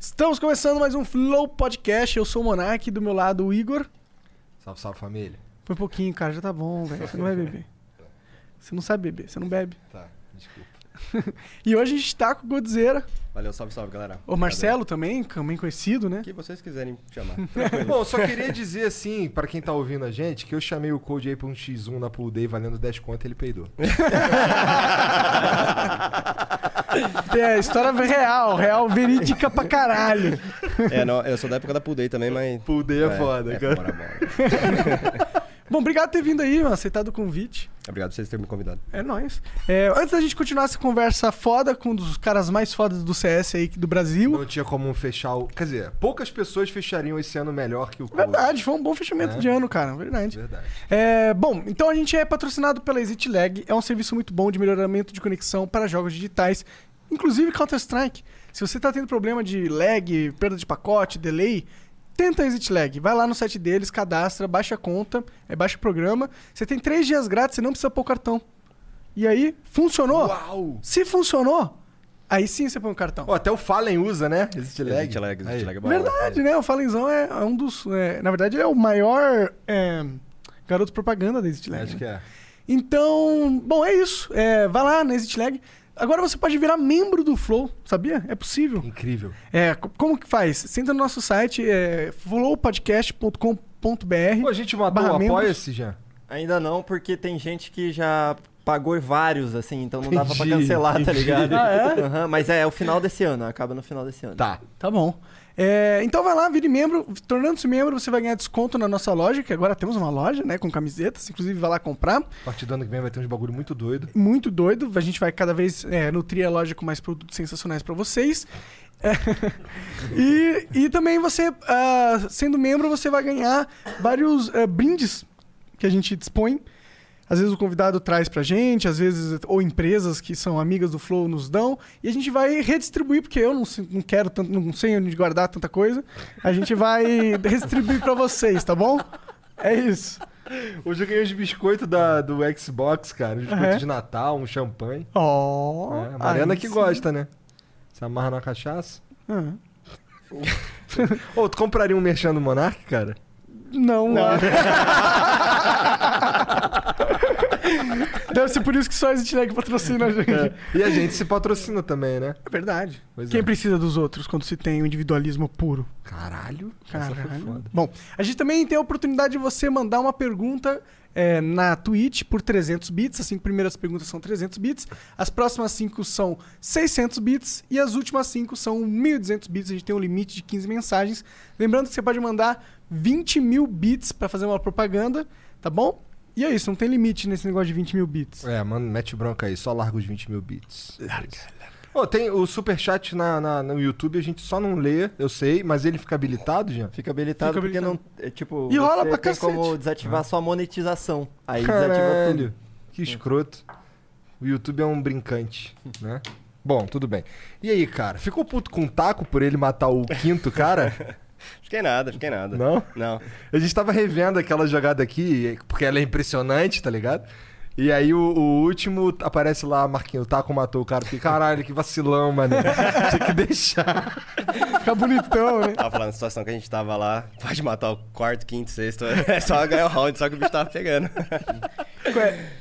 Estamos começando mais um Flow Podcast. Eu sou o Monark, do meu lado o Igor. Salve, salve família. Foi um pouquinho, cara, já tá bom, velho. Você não vai beber. Você não sabe beber, você não bebe. Tá, desculpa. E hoje a gente tá com o Godzilla. Valeu, salve, salve, galera. O Marcelo também, também conhecido, né? O que vocês quiserem chamar. Bom, só queria dizer assim, pra quem tá ouvindo a gente, que eu chamei o Code aí pra um X1 na Pool Day valendo 10 conto e ele peidou. É, história real, real, verídica pra caralho. é, não, eu sou da época da Day também, mas. Pool Day é, foda, é, cara. Bora, bora. Bom, obrigado por ter vindo aí, mano, aceitado o convite. Obrigado por vocês terem me convidado. É nóis. É, antes da gente continuar essa conversa foda com um dos caras mais fodas do CS aí do Brasil. Não tinha como fechar o. Quer dizer, poucas pessoas fechariam esse ano melhor que o Code. Verdade, foi um bom fechamento É. de ano, cara. Verdade. Verdade. É, bom, então a gente é patrocinado pela Exit Lag. É um serviço muito bom de melhoramento de conexão para jogos digitais, inclusive Counter-Strike. Se você tá tendo problema de lag, perda de pacote, delay, tenta Exit Lag. Vai lá no site deles, cadastra, baixa a conta, é, baixa o programa. Você tem três dias grátis, você não precisa pôr o cartão. E aí, funcionou? Uau! Se funcionou, aí sim você põe o cartão. Ó, até o Fallen usa, né? Existe lag. Existe lag, existe Aí. lag. é. Verdade, né? O Falenzão é é um dos. é, na verdade, ele é o maior é, garoto propaganda da Exit Lag. Acho né? que é. Então, bom, é isso. É, vai lá na Exit Lag. Agora você pode virar membro do Flow, sabia? É possível. Incrível. É, co- como que faz? Você entra no nosso site, é, flowpodcast.com.br. Pô, a gente matou o. Apoia-se, já. Ainda não, porque tem gente que já pagou vários, assim, então não dava pra Entendi, cancelar, tá ligado? Ah, é? Aham, mas é, é o final desse ano, acaba no final desse ano. Tá. Tá bom. É, então vai lá, vire membro. Tornando-se membro, você vai ganhar desconto na nossa loja, que agora temos uma loja, né? Com camisetas. Inclusive, vai lá comprar. A partir do ano que vem vai ter uns bagulho muito doido. muito doido. A gente vai cada vez é, nutrir a loja com mais produtos sensacionais pra vocês. É, e, e também você, ah, sendo membro, você vai ganhar vários ah, brindes que a gente dispõe. Às vezes o convidado traz pra gente, às vezes, ou empresas que são amigas do Flow nos dão, e a gente vai redistribuir, porque eu não, não quero tanto, não sei onde guardar tanta coisa. A gente vai redistribuir pra vocês, tá bom? É isso. Hoje eu ganhei uns biscoitos da, do Xbox, cara. Uns biscoitos Aham. de Natal, um champanhe. Ó. É, a Mariana que sim. gosta, né? Se amarra na cachaça. Ah. Ô, tu compraria um merchan do Monark, cara? Não, ah. Deve ser por isso que só a Lag patrocina a gente. É, E a gente se patrocina também, né? verdade. Pois Quem é. precisa dos outros quando se tem o individualismo puro? Caralho. Caralho. Bom, a gente também tem a oportunidade de você mandar uma pergunta é, na Twitch por 300 bits. As cinco primeiras perguntas são 300 bits. As próximas cinco são 600 bits. E as últimas cinco são 1.200 bits. A gente tem um limite de 15 mensagens. Lembrando que você pode mandar 20 mil bits para fazer uma propaganda, tá bom? E é isso, não tem limite nesse negócio de 20 mil bits. É, mano, mete bronca aí. Só larga os 20 mil bits. Larga, Ô, tem o superchat na, na, no YouTube, a gente só não lê, eu sei, mas ele fica habilitado, já? Fica habilitado Fica porque habilitado. não. É, tipo, E rola você pra tem cacete. como desativar só a monetização. Aí desativa Caralho, tudo. que escroto. O YouTube é um brincante, né? Bom, tudo bem. E aí, cara, ficou puto com o taco por ele matar o quinto cara? Fiquei nada, fiquei nada. Não? Não. A gente tava revendo aquela jogada aqui, porque ela é impressionante, tá ligado? E aí o, o último aparece lá, Marquinhos, o Taco matou o cara. Fiquei, caralho, que vacilão, mano. Tinha que deixar. Fica bonitão, né? Tava falando a situação que a gente tava lá, pode matar o quarto, quinto, sexto, é só ganhar o round, só que o bicho tava pegando.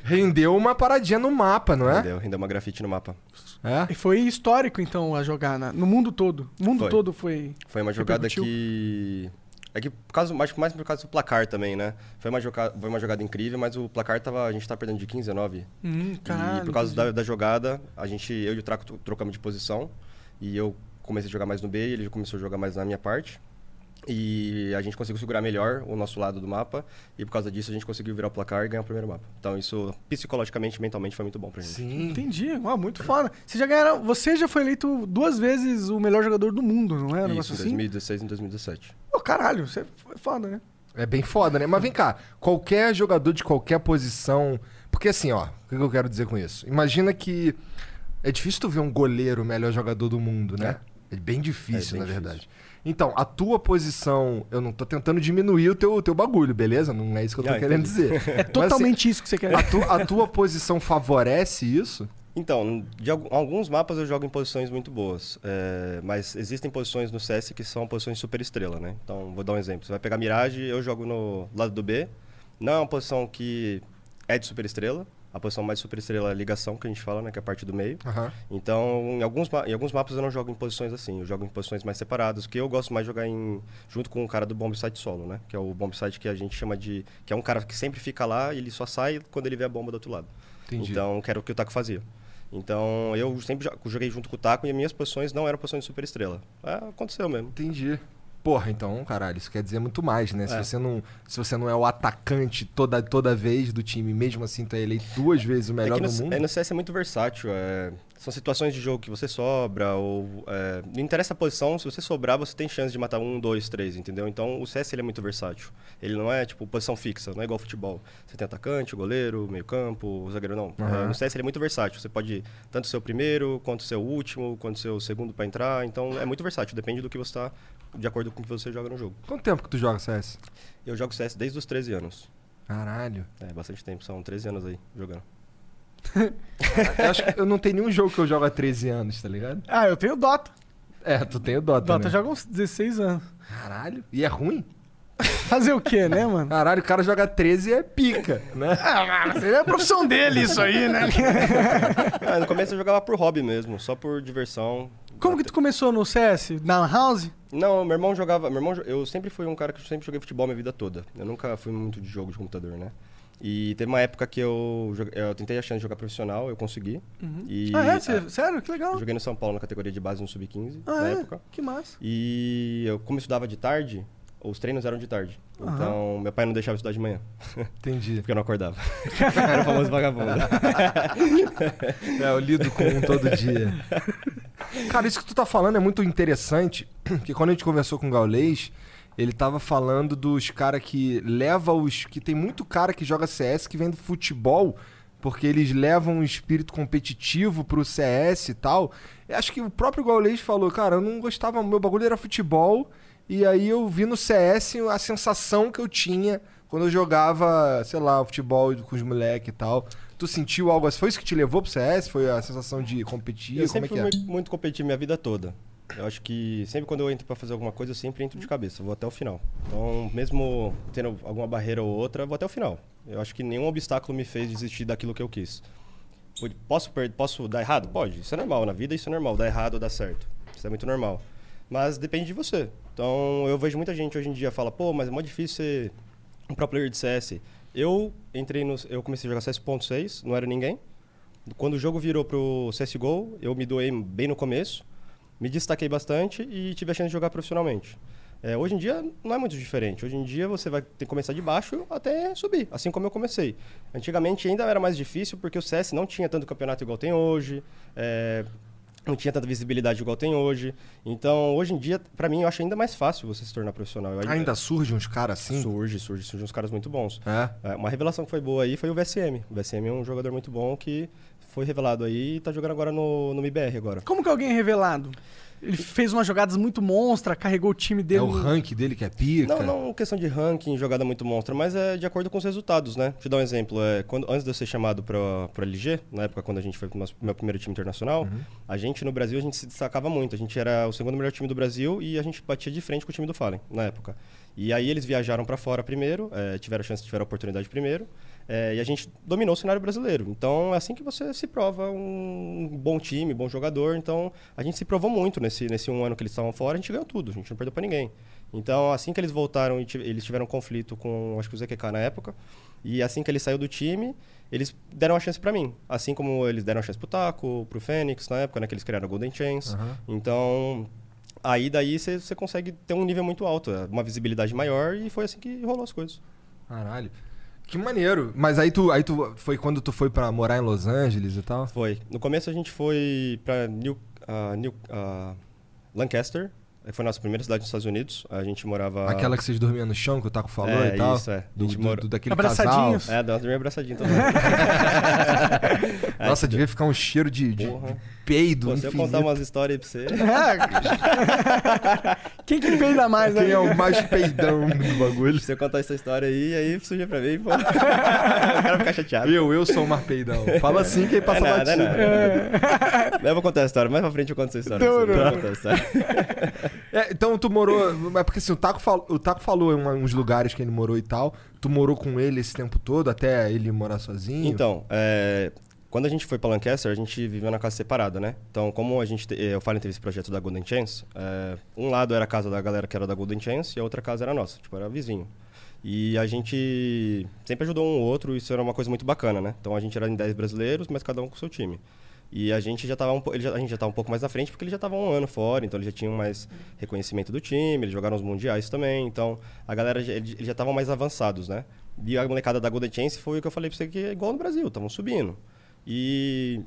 Rendeu uma paradinha no mapa, não é? Rendeu, rendeu uma grafite no mapa. É? E foi histórico, então, a jogar na- no mundo todo. O mundo Foi. todo foi. Foi uma jogada Repercutiu? que. É que por causa, mais, mais por causa do placar também, né? Foi uma, joga... foi uma jogada incrível, mas o placar tava. A gente tava perdendo de 15 a 9. Hum, caralho. e por causa da, da jogada, a gente, eu e o Traco tro- trocamos de posição. E eu comecei a jogar mais no B e ele começou a jogar mais na minha parte. E a gente conseguiu segurar melhor o nosso lado do mapa. E por causa disso a gente conseguiu virar o placar e ganhar o primeiro mapa. Então isso psicologicamente, mentalmente foi muito bom pra gente. Sim. Entendi. Ah, muito foda. Você já ganharam. Você já foi eleito duas vezes o melhor jogador do mundo, não é? Um Isso, em assim? 2016 e em 2017. Pô, caralho, você é foda, né? É bem foda, né? Mas vem cá, qualquer jogador de qualquer posição. Porque assim, ó, o que eu quero dizer com isso? Imagina que. É difícil tu ver um goleiro melhor jogador do mundo, né? É, bem difícil, É bem na verdade. Então, a tua posição. Eu não tô tentando diminuir o teu, teu bagulho, beleza? Não é isso que eu tô Ah, querendo entendi. dizer. É totalmente isso que você quer. A, tu- a tua posição favorece isso? Então, de algu- alguns mapas eu jogo em posições muito boas, é, mas existem posições no CS que são posições de super estrela, né? Então, vou dar um exemplo. Você vai pegar Mirage, eu jogo no lado do B. Não é uma posição que é de super estrela. A posição mais de super estrela é a ligação, que a gente fala, né? Que é a parte do meio. Aham. Então, em alguns, em alguns mapas eu não jogo em posições assim, eu jogo em posições mais separadas, porque eu gosto mais de jogar em, junto com o cara do bomb site solo, né? Que é o bomb site que a gente chama de. que é um cara que sempre fica lá e ele só sai quando ele vê a bomba do outro lado. Entendi. Então, que era o que o Taco fazia. Então, eu sempre jo- joguei junto com o Taco e as minhas posições não eram posições de super estrela. É, aconteceu mesmo. Entendi. Porra, então, caralho, isso quer dizer muito mais, né? Se, É. você não, se você não é o atacante toda, toda vez do time, mesmo assim tu é eleito duas vezes o melhor é que do no, mundo. é, no CS é muito versátil. é, são situações de jogo que você sobra, ou. é, não interessa a posição, se você sobrar, você tem chance de matar um, dois, três, entendeu? Então o CS ele é muito versátil. Ele não é tipo posição fixa, não é igual futebol. Você tem atacante, goleiro, meio-campo, zagueiro, não. É, no CS ele é muito versátil. Você pode tanto ser o primeiro, quanto ser o último, quanto ser o segundo pra entrar. Então é muito versátil, depende do que você tá. De acordo com o que você joga no jogo. Quanto tempo que tu joga CS? Eu jogo CS desde os 13 anos. Caralho. É bastante tempo, são 13 anos aí jogando. eu acho que eu não tenho nenhum jogo que eu jogo há 13 anos, tá ligado? Ah, eu tenho Dota. É, tu tem o Dota, Dota né? joga uns 16 anos. Caralho. E é ruim? Fazer o quê, né, mano? Caralho, o cara joga 13 e é pica, né? Ah, é a profissão dele isso aí, né? Ah, no começo eu jogava por hobby mesmo, só por diversão. Como que tu começou no CS? Na House? Não, meu irmão jogava. Meu irmão, eu sempre fui um cara que sempre joguei futebol minha vida toda. Eu nunca fui muito de jogo de computador, né? E teve uma época que eu, eu tentei a chance de jogar profissional, eu consegui. E, ah, é? Cê- sério? Que legal. Eu joguei no São Paulo na categoria de base no Sub-15, Ah, na é? época. Que massa. E eu, como eu estudava de tarde, os treinos eram de tarde. Aham. Então, meu pai não deixava eu estudar de manhã. Entendi. Porque eu não acordava. Era o famoso vagabundo. É, eu lido com um todo dia. Cara, isso que tu tá falando é muito interessante, que quando a gente conversou com o Gaulês, ele tava falando dos caras que leva os... que tem muito cara que joga CS que vem do futebol, porque eles levam um espírito competitivo pro CS e tal. Eu acho que o próprio Gaulês falou, cara, eu não gostava, meu bagulho era futebol, e aí eu vi no CS a sensação que eu tinha quando eu jogava, sei lá, futebol com os moleques e tal. Tu sentiu algo assim? Foi isso que te levou pro CS? Foi a sensação de competir? Eu Como é sempre que fui é? muito, competitivo minha vida toda. Eu acho que sempre quando eu entro pra fazer alguma coisa, eu sempre entro de cabeça, vou até o final. Então, mesmo tendo alguma barreira ou outra, eu vou até o final. Eu acho que nenhum obstáculo me fez desistir daquilo que eu quis. Posso, posso dar errado? Pode. Isso é normal. Na vida isso é normal. Dar errado ou dar certo. Isso é muito normal. Mas depende de você. Então, eu vejo muita gente hoje em dia fala, pô, mas é mó difícil ser um pro player de CS. Eu entrei no... Eu comecei a jogar CS.6, não era ninguém. Quando o jogo virou pro CSGO, eu me doei bem no começo, me destaquei bastante e tive a chance de jogar profissionalmente. É, hoje em dia não é muito diferente. Hoje em dia você vai ter que começar de baixo até subir, assim como eu comecei. Antigamente ainda era mais difícil porque o CS não tinha tanto campeonato igual tem hoje, é, não tinha tanta visibilidade igual tem hoje. Então, hoje em dia, pra mim, eu acho ainda mais fácil você se tornar profissional. Eu Ainda surge uns caras assim? Surge, surge, surge uns caras muito bons. É? É, uma revelação que foi boa aí foi o VSM. O VSM é um jogador muito bom que foi revelado aí e tá jogando agora no, no MBR agora. Como que alguém é revelado? Ele fez umas jogadas muito monstras, carregou o time dele. É o rank dele que é pica? Não, não questão de ranking, jogada muito monstra, mas é de acordo com os resultados, né? Deixa eu dar um exemplo. É, quando, antes de eu ser chamado para pro LG, na época quando a gente foi pro nosso, meu primeiro time internacional, a gente no Brasil a gente se destacava muito. A gente era o segundo melhor time do Brasil e a gente batia de frente com o time do Fallen na época. E aí eles viajaram para fora primeiro, é, tiveram a chance, tiveram a oportunidade primeiro. É, e a gente dominou o cenário brasileiro. Então é assim que você se prova um bom time, bom jogador. Então a gente se provou muito nesse, nesse um ano que eles estavam fora, a gente ganhou tudo, a gente não perdeu para ninguém. Então, assim que eles voltaram, eles tiveram um conflito com, acho que o ZQK na época, e assim que ele saiu do time, eles deram a chance pra mim. Assim como eles deram a chance pro Taco, pro Fênix na época, né, que eles criaram a Golden Chance. Então, aí daí você consegue ter um nível muito alto, uma visibilidade maior e foi assim que rolou as coisas. Caralho. Que maneiro. Mas aí tu, aí tu foi quando tu foi pra morar em Los Angeles e tal? Foi. No começo a gente foi pra New, ah, New- ah, Lancaster, foi a nossa primeira cidade nos Estados Unidos. A gente morava. Aquela que vocês dormiam no chão, que o Taco falou É, e tal? isso, é. Do, A gente do- mora- do- daquele casal. Abraçadinhos? É, dá uma abraçadinha também. Nossa, devia ficar um cheiro de, de, peido Pô, se eu contar umas histórias aí pra você. Quem que peida mais aí? Quem é o mais peidão do bagulho? Se eu contar essa história aí, aí surge pra mim, pô. o cara ficar chateado. Eu, eu sou o mais peidão. Fala assim que aí passa é é batido. nada. Eu vou contar a história. Mais pra frente eu conto essa história. Demorou. Eu vou contar a história. É, então tu morou. Mas porque assim, o Taco, fal- o Taco falou em uns lugares que ele morou e tal. Tu morou com ele esse tempo todo, até ele morar sozinho? Então, é, quando a gente foi pra Lancaster, a gente viveu na casa separada, né? Então, como a gente. te- Eu falei teve esse projeto da Golden Chance, é, um lado era a casa da galera que era da Golden Chance e a outra casa era nossa, tipo, era vizinho. E a gente sempre ajudou um ou outro, isso era uma coisa muito bacana, né? Então a gente era em 10 brasileiros, mas cada um com seu time. E a gente já tava um, ele já- a gente já tava um pouco mais na frente porque ele já tava um ano fora, então eles já tinham mais reconhecimento do time, eles jogaram os mundiais também, então a galera eles já estavam mais avançados, né? E a molecada da Golden Chance foi o que eu falei pra você que é igual no Brasil, estavam subindo. E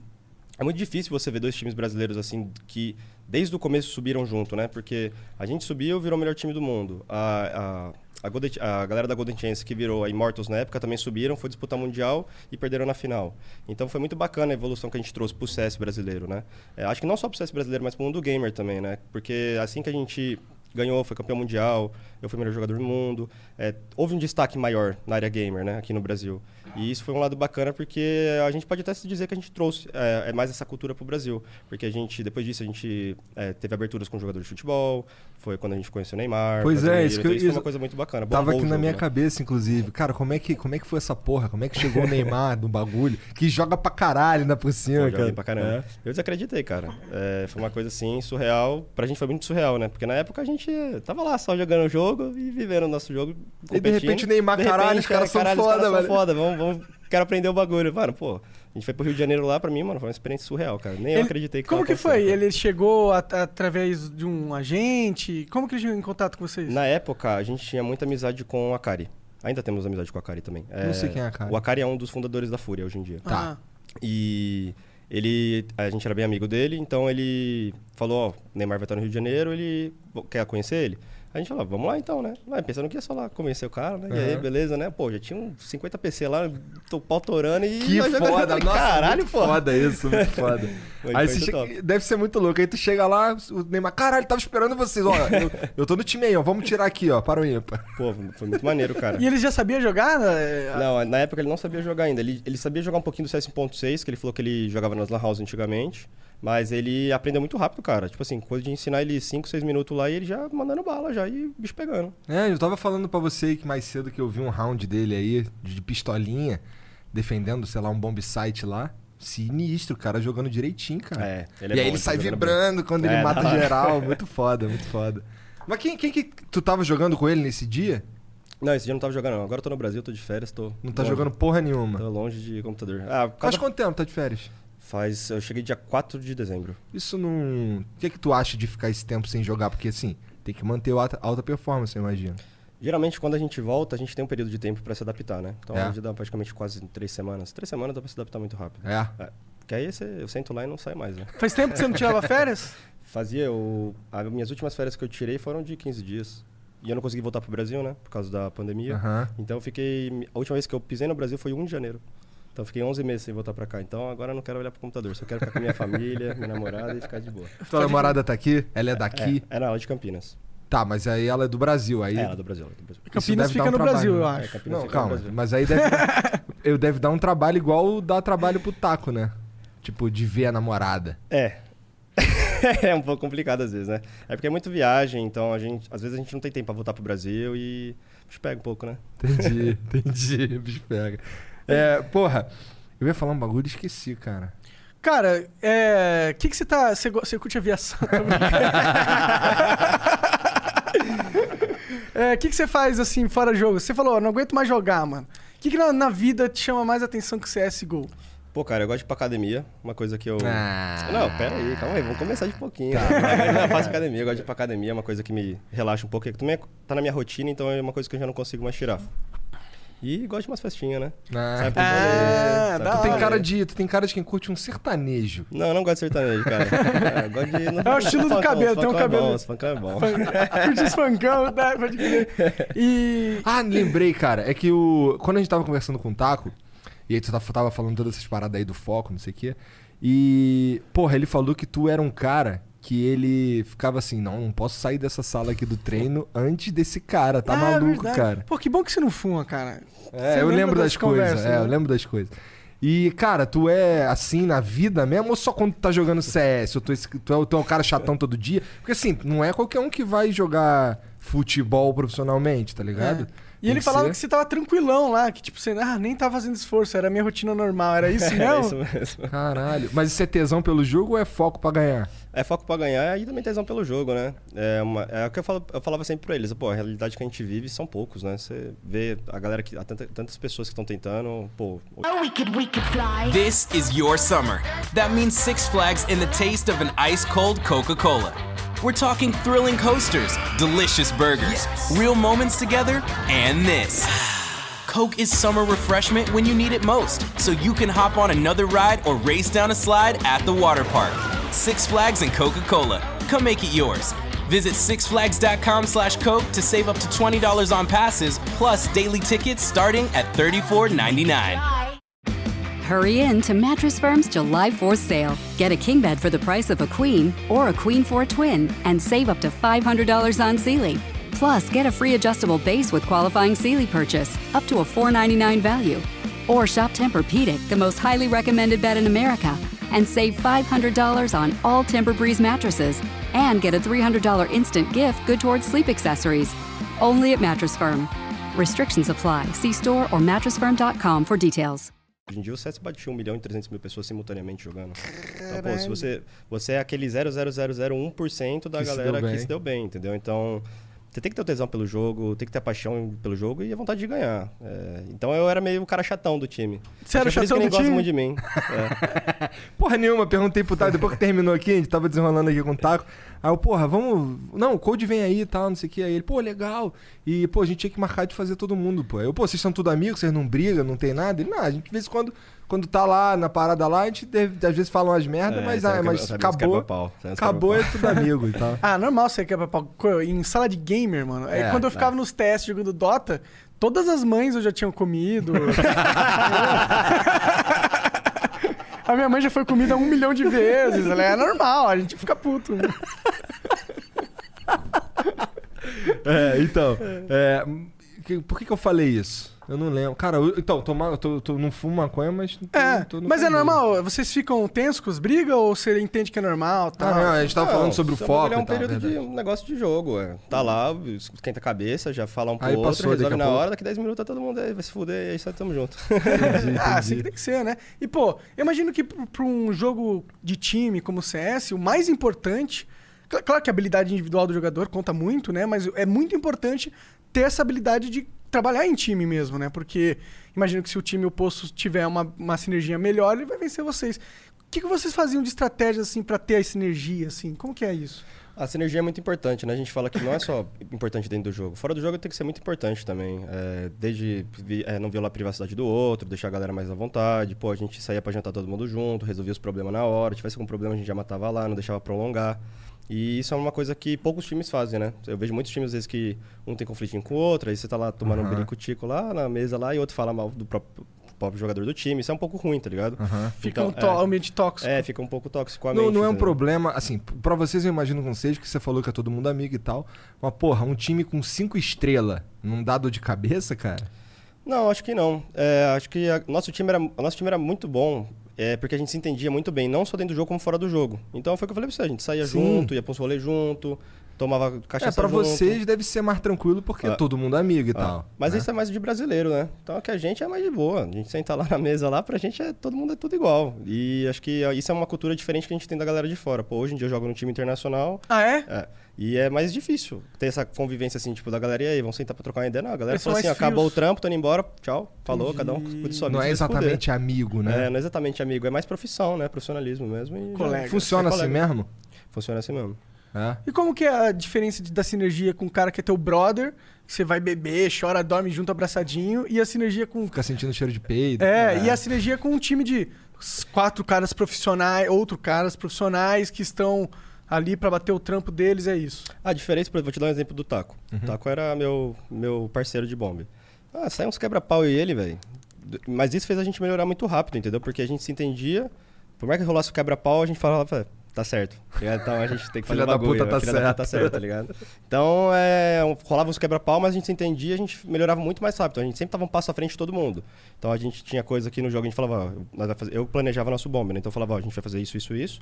é muito difícil você ver dois times brasileiros assim que desde o começo subiram junto, né? Porque a gente subiu, virou o melhor time do mundo. A, a, a, Golden- a galera da Golden Chance que virou a Immortals na época também subiram, foi disputar mundial e perderam na final. Então foi muito bacana a evolução que a gente trouxe pro CS brasileiro, né? É, acho que não só pro CS brasileiro, mas pro mundo gamer também, né? Porque assim que a gente ganhou, foi campeão mundial, eu fui o melhor jogador do mundo. É, houve um destaque maior na área gamer, né, aqui no Brasil. E isso foi um lado bacana porque a gente pode até se dizer que a gente trouxe é, é mais essa cultura pro Brasil. Porque a gente, depois disso, a gente é, teve aberturas com jogador de futebol, foi quando a gente conheceu o Neymar. Pois é, isso que então eu- foi isso- uma coisa muito bacana. Tava aqui o na jogo, minha né? cabeça, inclusive. Cara, como é, que, como é que foi essa porra? Como é que chegou o Neymar no bagulho? Que joga pra caralho na por Pô, cima, joguei cara. pra caramba. Eu desacreditei, cara. É, foi uma coisa assim, surreal. Pra gente foi muito surreal, né? Porque na época a gente tava lá só jogando o jogo e vivendo o nosso jogo. E de repente o Neymar, De caralho, repente, os caras é, são caralho, os foda, caras são velho. foda. Vamos, vamos, quero aprender o bagulho. Mano, pô, a gente foi pro Rio de Janeiro lá, pra mim, mano, foi uma experiência surreal, cara. Nem eu Ele- acreditei que Como que foi? cara. Ele chegou at- através de um agente? Como que ele chegou em contato com vocês? Na época, a gente tinha muita amizade com o Akari. Ainda temos amizade com o Akari também. Não sei quem é Akari. O Akari é um dos fundadores da Fúria hoje em dia. Ah, E ele, a gente era bem amigo dele, então ele falou, ó, o Neymar vai estar no Rio de Janeiro, ele quer conhecer ele? A gente falou, vamos lá então, né? Mas pensando que ia só lá convencer o cara, né? E aí, beleza, né? Pô, já tinha uns 50 PC lá, tô pau torando e... Que jogando. foda, Falei, nossa, Caralho, muito pô. foda isso, muito foda. Foi- aí foi você chega- deve ser muito louco. Aí tu chega lá, o Neymar, caralho, tava esperando vocês. Ó, eu, eu tô no time aí, ó. Vamos tirar aqui, ó, para o ímpar. Pô, foi muito maneiro, cara. E ele já sabia jogar? né? Não, na época ele não sabia jogar ainda. Ele, ele sabia jogar um pouquinho do CS 1.6, que ele falou que ele jogava nas Lan House antigamente. Mas ele aprendeu muito rápido, cara. Tipo assim, coisa de ensinar ele 5, 6 minutos lá e ele já mandando bala já e bicho pegando. É, eu tava falando pra você aí que mais cedo que eu vi um round dele aí, de pistolinha, defendendo, sei lá, um bomb site lá. Sinistro, o cara jogando direitinho, cara. É, ele é e aí bom, ele ele sai vibrando quando ele É, mata da hora. geral. Muito foda, muito foda. Mas quem, quem que tu tava jogando com ele nesse dia? Não, esse dia eu não tava jogando, não. Agora eu tô no Brasil, tô de férias, tô. Não tá longe. jogando porra nenhuma. Tô longe de computador. Ah, por Faz quanto tempo tá de férias? Faz. Eu cheguei dia 4 de dezembro. Isso não. O que é que tu acha de ficar esse tempo sem jogar? Porque assim, tem que manter a alta, alta performance, eu imagino. Geralmente, quando a gente volta, a gente tem um período de tempo pra se adaptar, né? Então, É. a gente dá praticamente quase três semanas. Três semanas dá pra se adaptar muito rápido. É. Porque aí você, eu sento lá e não saio mais, né? Faz tempo que você não tirava férias? Fazia. O... As minhas últimas férias que eu tirei foram de 15 dias. E eu não consegui voltar pro Brasil, né? Por causa da pandemia. Aham. Então eu fiquei. A última vez que eu pisei no Brasil foi 1 de janeiro. Então fiquei 11 meses sem voltar pra cá. Então agora eu não quero olhar pro computador. Só quero ficar com a minha família, minha namorada e ficar de boa. Tua namorada tá aqui? Ela é daqui? É, é na aula de Campinas. Tá, mas aí ela é do Brasil. Aí É, ela é do Brasil. ela é do Brasil. Isso Campinas deve dar fica um no trabalho, Brasil, eu né? É, acho. Campinas Não, calma. Mas aí deve, eu deve dar um trabalho igual dá trabalho pro taco, né? Tipo, de ver a namorada. É. é um pouco complicado às vezes, né? É porque é muito viagem, então a gente, às vezes a gente não tem tempo pra voltar pro Brasil e a gente pega um pouco, né? Entendi, entendi. O bicho pega. É, porra, eu ia falar um bagulho e esqueci, cara. Cara, é. O que, que você tá. Você, curte aviação? É, O que, que você faz assim, fora jogo? Você falou, "Ó, não aguento mais jogar, mano. O que, que na, na vida te chama mais atenção que CSGO? Pô, cara, eu gosto de ir pra academia, uma coisa que eu... Ah. Não, pera aí, calma aí, vamos começar de pouquinho. Tá. Não, eu faço academia, eu gosto de ir pra academia, é uma coisa que me relaxa um pouco, que também tá na minha rotina, então é uma coisa que eu já não consigo mais tirar. E gosto de umas festinhas, né? Ah. Sai pros Ah, rolê, Tu tem cara de, tu tem cara de quem curte um sertanejo. Não, eu não gosto de sertanejo, cara. É, eu gosto de... É o estilo do cabelo, tem um cabelo- Os funkão é bom. Curte os funkão, né? Pode crer. E. Ah, lembrei, cara. É que o. Quando a gente tava conversando com o Taco, e aí tu tava- tava falando todas essas paradas aí do foco, não sei o quê. E. Porra, ele falou que tu era um cara que ele ficava assim, não, não posso sair dessa sala aqui do treino antes desse cara. Tá Ah, maluco, verdade. cara. Pô, que bom que você não fuma, cara. É, Você eu lembro das, coisas. conversas, É, eu né? lembro das coisas. E, cara, tu é assim na vida mesmo ou só quando tu tá jogando CS? Ou tu, é tu, é, tu é um cara chatão todo dia? Porque assim, não é qualquer um que vai jogar futebol profissionalmente, tá ligado? É. E ele falava ser- que você tava tranquilão lá, que tipo, você ah, nem tava fazendo esforço, era a minha rotina normal, era isso É mesmo? isso mesmo. Caralho. Mas isso é tesão pelo jogo ou é foco pra ganhar? É foco pra ganhar e também tesão pelo jogo, né? É, uma, é o que eu, falo, eu falava sempre pra eles. Pô, a realidade que a gente vive são poucos, né? Você vê a galera que. há tanta- tantas pessoas que estão tentando, pô. Oh, we could, we could fly. This is your summer. That means Six Flags and the taste of an ice cold Coca Cola. We're talking thrilling coasters, delicious burgers, real moments together, and this. Coke is summer refreshment when you need it most, so you can hop on another ride or race down a slide at the water park. Six Flags and Coca Cola. Come make it yours. Visit sixflags.com slash Coke to save up to $20 on passes, plus daily tickets starting at $34.99. Hurry in to Mattress Firm's July 4th sale. Get a king bed for the price of a queen or a queen for a twin and save up to $500 on Sealy. Plus, get a free adjustable base with qualifying Sealy purchase, up to a 499 value. Or shop Tempur-Pedic, the most highly recommended bed in America, and save $500 on all Tempur-Breeze mattresses and get a $300 instant gift good towards sleep accessories. Only at Mattress Firm. Restrictions apply. See store or mattressfirm.com for details. Hoje em dia o CS batia 1 um milhão e 300 mil pessoas simultaneamente jogando. Então, pô, se você, você é aquele 0,0001% um da Que se galera deu bem. que se deu bem, entendeu? Então, você tem que ter o tesão pelo jogo, tem que ter a paixão pelo jogo e a vontade de ganhar. É, então eu era meio o cara chatão do time. Você era chatão do gosta time? muito de mim. É. Porra nenhuma, perguntei pro Taco, depois que terminou aqui, a gente tava desenrolando aqui com o Taco. Aí eu, porra, vamos. Não, o Code vem aí e tal, não sei o que. Aí ele, pô, legal. E, pô, a gente tinha que marcar de fazer todo mundo, pô. Aí Eu, pô, vocês são tudo amigos, vocês não brigam, não tem nada? Ele, não, a gente de vez em quando, quando tá lá na parada lá, a gente deve- às vezes fala umas merda, É, mas, ah, mas acabou. que Acabou, é tudo amigo e tal. Ah, normal você quebra pau. Em sala de gamer, mano. Aí É, quando eu tá. ficava nos testes jogando Dota, todas as mães eu já tinha comido. a minha mãe já foi comida um milhão de vezes. ela É normal, a gente fica puto. né? É, então. é, por que, que eu falei isso? Eu não lembro. Cara, eu, então, tomar, eu tô, tô- não fumo maconha, mas. Tô, É, tô mas é normal? Vocês ficam tensos com as brigas ou você entende que é normal? Tal? Ah, não, a gente tava Não, falando sobre o foco. É um tal, período de um negócio de jogo. É. Tá lá, esquenta a cabeça, já fala um pro Aí outro, passou resolve na pouco. hora, daqui 10 minutos tá todo mundo aí, vai se fuder, e aí só tamo junto. ah, assim que tem que ser, né? E, pô, eu imagino que pra um jogo de time como o CS, o mais importante. cl- Claro que a habilidade individual do jogador conta muito, né? Mas é muito importante ter essa habilidade de trabalhar em time mesmo, né? Porque imagino que se o time oposto tiver uma, uma sinergia melhor, ele vai vencer vocês. O que, que vocês faziam de estratégias, assim, pra ter essa sinergia, assim? Como que é isso? A sinergia é muito importante, né? A gente fala que não é só importante dentro do jogo. Fora do jogo tem que ser muito importante também. É, desde vi- é, não violar a privacidade do outro, deixar a galera mais à vontade. Pô, a gente saía pra jantar todo mundo junto, resolvia os problemas na hora. Tivesse algum problema, a gente já matava lá, não deixava prolongar. E isso é uma coisa que poucos times fazem, né? Eu vejo muitos times, às vezes, que um tem conflitinho com o outro, aí você tá lá tomando um Aham. birico-tico lá na mesa lá, e outro fala mal do próprio, próprio jogador do time. Isso é um pouco ruim, tá ligado? Fica Então, um to- ambiente tóxico. É, fica um pouco tóxico a Não, mente, não é um problema, assim, pra vocês eu imagino com seja que você falou que é todo mundo amigo e tal. Mas, porra, um time com cinco estrelas não dá dor de cabeça, cara? Não, acho que não. É, acho que a- nosso time era, o nosso time era muito bom, é, porque a gente se entendia muito bem, não só dentro do jogo, como fora do jogo. Então foi o que eu falei pra você, a gente saía Sim. junto, ia pra uns rolês junto, tomava cachaça É, pra junto. vocês deve ser mais tranquilo porque Ah. todo mundo é amigo e Ah, tal. Mas né? isso é mais de brasileiro, né? Então que a gente é mais de boa. A gente senta lá na mesa lá, pra gente é todo mundo é tudo igual. E acho que isso é uma cultura diferente que a gente tem da galera de fora. Pô, hoje em dia eu jogo no time internacional. Ah, é? É. E é mais difícil ter essa convivência assim, tipo, da galera, e aí, vamos sentar pra trocar uma ideia? Não, a galera fala assim, mais acabou o trampo, tô indo embora, tchau, falou, cada um cuida de sua vida. Não é exatamente amigo, né? É, não é exatamente amigo, é mais profissão, né? Profissionalismo mesmo. E já- Colega. Funciona é assim colega. mesmo? Funciona assim mesmo. É. E como que é a diferença de- da sinergia com o cara que é teu brother, que você vai beber, chora, dorme junto abraçadinho, e a sinergia com. Fica sentindo cheiro de peido. É, e a sinergia com um time de quatro caras profissionais, outro caras profissionais que estão ali pra bater o trampo deles, é isso. A diferença, por exemplo, vou te dar um exemplo do Taco. Uhum. O Taco era meu, meu parceiro de bombe. Ah, saiu uns quebra-pau e ele, velho. Mas isso fez a gente melhorar muito rápido, entendeu? Porque a gente se entendia. Por mais que rolasse o quebra-pau, a gente falava, tá certo. tá? Então a gente tem que fazer Filha o da bagulho. puta tá filha da puta tá certo. certo, tá ligado? Então, é, rolava uns quebra-pau, mas a gente se entendia, a gente melhorava muito mais rápido. A gente sempre tava um passo à frente de todo mundo. Então a gente tinha coisa aqui no jogo, a gente falava, ó, eu planejava nosso bombe, né? Então eu falava, ó, a gente vai fazer isso, isso, isso.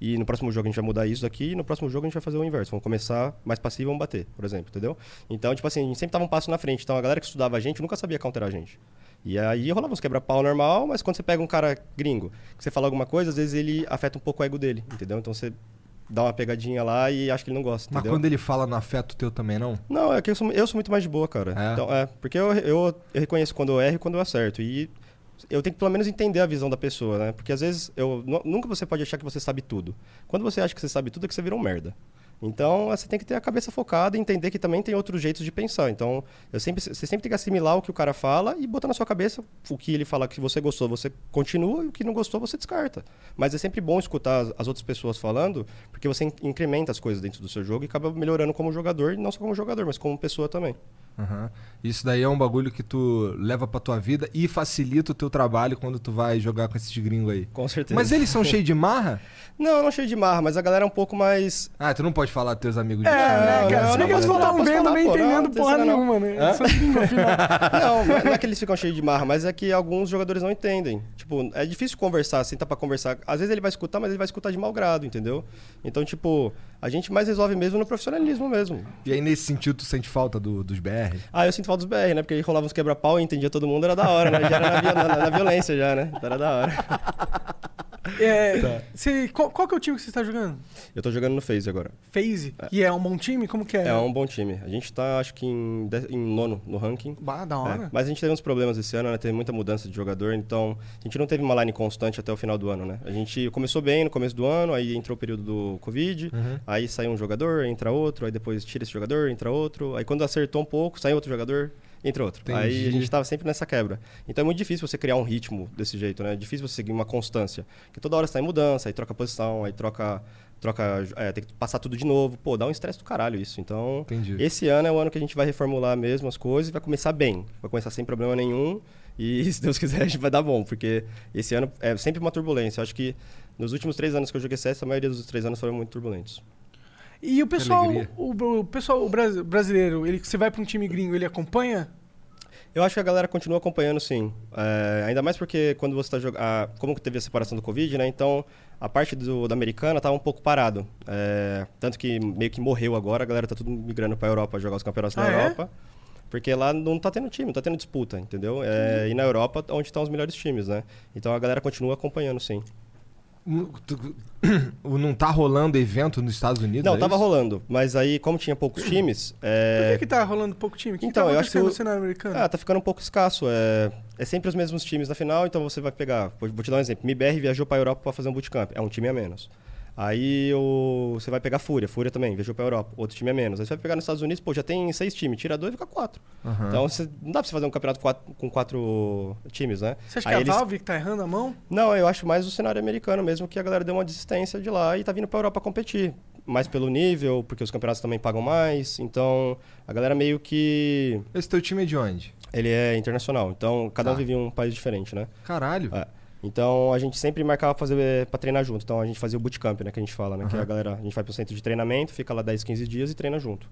E no próximo jogo a gente vai mudar isso daqui, e no próximo jogo a gente vai fazer o inverso. Vamos começar mais passivo e vamos bater, por exemplo, entendeu? Então, tipo assim, a gente sempre tava um passo na frente. Então a galera que estudava a gente nunca sabia counterar a gente. E aí rolava uns quebra-pau normal, mas quando você pega um cara gringo, que você fala alguma coisa, às vezes ele afeta um pouco o ego dele, entendeu? Então você dá uma pegadinha lá e acha que ele não gosta, Mas entendeu? quando ele fala no afeto teu também, não? Não, é que eu sou, eu sou muito mais de boa, cara. É? Então, é, porque eu, eu, eu reconheço quando eu erro e quando eu acerto. E eu tenho que pelo menos entender a visão da pessoa, né? Porque às vezes eu nu- nunca você pode achar que você sabe tudo. Quando você acha que você sabe tudo é que você vira um merda. Então, você tem que ter a cabeça focada e entender que também tem outros jeitos de pensar. Então, eu sempre, você sempre tem que assimilar o que o cara fala e botar na sua cabeça o que ele fala que você gostou, você continua e o que não gostou, você descarta. Mas é sempre bom escutar as, as outras pessoas falando, porque você in- incrementa as coisas dentro do seu jogo e acaba melhorando como jogador, não só como jogador, mas como pessoa também. Aham. Isso daí é um bagulho que tu leva pra tua vida e facilita o teu trabalho quando tu vai jogar com esses gringos aí. Com certeza. Mas eles são cheios de marra? Não, não cheio de marra, mas a galera é um pouco mais. Ah, tu não pode falar dos teus amigos É, de né, cara? não, Se não, bem que eles não, não não, estavam vendo, nem não, entendendo não porra não. nenhuma, né? Não, não é que eles ficam cheios de marra, mas é que alguns jogadores não entendem. Tipo, é difícil conversar, sentar pra conversar. Às vezes ele vai escutar, mas ele vai escutar de mau grado, entendeu? Então, tipo, a gente mais resolve mesmo no profissionalismo mesmo. E aí, nesse sentido, tu sente falta do- dos BR? Ah, eu sinto falta dos BR, né? Porque aí rolava uns quebra-pau e entendia todo mundo, era da hora, né? Já era na, na- na violência já, né? Então era da hora. É, você- qual, qual que é o time que você está jogando? Eu tô jogando no Phase agora. FaZe? E é um bom time? Como que é? É um bom time. A gente tá, acho que em, de- em nono no ranking. Bah, da hora. É, Mas a gente teve uns problemas esse ano, né? Teve muita mudança de jogador, então a gente não teve uma line constante até o final do ano, né? A gente começou bem no começo do ano, aí entrou o período do Covid, Uhum. aí saiu um jogador, entra outro, aí depois tira esse jogador, entra outro, aí quando acertou um pouco, sai outro jogador, entra outro. Entendi. Aí a gente tava sempre nessa quebra. Então é muito difícil você criar um ritmo desse jeito, né? É difícil você seguir uma constância. Porque toda hora você tá em mudança, aí troca posição, aí troca. Troca, é, tem que passar tudo de novo. Pô, dá um estresse do caralho isso. Então, Entendi. esse ano é o ano que a gente vai reformular mesmo as coisas e vai começar bem. Vai começar sem problema nenhum. E se Deus quiser, a gente vai dar bom. Porque esse ano é sempre uma turbulência. Eu acho que nos últimos três anos que eu joguei CS, a maioria dos três anos foram muito turbulentos. E o pessoal, o, o pessoal o bras- brasileiro, ele, você vai pra um time gringo, ele acompanha? Eu acho que a galera continua acompanhando, sim. É, ainda mais porque quando você está jogando. Como teve a separação do Covid, né? Então, a parte do, da americana estava um pouco parado. É, tanto que meio que morreu agora, a galera tá tudo migrando para a Europa jogar os campeonatos na Ah, é? Europa. Porque lá não tá tendo time, não tá tendo disputa, entendeu? É, e na Europa, onde estão os melhores times, né? Então a galera continua acompanhando, sim. Não tá rolando evento nos Estados Unidos? Não, é tava isso? rolando, mas aí, como tinha poucos times. é, Por que, que tá rolando pouco time? O que, Então, que tá eu acho que o- no cenário americano? Ah, tá ficando um pouco escasso. É, é sempre os mesmos times na final, então você vai pegar. Vou, vou te dar um exemplo. MBR viajou pra Europa pra fazer um bootcamp. É um time a menos. Aí o, você vai pegar Fúria. Fúria também, viajou pra Europa. Outro time a menos. Aí você vai pegar nos Estados Unidos, pô, já tem seis times. Tira dois e fica quatro. Aham. Então você, não dá pra você fazer um campeonato quatro- com quatro times, né? Você acha Aí que é eles- a Valve que tá errando a mão? não, eu acho mais o cenário americano mesmo, que a galera deu uma desistência de lá e tá vindo pra Europa competir. Mais pelo nível, porque os campeonatos também pagam mais. Então, a galera meio que. Esse teu time é de onde? Ele é internacional. Então, cada um Tá. vive em um país diferente, né? Caralho. É. Então, a gente sempre marcava fazer para treinar junto. Então, a gente fazia o bootcamp, né, que a gente fala, né, que Aham. a galera, a gente vai pro centro de treinamento, fica lá 10, 15 dias e treina junto.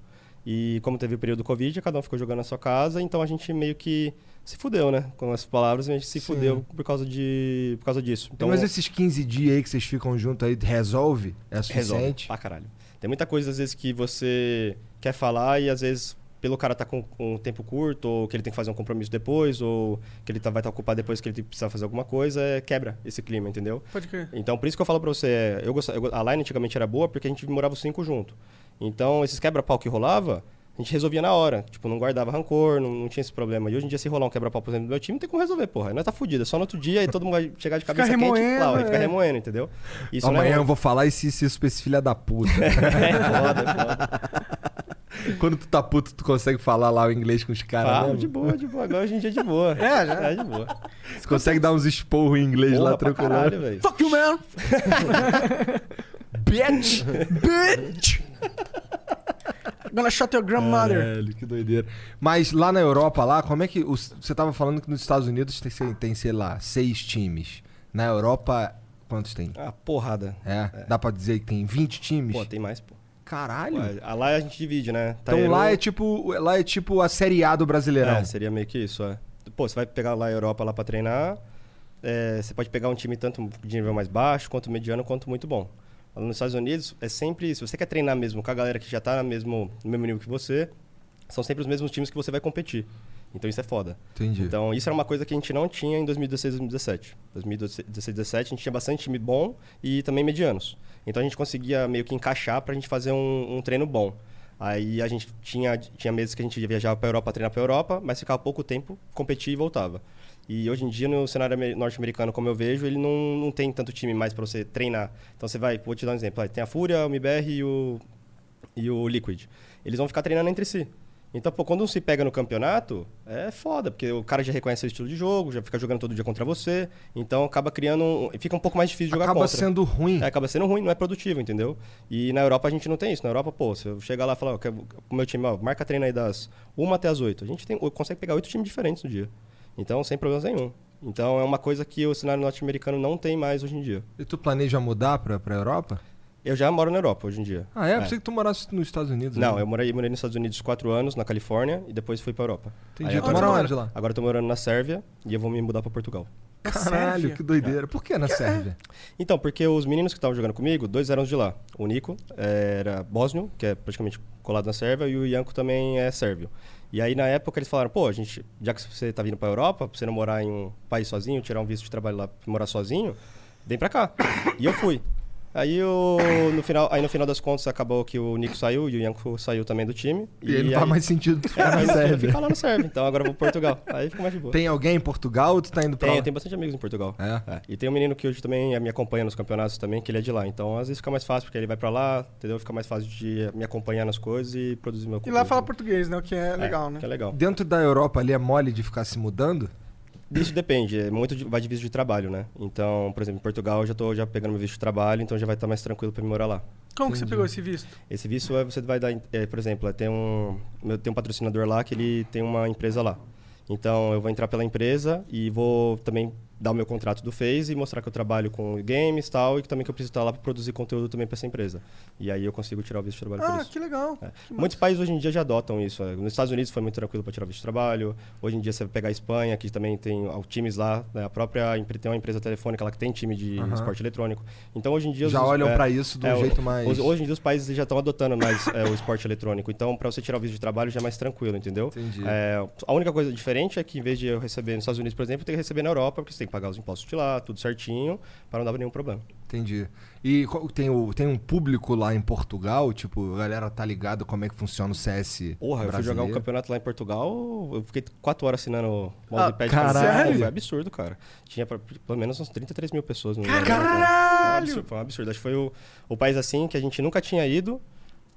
E como teve o período do Covid, cada um ficou jogando na sua casa, então a gente meio que se fudeu, né? Com as palavras, a gente se Sim. fudeu por causa de por causa disso. Então, Mas esses 15 dias aí que vocês ficam juntos aí, resolve? É Resolve. suficiente? Pra caralho. Tem muita coisa, às vezes, que você quer falar e, às vezes, pelo cara tá com, com um tempo curto, ou que ele tem que fazer um compromisso depois, ou que ele tá, vai estar ocupado depois que ele precisa fazer alguma coisa, é, quebra esse clima, entendeu? Pode crer. Então, por isso que eu falo pra você, é, eu gosto, eu a line antigamente era boa porque a gente morava os cinco junto. Então, esses quebra-pau que rolava, a gente resolvia na hora. Tipo, não guardava rancor, não, não tinha esse problema. E hoje em dia, se rolar um quebra-pau, por exemplo, do meu time, não tem como resolver, porra. Nós tá fudido. É só no outro dia e todo mundo vai chegar de Fica cabeça quente remoendo, lá, vai ficar é. remoendo, entendeu? Isso Amanhã não é... eu vou falar isso, isso, isso pra esse filho da puta. É foda, é foda. Quando tu tá puto, tu consegue falar lá o inglês com os caras. Falo, mesmo? de boa, de boa. Agora hoje em dia é de boa. É, já? É, de boa. Você consegue dar uns esporros em inglês Porra, lá tranquilo. caralho, velho. Fuck you, man! Bitch! Bitch! Gonna shut your grandmother. Caralho, que doideira. Mas lá na Europa, lá, como é que. os- você tava falando que nos Estados Unidos tem, tem, sei lá, seis times. Na Europa, quantos tem? Ah, porrada. É, dá pra dizer que tem 20 times? Pô, tem mais, pô. Caralho! Ué, a lá a gente divide, né? então lá é tipo. Lá é tipo a Série A do Brasileirão. É, seria meio que isso, é. Pô, você vai pegar lá a Europa lá pra treinar, é, você pode pegar um time tanto de nível mais baixo, quanto mediano, quanto muito bom. Nos Estados Unidos, é sempre, se você quer treinar mesmo com a galera que já tá no mesmo, no mesmo nível que você, são sempre os mesmos times que você vai competir. Então isso é foda. Entendi. Então isso era uma coisa que a gente não tinha em 2016 2017. 2016 2017 a gente tinha bastante time bom e também medianos. Então a gente conseguia meio que encaixar pra gente fazer um, um treino bom. Aí a gente tinha, tinha meses que a gente viajava pra Europa treinar pra Europa, mas ficava pouco tempo, competia e voltava. E hoje em dia, no cenário ame- norte-americano, como eu vejo, ele não, não tem tanto time mais pra você treinar. Então você vai, vou te dar um exemplo. Tem a Fúria, o MBR e o, e o Liquid. Eles vão ficar treinando entre si. Então, pô, quando um se pega no campeonato, é foda, porque o cara já reconhece seu estilo de jogo, já fica jogando todo dia contra você. Então acaba criando. Um, fica um pouco mais difícil de jogar Acaba contra. sendo ruim. É, acaba sendo ruim, não é produtivo, entendeu? E na Europa a gente não tem isso. Na Europa, pô, se eu chegar lá e falar, ó, o meu time, ó, marca treino aí das 1 até as 8. A gente tem, consegue pegar oito times diferentes no dia. Então, sem problemas nenhum. Então é uma coisa que o cenário norte-americano não tem mais hoje em dia. E tu planeja mudar pra, pra Europa? Eu já moro na Europa hoje em dia. Ah, é? Eu pensei que tu morasse nos Estados Unidos. Não, né? eu morei, morei nos Estados Unidos quatro anos, na Califórnia, e depois fui pra Europa. Entendi. Aí Tu agora mora onde lá? Agora eu tô morando na Sérvia e eu vou me mudar pra Portugal. Caralho, que doideira. Por que na Sérvia? Então, porque os meninos que estavam jogando comigo, dois eram de lá. O Nico eh, era bósnio, que é praticamente colado na Sérvia, e o Ianco também é sérvio. E aí, na época, eles falaram, pô, a gente, já que você tá vindo pra Europa, pra você não morar em um país sozinho, tirar um visto de trabalho lá, morar sozinho, vem pra cá. E eu fui. Aí, o, no final, aí no final das contas acabou que o Nico saiu e o Ianco saiu também do time. E aí não faz mais sentido tu ficar na aí eu Sérvia. ficar lá na Sérvia. Então agora eu vou pra Portugal. Aí fica mais de boa. Tem alguém em Portugal ou tu tá indo pra Tem, lá? eu tenho bastante amigos em Portugal. É? E tem um menino que hoje também me acompanha nos campeonatos também, que ele é de lá. Então, às vezes fica mais fácil, porque ele vai pra lá, entendeu? Fica mais fácil de me acompanhar nas coisas e produzir meu E conteúdo. lá fala português, né? O que é legal, né? Que é legal. Dentro da Europa ali é mole de ficar se mudando? Isso depende, é muito de, vai de visto de trabalho, né? Então, por exemplo, em Portugal eu já tô já pegando meu visto de trabalho, então já vai estar mais tranquilo pra me morar lá. Como que você pegou esse visto? Esse visto é, você vai dar, é, por exemplo, é, tem um, meu- tem um patrocinador lá que ele tem uma empresa lá. Então eu vou entrar pela empresa e vou também dar o meu contrato do Face e mostrar que eu trabalho com games e tal, e que também que eu preciso estar lá para produzir conteúdo também para essa empresa. E aí eu consigo tirar o visto de trabalho por Ah, isso. que legal. É. Que Muitos países hoje em dia já adotam isso. é. Nos Estados Unidos foi muito tranquilo para tirar o visto de trabalho. Hoje em dia você vai pegar a Espanha, que também tem times lá. né? A própria tem uma empresa telefônica lá que tem time de Aham. esporte eletrônico. Então hoje em dia Já os- olham é, pra isso de um é, jeito mais- os- hoje em dia os países já estão adotando mais é, o esporte eletrônico. Então para você tirar o visto de trabalho já é mais tranquilo, entendeu? Entendi. A única coisa diferente é que em vez de eu receber nos Estados Unidos, por exemplo, eu tenho que receber na Europa, porque você tem que pagar os impostos de lá, tudo certinho, para não dar nenhum problema. Entendi. E tem, o, tem um público lá em Portugal? Tipo, a galera tá ligado como é que funciona o CS Porra, eu fui jogar um brasileiro? campeonato lá em Portugal, eu fiquei quatro horas assinando o Ah, mousepad. pra caralho! Foi absurdo, cara. Tinha pra- pelo menos uns 33 mil pessoas no lugar. Caralho! Foi um absurdo, foi um absurdo. Acho que foi o, o país assim que a gente nunca tinha ido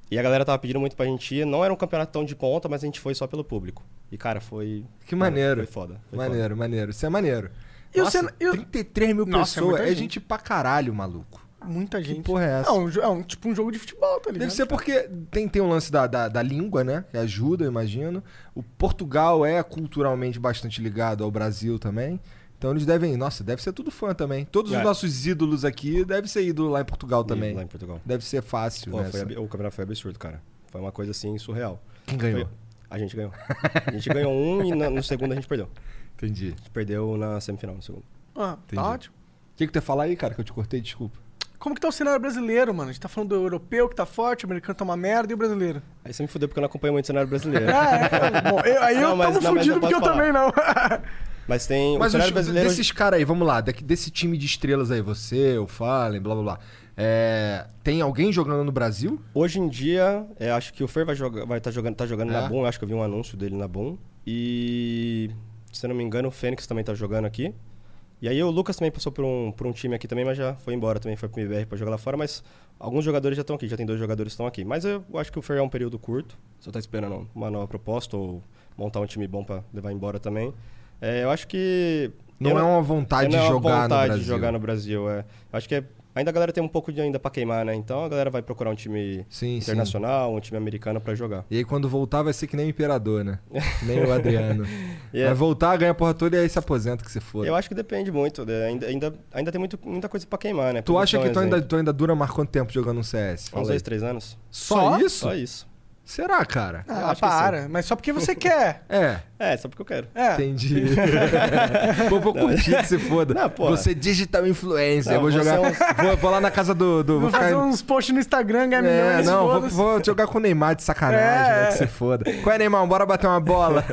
e a galera tava pedindo muito pra gente ir. Não era um campeonato tão de ponta, mas a gente foi só pelo público. E, cara, foi... Que cara, maneiro. Foi foda. foi maneiro, maneiro. Isso é maneiro. E Nossa, e o- 33 mil Nossa, é pessoas. muita É, gente. gente pra caralho, maluco. Muita gente. porra é essa? É, um, é um- tipo um jogo de futebol, tá ligado? Deve ser porque tem, tem um lance da, da, da língua, né? Que ajuda, eu imagino. O Portugal é culturalmente bastante ligado ao Brasil também. Então eles devem. Nossa, deve ser tudo fã também. Todos É. os nossos ídolos aqui devem ser ídolos lá em Portugal também. Lá em Portugal. Deve ser fácil, Pô, né? foi o campeonato foi absurdo, cara. Foi uma coisa assim surreal. Quem ganhou? Foi- A gente ganhou. A gente ganhou um e na- no segundo a gente perdeu. Entendi. A gente perdeu na semifinal no segundo. Ah, Entendi. tá ótimo. O que, que tu ia falar aí, cara, que eu te cortei? Desculpa. Como que tá o cenário brasileiro, mano? A gente tá falando do europeu que tá forte, o americano tá uma merda e o brasileiro. Aí você me fudeu porque eu não acompanho muito o cenário brasileiro. Ah, é? Bom, eu- aí eu Não, mas- tamo não, mas fudido porque eu posso também não. Mas tem Mas o cenário os- brasileiro. desses caras aí, vamos lá, daqui- desse time de estrelas aí, você, o Fallen, blá blá blá. É, tem alguém jogando no Brasil? Hoje em dia, é, acho que o Fer vai jogar, vai estar jogando, tá jogando É? na Boom, acho que eu vi um anúncio dele na Boom. E se eu não me engano, o Fênix também tá jogando aqui. E aí o Lucas também passou por um, por um time aqui também, mas já foi embora também, foi pro MBR pra jogar lá fora, mas alguns jogadores já estão aqui, já tem dois jogadores que estão aqui. Mas eu acho que o Fer é um período curto, só tá esperando uma nova proposta ou montar um time bom pra levar embora também. É, eu acho que Não eu é uma vontade não de é uma jogar no vontade de Brasil. jogar no Brasil, é. Eu acho que é- ainda a galera tem um pouco de ainda pra queimar, né? Então a galera vai procurar um time Sim, internacional, um time americano pra jogar. E aí quando voltar vai ser que nem o Imperador, né? Nem o Adriano. E é- Vai voltar, ganha a porra toda e aí se aposenta que se for. Eu acho que depende muito, né? ainda, ainda, ainda tem muito, muita coisa pra queimar, né? Tu acha que um tu ainda, tu ainda dura mais quanto tempo jogando um CS? Uns dois, três anos? Só, isso? Só isso. Será, cara? Ah, acho que para. Mas só porque você quer. É. É, só porque eu quero. É. Entendi. Pô, vou curtir que se foda. Não, pô. Você digital influencer. Não, eu vou jogar. é um- Vou, vou lá na casa do. do Vou vou fazer ficar- uns posts no Instagram, ganhar É, milhões. não, vou, vou jogar com o Neymar de sacanagem, É. né? Que se foda. Qual é, Neymar? Bora bater uma bola.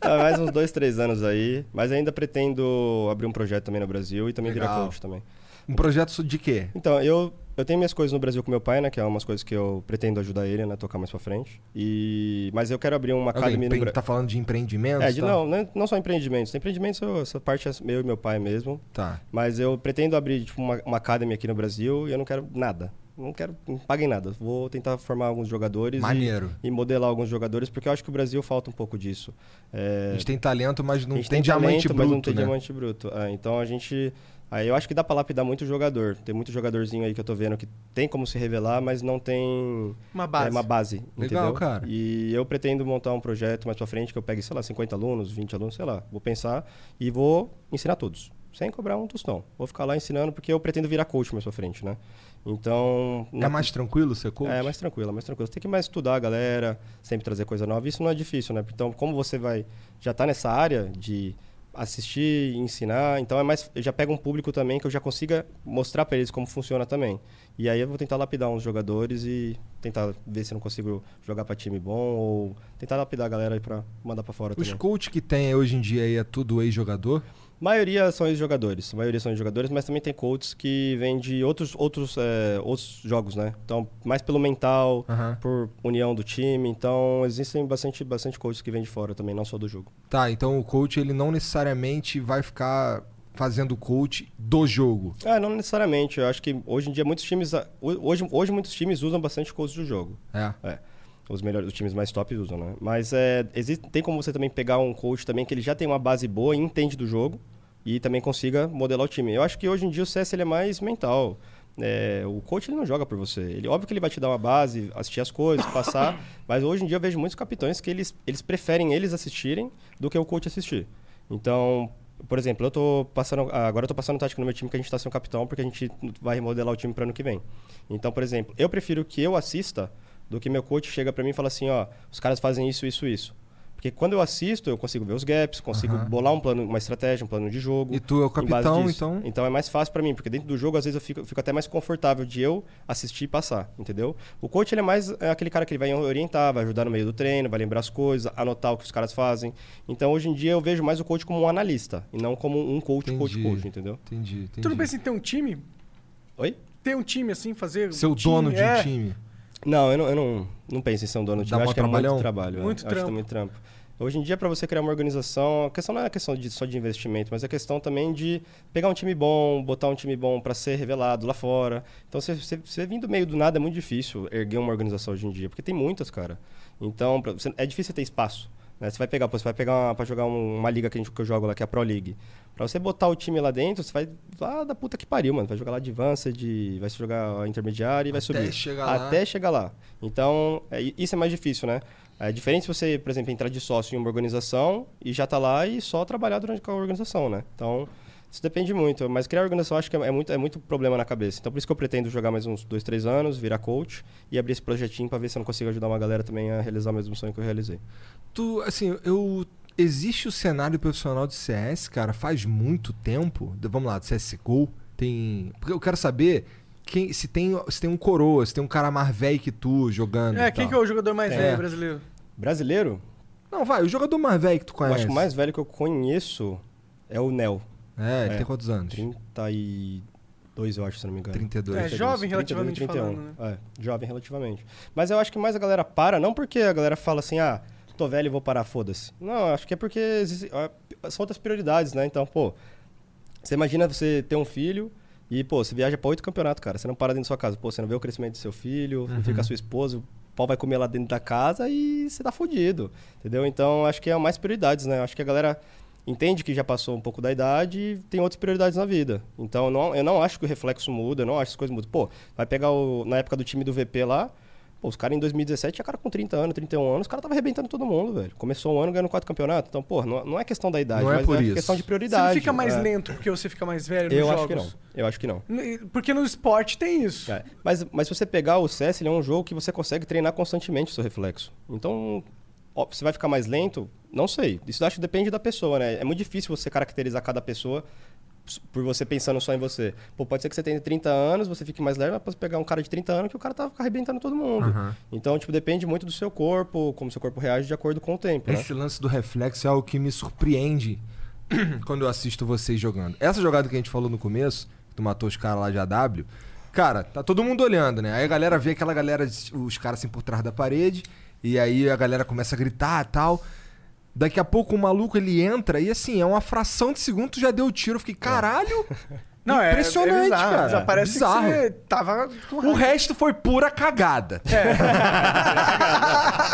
Ah, mais uns dois, três anos aí. Mas ainda pretendo abrir um projeto também no Brasil e também virar Legal. coach também. um projeto de quê? Então, eu, eu tenho minhas coisas no Brasil com meu pai, né? Que é umas coisas que eu pretendo ajudar ele, né? Tocar mais pra frente. E... Mas eu quero abrir uma no empre- Brasil. tá falando de empreendimentos? É, de, tá? não, não, não só empreendimentos. Empreendimentos, eu- essa parte é meu e meu pai mesmo. Tá. Mas eu pretendo abrir tipo, uma, uma academy aqui no Brasil e eu não quero nada. Não quero, não paguem nada. Vou tentar formar alguns jogadores e- Maneiro. E, modelar alguns jogadores, porque eu acho que o Brasil falta um pouco disso. É, A gente tem talento, mas não a gente tem, diamante talento, bruto, mas não tem né? diamante bruto. É, então a gente. Aí eu acho que dá pra lapidar muito jogador. Tem muito jogadorzinho aí que eu tô vendo que tem como se revelar, mas não tem Uma base. é, uma base. Legal, entendeu? cara. E eu pretendo montar um projeto mais pra frente que eu pegue, sei lá, 50 alunos, 20 alunos, sei lá. Vou pensar e vou ensinar todos. Sem cobrar um tostão. Vou ficar lá ensinando porque eu pretendo virar coach mais pra frente, né? Então. É mais tranquilo ser coach? É, mais tranquilo, é mais tranquilo. Você tem que mais estudar a galera, sempre trazer coisa nova. Isso não é difícil, né? Então, como você vai já tá nessa área de assistir, ensinar, então é mais eu já pego um público também que eu já consiga mostrar para eles como funciona também. E aí eu vou tentar lapidar uns jogadores e tentar ver se eu não consigo jogar para time bom ou tentar lapidar a galera aí para mandar para fora Os também. coach que tem hoje em dia aí é tudo ex-jogador? Maioria são ex-jogadores, a maioria são ex-jogadores, mas também tem coaches que vêm de outros, outros, é, outros jogos, né? Então, mais pelo mental, por união do time. Então, existem bastante, bastante coaches que vêm de fora também, não só do jogo. Tá, então o coach ele não necessariamente vai ficar fazendo coach do jogo. Ah, não necessariamente. Eu acho que hoje em dia muitos times, ho- hoje, hoje muitos times usam bastante coaches do jogo. É. É. Os melhores, os times mais top usam, né? Mas é, existe, tem como você também pegar um coach também que ele já tem uma base boa e entende do jogo e também consiga modelar o time. Eu acho que hoje em dia o CS ele é mais mental. É, o coach ele não joga por você. Ele, óbvio que ele vai te dar uma base, assistir as coisas, passar. mas hoje em dia eu vejo muitos capitães que eles, eles preferem eles assistirem do que o coach assistir. Então, por exemplo, eu tô passando. Agora eu tô passando tática no meu time que a gente tá sem o capitão, porque a gente vai remodelar o time para ano que vem. Então, por exemplo, eu prefiro que eu assista do que meu coach chega para mim e fala assim, ó, os caras fazem isso, isso, isso. Porque quando eu assisto, eu consigo ver os gaps, consigo Aham. bolar um plano, uma estratégia, um plano de jogo. E tu é o capitão, então? Então é mais fácil para mim, porque dentro do jogo, às vezes, eu fico, eu fico até mais confortável de eu assistir e passar, entendeu? O coach, ele é mais é aquele cara que ele vai orientar, vai ajudar no meio do treino, vai lembrar as coisas, anotar o que os caras fazem. Então, hoje em dia, eu vejo mais o coach como um analista, e não como um coach, coach, Entendi. coach, entendeu? Entendi, entendi. Tu não pensa em ter um time? Oi? Ter um time assim, fazer. Ser o um dono de é. um time. Não, eu não, eu não, não penso em ser um dono de Dá time. Eu mó acho que é muito trabalho. é. Muito Eu acho que trampo. é muito trampo. Hoje em dia, para você criar uma organização, a questão não é a questão de, só de investimento, mas é questão também de pegar um time bom, botar um time bom para ser revelado lá fora. Então, você, você, você vir do meio do nada é muito difícil erguer uma organização hoje em dia, porque tem muitas, cara. Então, pra- você- é difícil ter espaço. Né? Você vai pegar, pô, você vai pegar para jogar um- uma liga que, a gente, que eu jogo lá, que é a Pro League. Pra você botar o time lá dentro, você vai lá da puta que pariu, mano. Vai jogar lá de Advanced, vai jogar intermediário e vai Até subir. chegar lá. Até chegar lá. Então, é, isso é mais difícil, né? É diferente se você, por exemplo, entrar de sócio em uma organização e já tá lá e só trabalhar durante a organização, né? Então, isso depende muito. Mas criar organização acho que é, muito, é muito problema na cabeça. Então, por isso que eu pretendo jogar mais uns dois, três anos, virar coach e abrir esse projetinho pra ver se eu não consigo ajudar uma galera também a realizar o mesmo sonho que eu realizei. Tu, assim, eu. Existe o cenário profissional de CS, cara, faz muito tempo. De- Vamos lá, do CSGO. Tem. Porque eu quero saber quem, se, tem, se tem um coroa, se tem um cara mais velho que tu jogando. É, quem tal. que é o jogador mais É. velho brasileiro? Brasileiro? Não, vai, o jogador mais velho que tu Eu conhece. acho que o mais velho que eu conheço é o Nel. É, ele tem quantos anos? 32, eu acho, se não me engano. 32. É, jovem relativamente 31. falando, É, jovem relativamente. Mas eu acho que mais a galera para, não porque a galera fala assim, ah, tô velho e vou parar, foda-se. Não, acho que é porque existe- são outras prioridades, né? Então, pô, você imagina você ter um filho e, pô, você viaja pra oito campeonatos, cara. Você não para dentro da sua casa. Pô, você não vê o crescimento do seu filho, não Uhum. fica a sua esposa, o pau vai comer lá dentro da casa e você tá fudido. Entendeu? Então, acho que é mais prioridades, né? Acho que a galera entende que já passou um pouco da idade e tem outras prioridades na vida. Então, eu não, eu não acho que o reflexo muda, eu não acho que as coisas mudam. Pô, vai pegar o, na época do time do VP lá, pô, os caras em 2017 tinha cara com 30 anos, 31 anos, os caras tava arrebentando todo mundo, velho. Começou um ano ganhando quatro campeonatos. Então, pô, não, não é questão da idade, Não é mas por é isso. questão de Você prioridade. não fica mais é. lento porque você fica mais velho nos Eu jogos? acho que não. Eu acho que não. Porque no esporte tem isso. É, Mas, mas se você pegar o CS, ele é um jogo que você consegue treinar constantemente o seu reflexo. Então, ó, você vai ficar mais lento? Não sei. Isso acho que depende da pessoa, né? É muito difícil você caracterizar cada pessoa por você pensando só em você. Pô, pode ser que você tenha 30 anos, você fique mais leve, mas pode pegar um cara de 30 anos que o cara tá arrebentando todo mundo. Aham. Então, tipo, depende muito do seu corpo, como seu corpo reage de acordo com o tempo, né? Esse lance do reflexo é algo que me surpreende quando eu assisto vocês jogando. Essa jogada que a gente falou no começo, que tu matou os caras lá de AW, cara, tá todo mundo olhando, né? Aí a galera vê aquela galera, os caras assim por trás da parede, e aí a galera começa a gritar e tal. Daqui a pouco o maluco ele entra e assim, é uma fração de segundo, tu já deu o tiro. Eu fiquei, caralho! Não, é- Impressionante, é bizarro. cara. Já parece bizarro. que você tava com O resto foi pura cagada.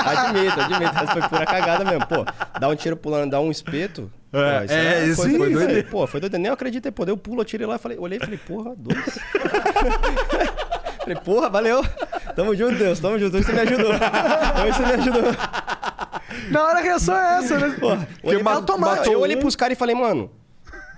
admito, admito. Essa foi pura cagada mesmo. Pô, dá um tiro pulando, dá um espeto. É, pô, isso é, isso foi, aí, foi doido. Pô, foi doido. Nem eu acreditei. Pô, deu um pulo, eu tirei lá e falei, olhei e falei, porra, dois. falei, porra, valeu. Tamo junto, Deus, tamo junto. Hoje você me ajudou. Hoje você me ajudou. Na hora a reação é essa, né? Pô, olhei pra- automático. eu olhei pros caras e falei, mano.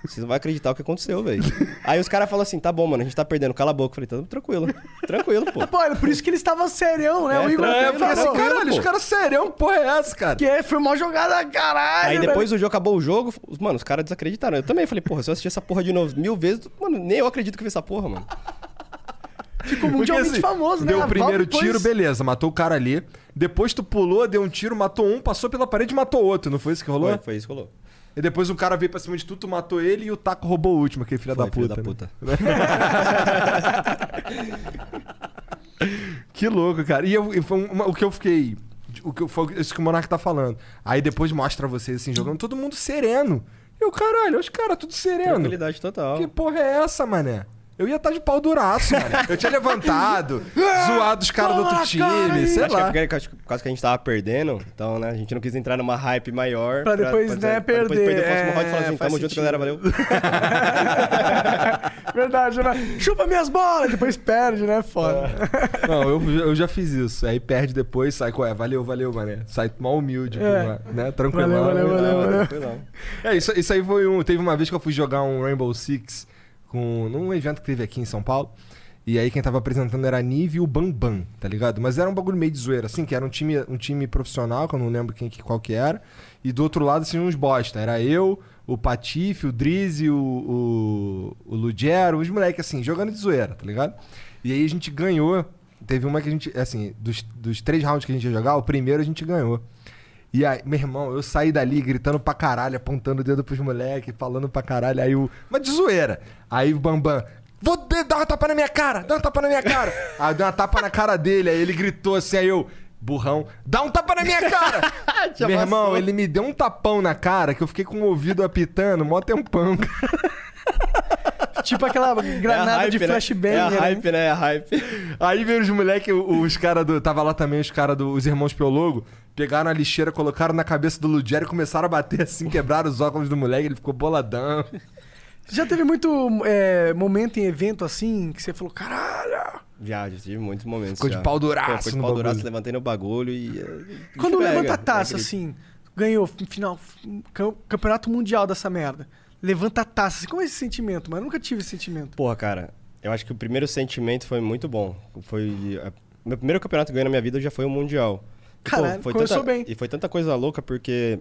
Vocês não vão acreditar o que aconteceu, velho. Aí os caras falaram assim: tá bom, mano, a gente tá perdendo, cala a boca. Eu falei, tá tranquilo. Tranquilo, pô. Pô, era por isso que eles estavam serião, né? É, o Igor tranquilo, até falou. tranquilo, Caralho, os caras serião, que porra é essa, cara? Que é, foi uma jogada caralho. Aí depois do jogo, acabou o jogo, os- mano, os caras desacreditaram. Eu também falei, porra, se eu assistir essa porra de novo mil vezes, mano, nem eu acredito que eu vi essa porra, mano. Ficou Porque, mundialmente assim, famoso, né? Deu o primeiro Valve tiro, depois- beleza, matou o cara ali. Depois tu pulou, deu um tiro, matou um, passou pela parede e matou outro. Não foi isso que rolou? Foi, foi isso que rolou. E depois um cara veio pra cima de tu, tu matou ele e o Taco roubou o último, aquele filho Foi, da filho puta. da né? puta. Que louco, cara. E, eu, e foi uma- o que eu fiquei. O que eu, foi isso que o Monark tá falando. Aí depois mostra vocês assim, jogando todo mundo sereno. E o caralho, os caras tudo sereno. Tranquilidade total. Que porra é essa, mané? Eu ia estar de pau duraço, mano. Eu tinha levantado, zoado os caras do outro time, sei acho que é lá. porque, acho que por causa que a gente tava perdendo, então, né, a gente não quis entrar numa hype maior. Pra depois, né, pra depois perder, perder o próximo é, round e falar assim, faz tamo junto, galera, valeu. Verdade, né? Chupa minhas bolas! Depois perde, né? Foda. Não, eu, eu já fiz isso. Aí perde depois, sai com é, valeu, valeu, mané. Sai mal humilde, É. pô, né? Tranquilo. Valeu, valeu, valeu, valeu. Tranquilão. É, isso, isso aí foi um. Teve uma vez que eu fui jogar um Rainbow Six com, num evento que teve aqui em São Paulo. E aí quem tava apresentando era a Nive e o Bambam, tá ligado? Mas era um bagulho meio de zoeira, assim, que era um time, um time profissional, que eu não lembro quem, que- qual que era. E do outro lado, assim, uns bosta. Era eu, o Patife, o Drizzy, o, o, o os moleques, assim, jogando de zoeira, tá ligado? E aí a gente ganhou. Teve uma que a gente, assim, dos, dos três rounds que a gente ia jogar, o primeiro a gente ganhou. E aí, meu irmão, eu saí dali gritando pra caralho, apontando o dedo pros moleques, falando pra caralho. Aí o. Mas de zoeira. Aí o Bambam. Vou dar uma tapa na minha cara, dá uma tapa na minha cara. aí eu dei uma tapa na cara dele, aí ele gritou assim, aí eu. Burrão, dá um tapa na minha cara! Meu irmão, amassou. ele me deu um tapão na cara que eu fiquei com o ouvido apitando, mó tempão. tipo aquela granada É hype, de né? flashbang. É a né? hype, né? É a hype. Aí veio os moleques, os caras do. Tava lá também os caras dos irmãos Piologo. Pegaram a lixeira, colocaram na cabeça do Lugero e começaram a bater assim, quebraram os óculos do moleque, ele ficou boladão. Já teve muito é, momento em evento assim que você falou, caralho. Já, já tive muitos momentos. Ficou de já. pau duraço Ficou de pau duraço, levantei no bagulho e. eh, Quando pega, levanta a taça, acredito. assim, ganhou final, cam- campeonato mundial dessa merda. Levanta a taça. assim, Como é esse sentimento, mano? Eu nunca tive esse sentimento. Porra, cara, eu acho que o primeiro sentimento foi muito bom. Foi. Meu primeiro campeonato que eu ganhei na minha vida já foi o Mundial. E, pô, Caralho, foi começou tanta- bem. E foi tanta coisa louca porque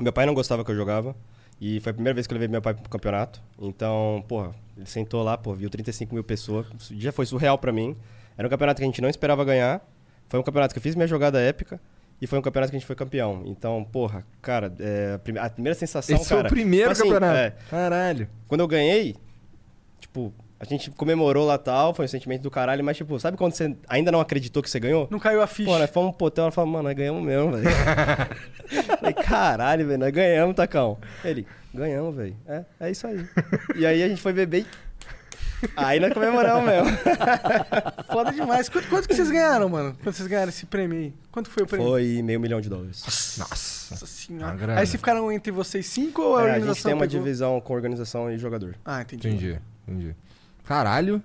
meu pai não gostava que eu jogava. E foi a primeira vez que eu levei meu pai pro campeonato. Então, porra, ele sentou lá, pô, viu 35 mil pessoas. Isso já foi surreal pra mim. Era um campeonato que a gente não esperava ganhar. Foi um campeonato que eu fiz minha jogada épica. E foi um campeonato que a gente foi campeão. Então, porra, cara, é, a prime- a primeira sensação, Esse foi cara... o primeiro tipo assim, campeonato. é, Caralho. quando eu ganhei, tipo, a gente comemorou lá tal, foi um sentimento do caralho, mas tipo, sabe quando você ainda não acreditou que você ganhou? Não caiu a ficha. Pô, nós fomos pro hotel, ela falou, mano, nós ganhamos mesmo, velho. Falei, caralho, velho, nós ganhamos, Tacão. Ele, ganhamos, velho. É, é isso aí. E aí a gente foi beber e... Aí nós comemoramos mesmo. Foda demais. Quanto, quanto que vocês ganharam, mano? Quando vocês ganharam esse prêmio aí? Quanto foi o prêmio? Foi meio milhão de dólares. Nossa. Nossa senhora. Aí vocês ficaram entre vocês cinco ou a É, a organização gente tem uma pegou? divisão com organização e jogador. Ah, entendi. Entendi, entendi. Caralho.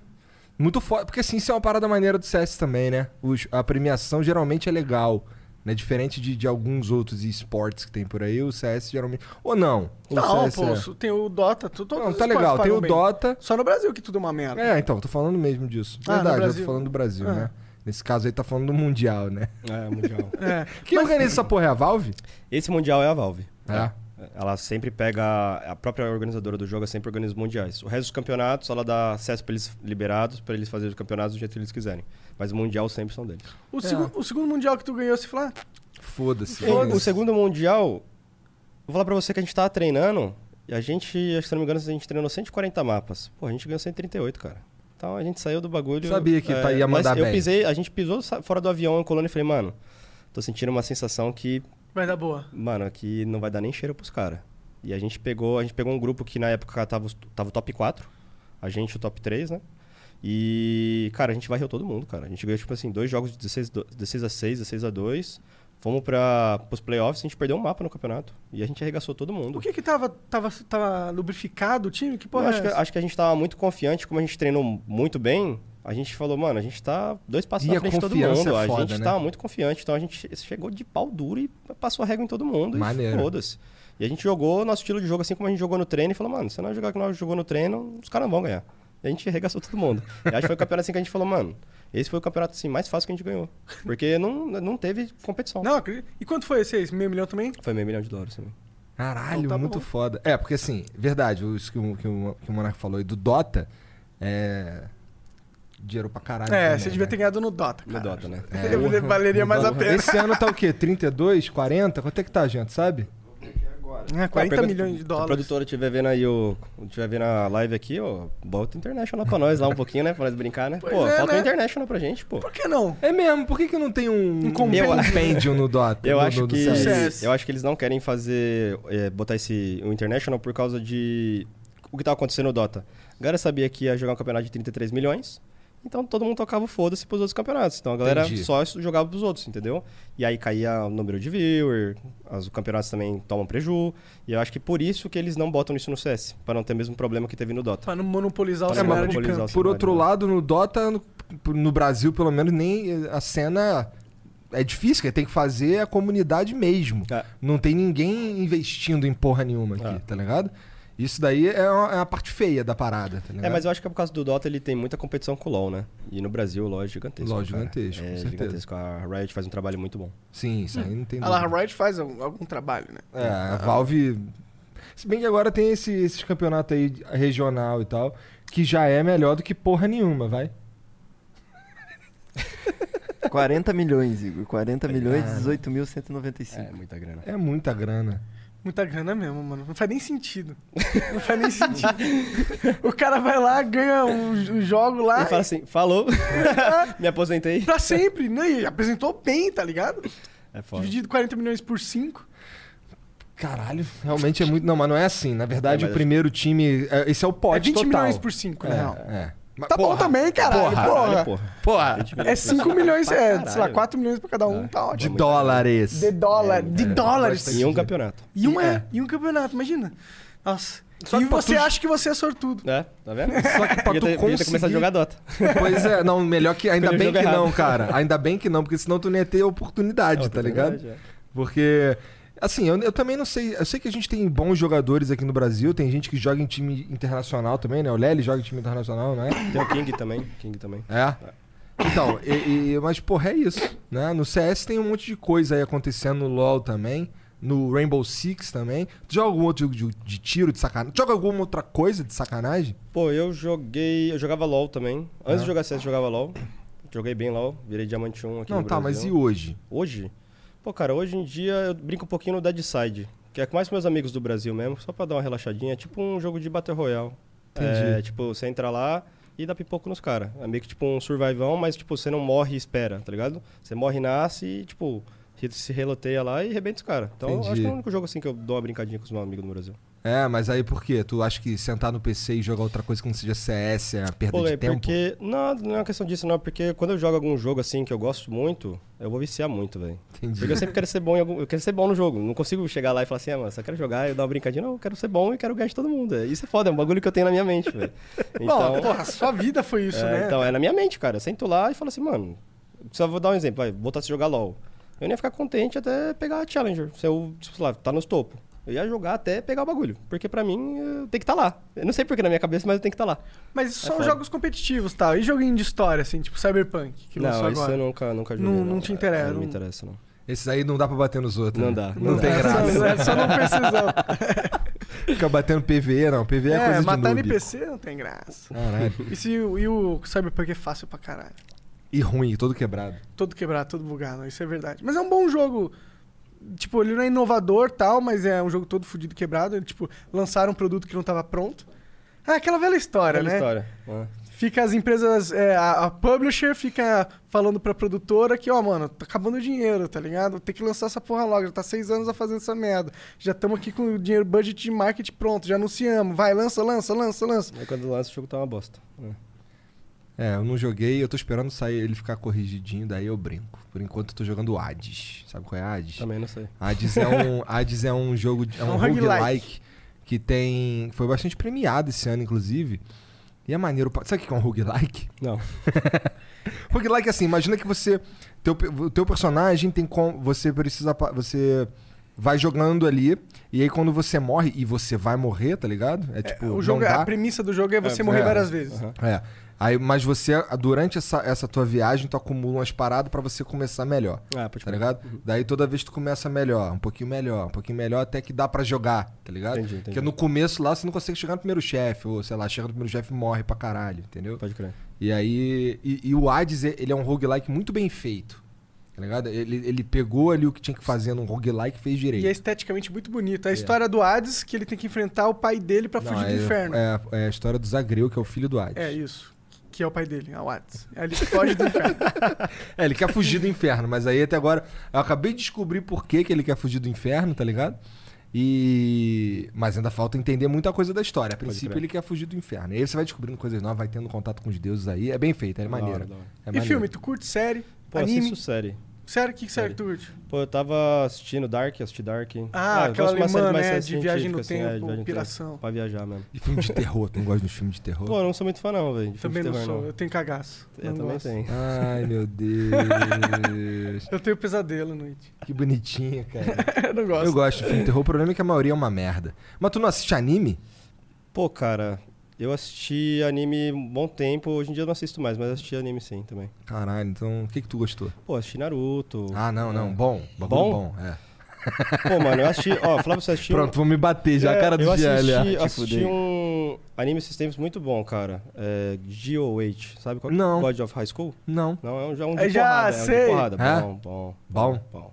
Muito foda. Porque assim, isso é uma parada maneira do CS também, né? Os- a premiação geralmente é legal. Né? Diferente de, de alguns outros esportes que tem por aí, o CS geralmente. Ou não? O Não, CS pô, é- tem o Dota. tu- todos Não, tá legal. Tem o bem. Dota. Só no Brasil que tudo é uma merda. É, então, tô falando mesmo disso. Ah, Verdade, eu tô falando do Brasil, Ah. né? Nesse caso aí tá falando do Mundial, né? É, mundial. É. Quem organiza essa porra é a Valve? Esse mundial é a Valve. É. Ela sempre pega. A própria organizadora do jogo sempre organiza os mundiais. O resto dos campeonatos, ela dá acesso pra eles liberados, pra eles fazerem os campeonatos do jeito que eles quiserem. Mas o mundial sempre são deles. O, segu- o segundo mundial que tu ganhou, você falou, ah, Foda-se. O, o segundo mundial, vou falar pra você que a gente tava treinando, e a gente, acho que se não me engano, a gente treinou 140 mapas. Pô, a gente ganhou 138, cara. Então a gente saiu do bagulho. Sabia que tá- ia mas mandar eu bem. pisei, a gente pisou fora do avião em Colônia e falei, mano, tô sentindo uma sensação que vai dar boa. Mano, aqui não vai dar nem cheiro pros caras. E a gente pegou, a gente pegou um grupo que na época tava, tava o top 4, a gente o top 3, né? E, cara, a gente varreu todo mundo, cara. A gente ganhou, tipo assim, dois jogos de 16, do- 16 a 6, 16 a 2. Fomos para os playoffs, a gente perdeu um mapa no campeonato. E a gente arregaçou todo mundo. Por que que tava, tava, tava lubrificado o time? Que porra Eu é acho, que, acho que a gente tava muito confiante, como a gente treinou muito bem. A gente falou, mano, a gente tá dois passos E na a frente de todo mundo. é a foda, gente né? tava muito confiante. Então a gente chegou de pau duro e passou a régua em todo mundo. Maneiro. E foda-se. E a gente jogou nosso estilo de jogo assim como a gente jogou no treino e falou, mano, se não jogar como nós jogou no treino, os caras não vão ganhar. E a gente arregaçou todo mundo. E acho que foi o campeonato assim que a gente falou, mano, esse foi o campeonato assim, mais fácil que a gente ganhou. Porque não, não teve competição. Não. E quanto foi esse aí? Meio milhão também? Foi meio milhão de dólares também. Caralho, Então tá muito bom. foda. É, porque assim, verdade, isso que o, que o, que o Monark falou aí do Dota é. Dinheiro pra caralho. É, também, você devia né? ter ganhado no Dota, No cara. Dota, né? É. Valeria mais a pena. Esse ano tá o quê? 32, 40? Quanto é que tá, gente, sabe? É, 40 pergunta- milhões de Se a dólares. produtora estiver vendo aí o. estiver vendo a live aqui, ó, bota o International pra nós lá um pouquinho, né? Pra nós brincar, né? Pois pô, é, falta né? o International pra gente, pô. Por que não? É mesmo, por que, que não tem um, um compêndio. no Dota? Eu no- acho no- que? CS. eu acho que eles não querem fazer é, botar esse o International por causa de o que tava acontecendo no Dota. A galera sabia que ia jogar um campeonato de 33 milhões. Então todo mundo tocava o foda-se pros outros campeonatos. Então a galera Entendi. só jogava pros outros, entendeu? E aí caía o número de viewer, os campeonatos também tomam preju. E eu acho que por isso que eles não botam isso no CS, para não ter o mesmo problema que teve no Dota. Pra não monopolizar o Pra não cenário de campo. o Por outro né? lado, no Dota, no, no Brasil, pelo menos, nem a cena é difícil, que tem que fazer a comunidade mesmo. É. Não tem ninguém investindo em porra nenhuma aqui, É. tá ligado? Isso daí é a, é a parte feia da parada, tá ligado? É, mas eu acho que é por causa do Dota ele tem muita competição com o LoL, né? E no Brasil o LoL é gigantesco. LoL é cara. gigantesco, É com certeza. gigantesco. A Riot faz um trabalho muito bom. Sim, isso aí não tem A La dúvida. Riot faz algum, algum trabalho, né? É, a Valve... Se bem que agora tem esse, esses campeonatos aí regional e tal, que já é melhor do que porra nenhuma, vai. 40 milhões, Igor. 40 milhões, Cara. 18.195. É, muita grana. É muita grana. Muita grana mesmo, mano. Não faz nem sentido. Não faz nem sentido. o cara vai lá, ganha um, um jogo lá Ele fala assim, falou, me aposentei. pra sempre, né? E apresentou bem, tá ligado? É foda. Dividido 40 milhões por 5. Caralho, realmente é muito. Não, mas não é assim. Na verdade, É, mas o primeiro time. é- Esse é o É pote 20 total. milhões por 5, na É, real. é. Mas, Tá bom porra, também, caralho. porra, Porra. Caralho, porra. Porra, 20 É 5 milhões, é, sei lá, caralho. 4 milhões pra cada um, tá de ótimo. dólares. De dólar, de dólares. Em um campeonato. E um, é. É. e um campeonato, imagina. Nossa. Só e você tu- acha que você é sortudo. É, tá vendo? Só que pra tu ter, podia ter começado a conseguir- jogar Dota. Pois é, não, melhor que. Ainda bem que jogo não, errado. cara. Ainda bem que não, porque senão tu não ia ter oportunidade, tá ligado? É. Porque. Assim, eu, eu também não sei. Eu sei que a gente tem bons jogadores aqui no Brasil, tem gente que joga em time internacional também, né? O Lely joga em time internacional, não é? Tem o King também, King também. É. Então, e, e- mas porra, é isso, né? No CS tem um monte de coisa aí acontecendo no LoL também, No Rainbow Six também. Tu joga algum outro jogo de, de tiro, de sacanagem? Joga alguma outra coisa de sacanagem? Pô, eu joguei. Eu jogava LOL também. Antes Ah. de jogar CS, eu jogava LOL. Joguei bem LOL, virei diamante 1 aqui Não, tá, Brasil. mas e hoje? Hoje? Pô, cara, hoje em dia eu brinco um pouquinho no Dead Side, que é com mais com meus amigos do Brasil mesmo, só pra dar uma relaxadinha. É tipo um jogo de Battle Royale. Entendi. É, tipo, você entra lá e dá pipoco nos caras. É meio que tipo um survivão, mas tipo, você não morre e espera, tá ligado? Você morre e nasce e, tipo, se reloteia lá e arrebenta os caras. Então, acho que é o único jogo assim que eu dou uma brincadinha com os meus amigos no Brasil. É, mas aí por quê? Tu acha que sentar no PC e jogar outra coisa que não seja CS é a perda Pô, de é tempo? porque. Não, não é uma questão disso, não. Porque quando eu jogo algum jogo assim que eu gosto muito, eu vou viciar muito, velho. Entendi. Porque eu sempre quero ser bom em algum. Eu quero ser bom no jogo. Não consigo chegar lá e falar assim, ah, mano, só quero jogar e dar uma brincadinha. Não, eu quero ser bom e quero ganhar de todo mundo. É, Isso é foda, é um bagulho que eu tenho na minha mente, velho. Bom, porra, sua vida foi isso, é, né? Então, é na minha mente, cara. Eu sento lá e falo assim, mano. Só vou dar um exemplo, vai, voltar a se jogar LOL. Eu nem ia ficar contente até pegar a Challenger. Se eu, sei lá, tá nos topo. Eu ia jogar até pegar o bagulho. Porque pra mim, eu tenho que estar lá. Eu não sei porque na minha cabeça, mas eu tenho que estar lá. Mas isso É são foda. jogos competitivos, tal. E joguinho de história, assim, tipo Cyberpunk, que lançou não, isso agora. eu nunca, nunca joguei. Não, não te interessa. É, não não- me interessa, não. Esses aí não dá pra bater nos outros. Não né? dá, Não, não tem dá. graça. Só, só não precisou. Fica batendo PVE, não. PVE é, É, coisa de matar noob. NPC não tem graça. Caralho. E, se, o- e o Cyberpunk é fácil pra caralho. E ruim, todo quebrado. Todo quebrado, todo bugado, isso é verdade. Mas é um bom jogo. Tipo, ele não é inovador tal, mas é um jogo todo fudido quebrado. Ele, tipo, lançaram um produto que não tava pronto. Ah, aquela velha história, Olha a né? história. Ah. Fica as empresas, é, a, a publisher fica falando pra produtora que, ó, mano, tá acabando o dinheiro, tá ligado? Tem que lançar essa porra logo, já tá seis anos a fazendo essa merda. Já estamos aqui com o dinheiro, budget de marketing pronto, já anunciamos. Vai, lança, lança, lança, lança. Aí quando lança o jogo tá uma bosta. É. É, eu não joguei, eu tô esperando sair ele ficar corrigidinho, daí eu brinco. Por enquanto eu tô jogando Hades. Sabe qual é Hades? Também não sei. Hades é um, Hades é um jogo, de- é É um um roguelike. roguelike que tem. Foi bastante premiado esse ano, inclusive. E é maneiro. Sabe o que é um roguelike? Não. roguelike é assim, imagina que você. Teu, o teu personagem tem com. Você precisa. Você vai jogando ali. E aí quando você morre, e você vai morrer, tá ligado? É tipo. o jogo, não é- dá. a premissa do jogo é você É, morrer é. várias vezes. Aham. É. Aí, mas você, durante essa, essa tua viagem, tu acumula umas paradas pra você começar melhor. Ah, pode Tá ligado? Daí toda vez tu começa melhor, um pouquinho melhor, um pouquinho melhor, até que dá pra jogar, tá ligado? Entendi, entendi. Porque no começo lá você não consegue chegar no primeiro chefe, ou sei lá, chega no primeiro chefe e morre pra caralho, entendeu? Pode crer. E aí. E, e o Hades, ele é um roguelike muito bem feito. Tá ligado? Ele, ele pegou ali o que tinha que fazer num roguelike e fez direito. E é esteticamente muito bonito. A história do Hades, que ele tem que enfrentar o pai dele pra Não, fugir é, do inferno. É, é a história do Zagreu, que é o filho do Hades. É isso. Que é o pai dele, é o Hades. Ele foge do inferno. É, ele quer fugir do inferno, mas aí até agora. Eu acabei de descobrir por que, que ele quer fugir do inferno, tá ligado? E. Mas ainda falta entender muita coisa da história. A princípio, ele quer fugir do inferno. E aí você vai descobrindo coisas novas, vai tendo contato com os deuses aí. É bem feito, é maneiro. É e maneiro. filme, tu curte série, Pô, anime? assisto série. Sério, que série Série. que tu curte? Pô, eu tava assistindo Dark, assisti Dark. Ah, eu aquela alemã, mais né, série de viagem no assim, é, de tempo, viagem no tempo, piração. Pra viajar mesmo. E filme de terror, tu não gosta de filme de terror? Pô, eu não sou muito fã não, velho. Também de não terror, sou, eu tenho cagaço. Eu não também gosto. tenho. Ai, meu Deus. Eu tenho pesadelo à noite. que bonitinho, cara. eu não gosto. Eu gosto de filme de terror, o problema é que a maioria é uma merda. Mas tu não assiste anime? Pô, cara, eu assisti anime um bom tempo. Hoje em dia eu não assisto mais, mas assisti anime sim também. Caralho, então o que que tu gostou? Pô, assisti Naruto. Ah, não, não, É. bom. Bagulho Bom? bom, é. Pô, mano, eu assisti. Ó, falava pra você assistir. Pronto, vou me bater já, a É, cara do eu GL. assisti, ah, te assisti fudei. um anime esses tempos muito bom, cara. É GOH, sabe qual Não. God of High School? Não. Não, é um, já é um de Eu já porrada. É um sei. de porrada. É? Bom, bom, Bom? bom.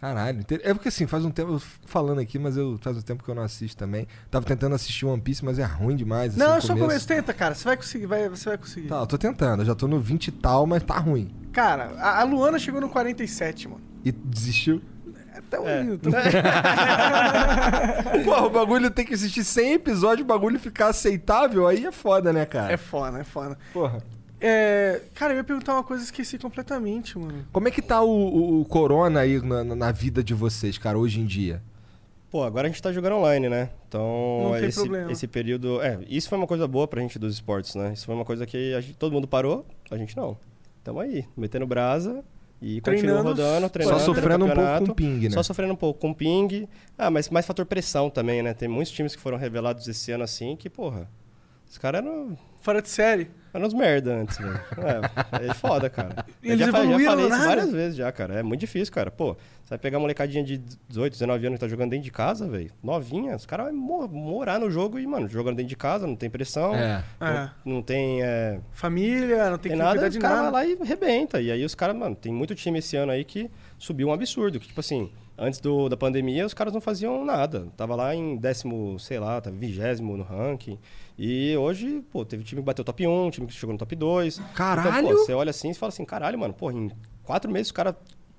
Caralho, é porque assim, faz um tempo, eu fico falando aqui, mas eu faz um tempo que eu não assisto também. Tava tentando assistir One Piece, mas é ruim demais. assim, Não, é só começo. Tenta, cara. Você vai conseguir, vai, você vai conseguir. Tá, eu tô tentando, eu já tô no 20 e tal, mas tá ruim. Cara, a, a Luana chegou no 47, mano. E desistiu? É tão É. lindo. tão- Porra, o bagulho tem que assistir 100 episódios, o bagulho ficar aceitável, aí é foda, né, cara? É foda, é foda. Porra. É, cara, eu ia perguntar uma coisa e esqueci completamente, mano. Como é que tá o, o- o corona aí na, na vida de vocês, cara, hoje em dia? Pô, agora a gente tá jogando online, né? Então, Não esse, problema. esse período. É, isso foi uma coisa boa pra gente dos esportes, né? Isso foi uma coisa que a gente- todo mundo parou, a gente não. Tamo aí, metendo brasa e continua Treinando, rodando, treinando. Só sofrendo um pouco com ping, né? Só sofrendo um pouco com ping. Ah, mas mais fator pressão também, né? Tem muitos times que foram revelados esse ano assim que, porra, os caras eram, Fora de série. Uns merda antes, velho. É, é foda, cara. Eu já, fa- já falei isso várias vezes já, cara. É muito difícil, cara. Pô, Você vai pegar uma molecadinha de 18, 19 anos que tá jogando dentro de casa, velho. Novinha, os caras vão mo- morar no jogo e, mano, jogando dentro de casa, não tem pressão. É. Não, É. não tem. é, Família, não tem, tem nada, cuidar os de caras nada. vai lá e arrebenta. E aí os caras, mano, tem muito time esse ano aí que subiu um absurdo. Que, tipo assim, antes do, da pandemia, os caras não faziam nada. Tava lá em décimo, sei lá, tava vigésimo no ranking. E hoje, pô, teve time que bateu top 1, time que chegou no top 2. Caralho! Então, pô, você olha assim e fala assim, caralho, mano, pô, em quatro meses os caras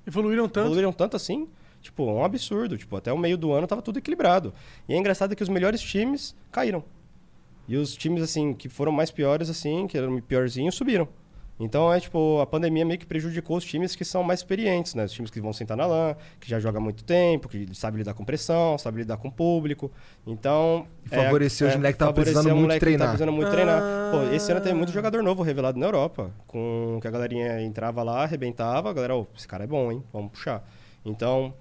Evoluíram tanto. evoluíram tanto assim. Tipo, um absurdo. Tipo, até o meio do ano tava tudo equilibrado. E é engraçado que os melhores times caíram. E os times, assim, que foram mais piores, assim, que eram piorzinhos, subiram. Então, é tipo, a pandemia meio que prejudicou os times que são mais experientes, né? Os times que vão sentar na lã, que já jogam há muito tempo, que sabe lidar com pressão, sabe lidar com o público. Então... E favoreceu os moleques que tavam favoreceu precisando o muito que treinar. Tá precisando muito treinar. Pô, esse ano tem muito jogador novo revelado na Europa, com que a galerinha entrava lá, arrebentava, a galera, ô, esse cara é bom, hein? Vamos puxar. Então,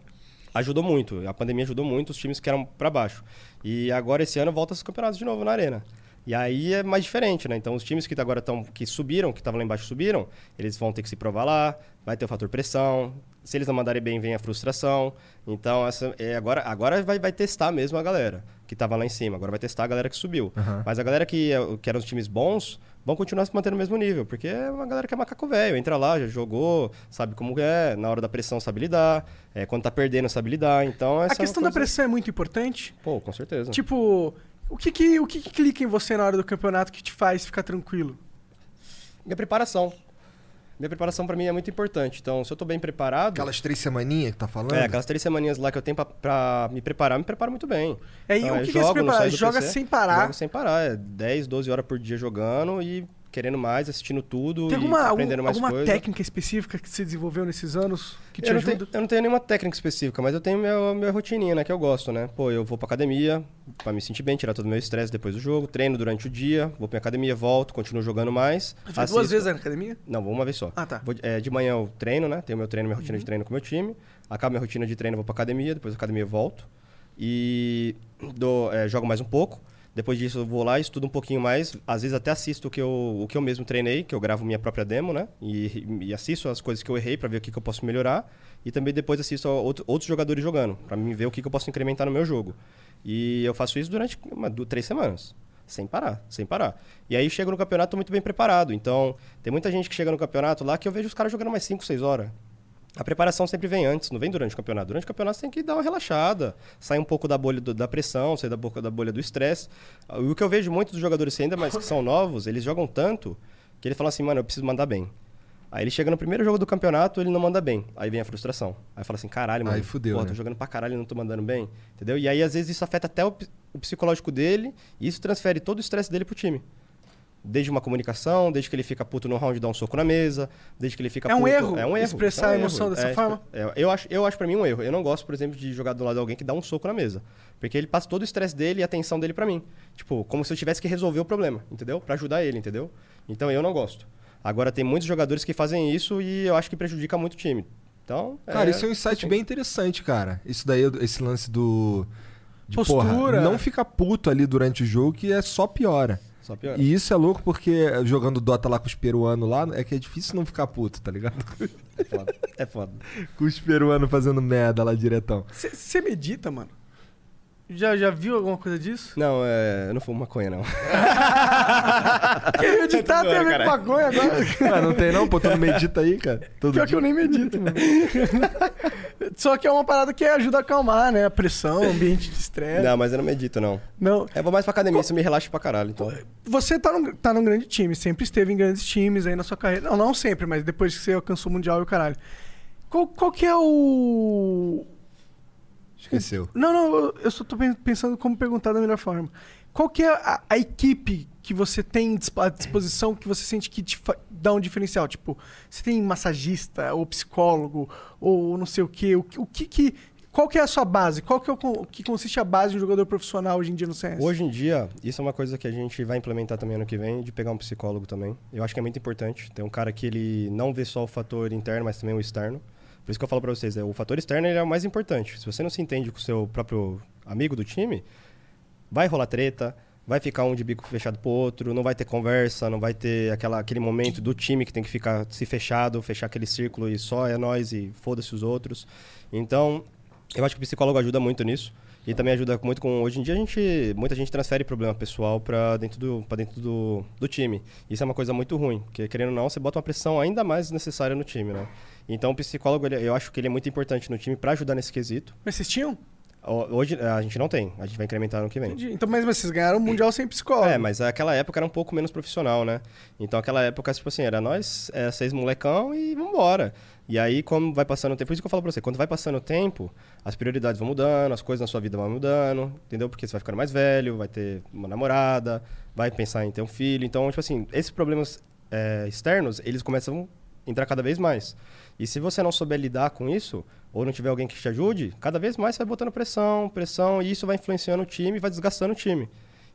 ajudou muito. A pandemia ajudou muito os times que eram pra baixo. E agora esse ano volta os campeonatos de novo na arena. E aí é mais diferente, né? Então os times que agora estão que subiram, que estavam lá embaixo subiram, eles vão ter que se provar lá, vai ter o fator pressão. Se eles não mandarem bem, vem a frustração. Então essa é agora agora vai, vai testar mesmo a galera que estava lá em cima. Agora vai testar a galera que subiu. Aham. Mas a galera que, que eram os times bons vão continuar se mantendo no mesmo nível, porque é uma galera que é macaco velho, entra lá, já jogou, sabe como é, na hora da pressão sabe lidar, é, quando tá perdendo sabe lidar, então essa A questão é uma da coisa... pressão é muito importante. Pô, com certeza. Tipo, o que que, o que que clica em você na hora do campeonato que te faz ficar tranquilo? Minha preparação. Minha preparação pra mim é muito importante. Então, se eu tô bem preparado. Aquelas três semaninhas que tá falando? É, aquelas três semaninhas lá que eu tenho pra, pra me preparar, me preparo muito bem. É, e Então, o eu que que é se jogo, preparar? Joga PC, sem parar? Jogo sem parar. É 10, 12 horas por dia jogando e querendo mais, assistindo tudo Tem alguma, aprendendo mais alguma coisa. técnica específica que você desenvolveu nesses anos que te eu, não ajuda? tenho, eu não tenho nenhuma técnica específica, mas eu tenho minha, minha rotininha, né, que eu gosto, né? Pô, eu vou pra academia pra me sentir bem, tirar todo o meu estresse depois do jogo, treino durante o dia, vou pra academia, volto, continuo jogando mais. Vai duas vezes na academia? Não, vou uma vez só. Ah, tá. Vou- é, de manhã eu treino, né? Tenho meu treino, minha rotina Uhum. de treino com o meu time. Acabo minha rotina de treino, vou pra academia, depois da academia eu volto. E dou, é, jogo mais um pouco. Depois disso eu vou lá, estudo um pouquinho mais. Às vezes até assisto o que eu, o que eu mesmo treinei, que eu gravo minha própria demo, né? E, e assisto as coisas que eu errei pra ver o que, que eu posso melhorar. E também depois assisto outro- outros jogadores jogando, pra mim ver o que, que eu posso incrementar no meu jogo. E eu faço isso durante uma, du- três semanas. Sem parar, sem parar. E aí chego no campeonato muito bem preparado. Então, tem muita gente que chega no campeonato lá que eu vejo os caras jogando mais 5, 6 horas. A preparação sempre vem antes, não vem durante o campeonato. Durante o campeonato você tem que dar uma relaxada, sair um pouco da bolha do- da pressão, sair da boca da bolha do estresse. Ah, O que eu vejo muito dos jogadores ainda mais que são novos, eles jogam tanto que eles falam assim, mano, eu preciso mandar bem. Aí ele chega no primeiro jogo do campeonato, ele não manda bem. Aí vem a frustração. Aí fala assim, caralho, mano. Aí fudeu, Pô, né? tô jogando pra caralho e não tô mandando bem. Entendeu? E aí, às vezes, isso afeta até o, o psicológico dele e isso transfere todo o estresse dele pro time. Desde uma comunicação, desde que ele fica puto no round e dá um soco na mesa, desde que ele fica É um puto... erro É um erro. expressar é um a emoção erro. dessa É, forma? é, eu, acho, eu acho pra mim um erro. Eu não gosto, por exemplo, de jogar do lado de alguém que dá um soco na mesa. Porque ele passa todo o estresse dele e a atenção dele pra mim. Tipo, como se eu tivesse que resolver o problema, entendeu? Pra ajudar ele, entendeu? Então eu não gosto. Agora tem muitos jogadores que fazem isso e eu acho que prejudica muito o time. Então, Cara, isso é um insight bem interessante, cara. Isso daí, esse lance do. De, porra, Postura. não fica puto ali durante o jogo, que é só piora. Só piora. E isso é louco porque jogando Dota lá com os peruanos lá, é que é difícil não ficar puto, tá ligado? É foda. É foda. com os peruanos fazendo merda lá diretão. Você medita, mano? Já, já viu alguma coisa disso? Não, é, eu não fumo maconha, não. Quer meditar tem a ver com maconha agora? Ah, não tem não? Pô, tu não medita aí, cara? Todo Pior que dia. eu nem medito, mano. Só que é uma parada que ajuda a acalmar, né? A pressão, o ambiente de estresse. Não, mas eu não medito, não. Não. Eu vou mais pra academia, isso me relaxa pra caralho, então. Você tá num, tá num grande time, sempre esteve em grandes times aí na sua carreira. Não, não sempre, mas depois que você alcançou o Mundial e o caralho. Qual, qual que é o. Esqueceu. Não, não, eu- só tô pen- pensando como perguntar da melhor forma. Qual que é a, a equipe que você tem à disposição que você sente que te dá um diferencial? Tipo, você tem massagista, ou psicólogo, ou não sei o quê. O, que- o que que... Qual que é a sua base? Qual que é o, que consiste a base de um jogador profissional hoje em dia no CS? Hoje em dia, isso é uma coisa que a gente vai implementar também ano que vem, de pegar um psicólogo também. Eu acho que é muito importante. Ter um cara que ele não vê só o fator interno, mas também o externo. Por isso que eu falo pra vocês, é, o fator externo é o mais importante. Se você não se entende com o seu próprio amigo do time, vai rolar treta, vai ficar um de bico fechado pro outro, não vai ter conversa, não vai ter aquela, aquele momento do time que tem que ficar se fechado, fechar aquele círculo e só é nós e foda-se os outros. Então, eu acho que o psicólogo ajuda muito nisso. E também ajuda muito com. Hoje em dia, a gente, muita gente transfere problema pessoal para dentro, do, pra dentro do, do time. Isso é uma coisa muito ruim, porque querendo ou não, você bota uma pressão ainda mais necessária no time, né? Então, o psicólogo, ele- eu acho que ele é muito importante no time para ajudar nesse quesito. Mas vocês tinham? Ho- Hoje a gente não tem, a gente vai incrementar no que vem. Entendi. Então, mas, mas vocês ganharam o Mundial sem psicólogo. É, mas aquela época era um pouco menos profissional, né? Então aquela época, tipo assim, era nós, é, seis molecão e vambora. E aí, como vai passando o tempo, por isso que eu falo pra você, quando vai passando o tempo, as prioridades vão mudando, as coisas na sua vida vão mudando, entendeu? Porque você vai ficando mais velho, vai ter uma namorada, vai pensar em ter um filho. Então, tipo assim, esses problemas é, externos, eles começam entrar cada vez mais. E se você não souber lidar com isso, ou não tiver alguém que te ajude, cada vez mais você vai botando pressão, pressão, e isso vai influenciando o time, vai desgastando o time.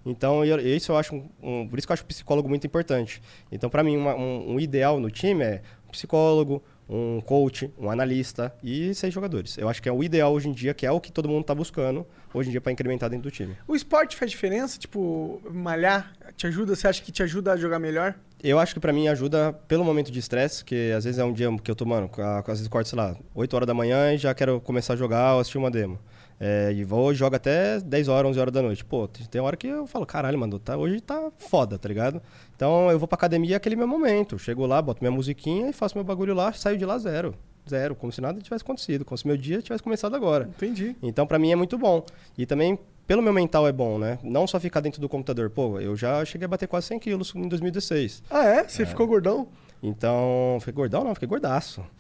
Então, eu, isso eu acho um, um- por isso que eu acho psicólogo muito importante. Então, para mim, uma- um, um ideal no time é um psicólogo, um coach, um analista e seis jogadores. Eu acho que é o ideal hoje em dia, que é o que todo mundo está buscando hoje em dia para incrementar dentro do time. O esporte faz diferença? Tipo, malhar te ajuda? Você acha que te ajuda a jogar melhor? Eu acho que pra mim ajuda pelo momento de estresse, que às vezes é um dia que eu tô, mano, às vezes corto, sei lá, 8 horas da manhã e já quero começar a jogar ou assistir uma demo. É, e vou e jogo até 10 horas, 11 horas da noite. Pô, tem tem hora que eu falo, caralho, mano, tá, hoje tá foda, tá ligado? Então eu vou pra academia, é aquele meu momento. Chego lá, boto minha musiquinha e faço meu bagulho lá, saio de lá zero. Zero, como se nada tivesse acontecido, como se meu dia tivesse começado agora. Entendi. Então, pra mim é muito bom. E também, pelo meu mental é bom, né? Não só ficar dentro do computador. Pô, eu já cheguei a bater quase 100 quilos em 2016. Ah, é? Você ficou gordão? Então, fiquei gordão? Não, fiquei gordaço.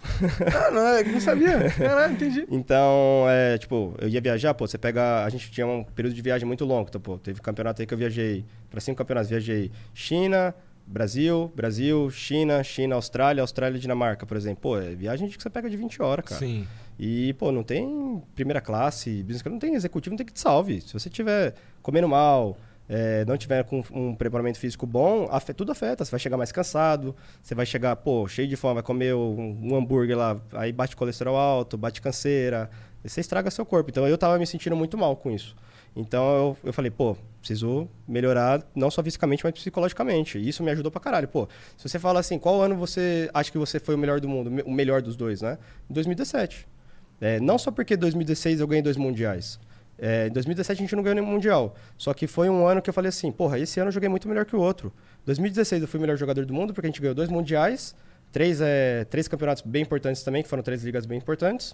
Ah, não, é que não sabia. Caralho, entendi. Então, é, tipo, eu ia viajar, pô, você pega. A gente tinha um período de viagem muito longo, então, pô, teve campeonato aí que eu viajei. Pra cinco campeonatos, viajei China, Brasil, Brasil, China, China, Austrália, Austrália e Dinamarca, por exemplo. Pô, é viagem que você pega de 20 horas, cara. Sim. E, pô, não tem primeira classe, business class, não tem executivo, não tem que te salve. Se você tiver comendo mal, é, não tiver com um preparamento físico bom, afe- tudo afeta. Você vai chegar mais cansado, você vai chegar, pô, cheio de fome, vai comer um, um hambúrguer lá, aí bate colesterol alto, bate canseira, você estraga seu corpo. Então eu tava me sentindo muito mal com isso. Então eu, eu falei, pô, preciso melhorar não só fisicamente, mas psicologicamente. E isso me ajudou pra caralho. Pô, se você fala assim, qual ano você acha que você foi o melhor do mundo, o melhor dos dois, né? Em 2017. É, não só porque em 2016 eu ganhei dois mundiais. É, em 2017 a gente não ganhou nenhum mundial. Só que foi um ano que eu falei assim, porra, esse ano eu joguei muito melhor que o outro. 2016 eu fui o melhor jogador do mundo porque a gente ganhou dois mundiais, três, é, três campeonatos bem importantes também, que foram três ligas bem importantes.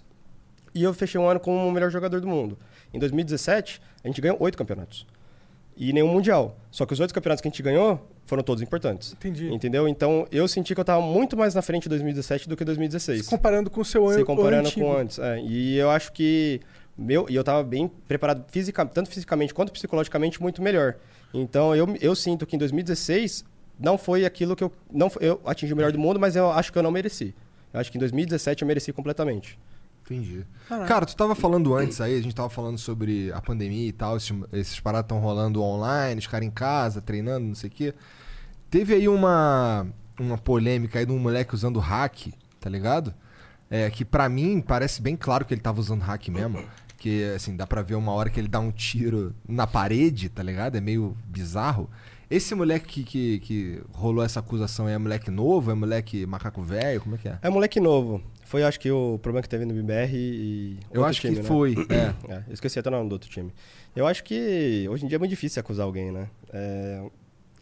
E eu fechei um ano como o melhor jogador do mundo. Em 2017, a gente ganhou oito campeonatos. E nenhum mundial. Só que os oito campeonatos que a gente ganhou foram todos importantes. Entendi. Entendeu? Então eu senti que eu tava muito mais na frente em 2017 do que 2016. Comparando com o seu Se ano comparando antigo. com antes. é. E eu acho que. Meu, e eu tava bem preparado fisica, tanto fisicamente quanto psicologicamente muito melhor. Então eu, eu sinto que em 2016 não foi aquilo que eu. Não, foi- eu atingi o melhor do mundo, mas eu acho que eu não mereci. Eu acho que em 2017 eu mereci completamente. Entendi. Caraca. Cara, tu tava falando antes aí, a gente tava falando sobre a pandemia e tal, esses, esses paradas estão rolando online, os caras em casa, treinando, não sei o quê. Teve aí uma, uma polêmica aí de um moleque usando hack, tá ligado? É, que pra mim parece bem claro que ele tava usando hack mesmo. Que, assim, dá pra ver uma hora que ele dá um tiro na parede, tá ligado? É meio bizarro. Esse moleque que, que, que rolou essa acusação é moleque novo? É moleque macaco velho? Como é que é? É moleque novo. Foi, acho que, o problema que teve no BBR e. Eu acho que time, né? foi, é. é. Eu esqueci até o nome do outro time. Eu acho que hoje em dia é muito difícil acusar alguém, né? É,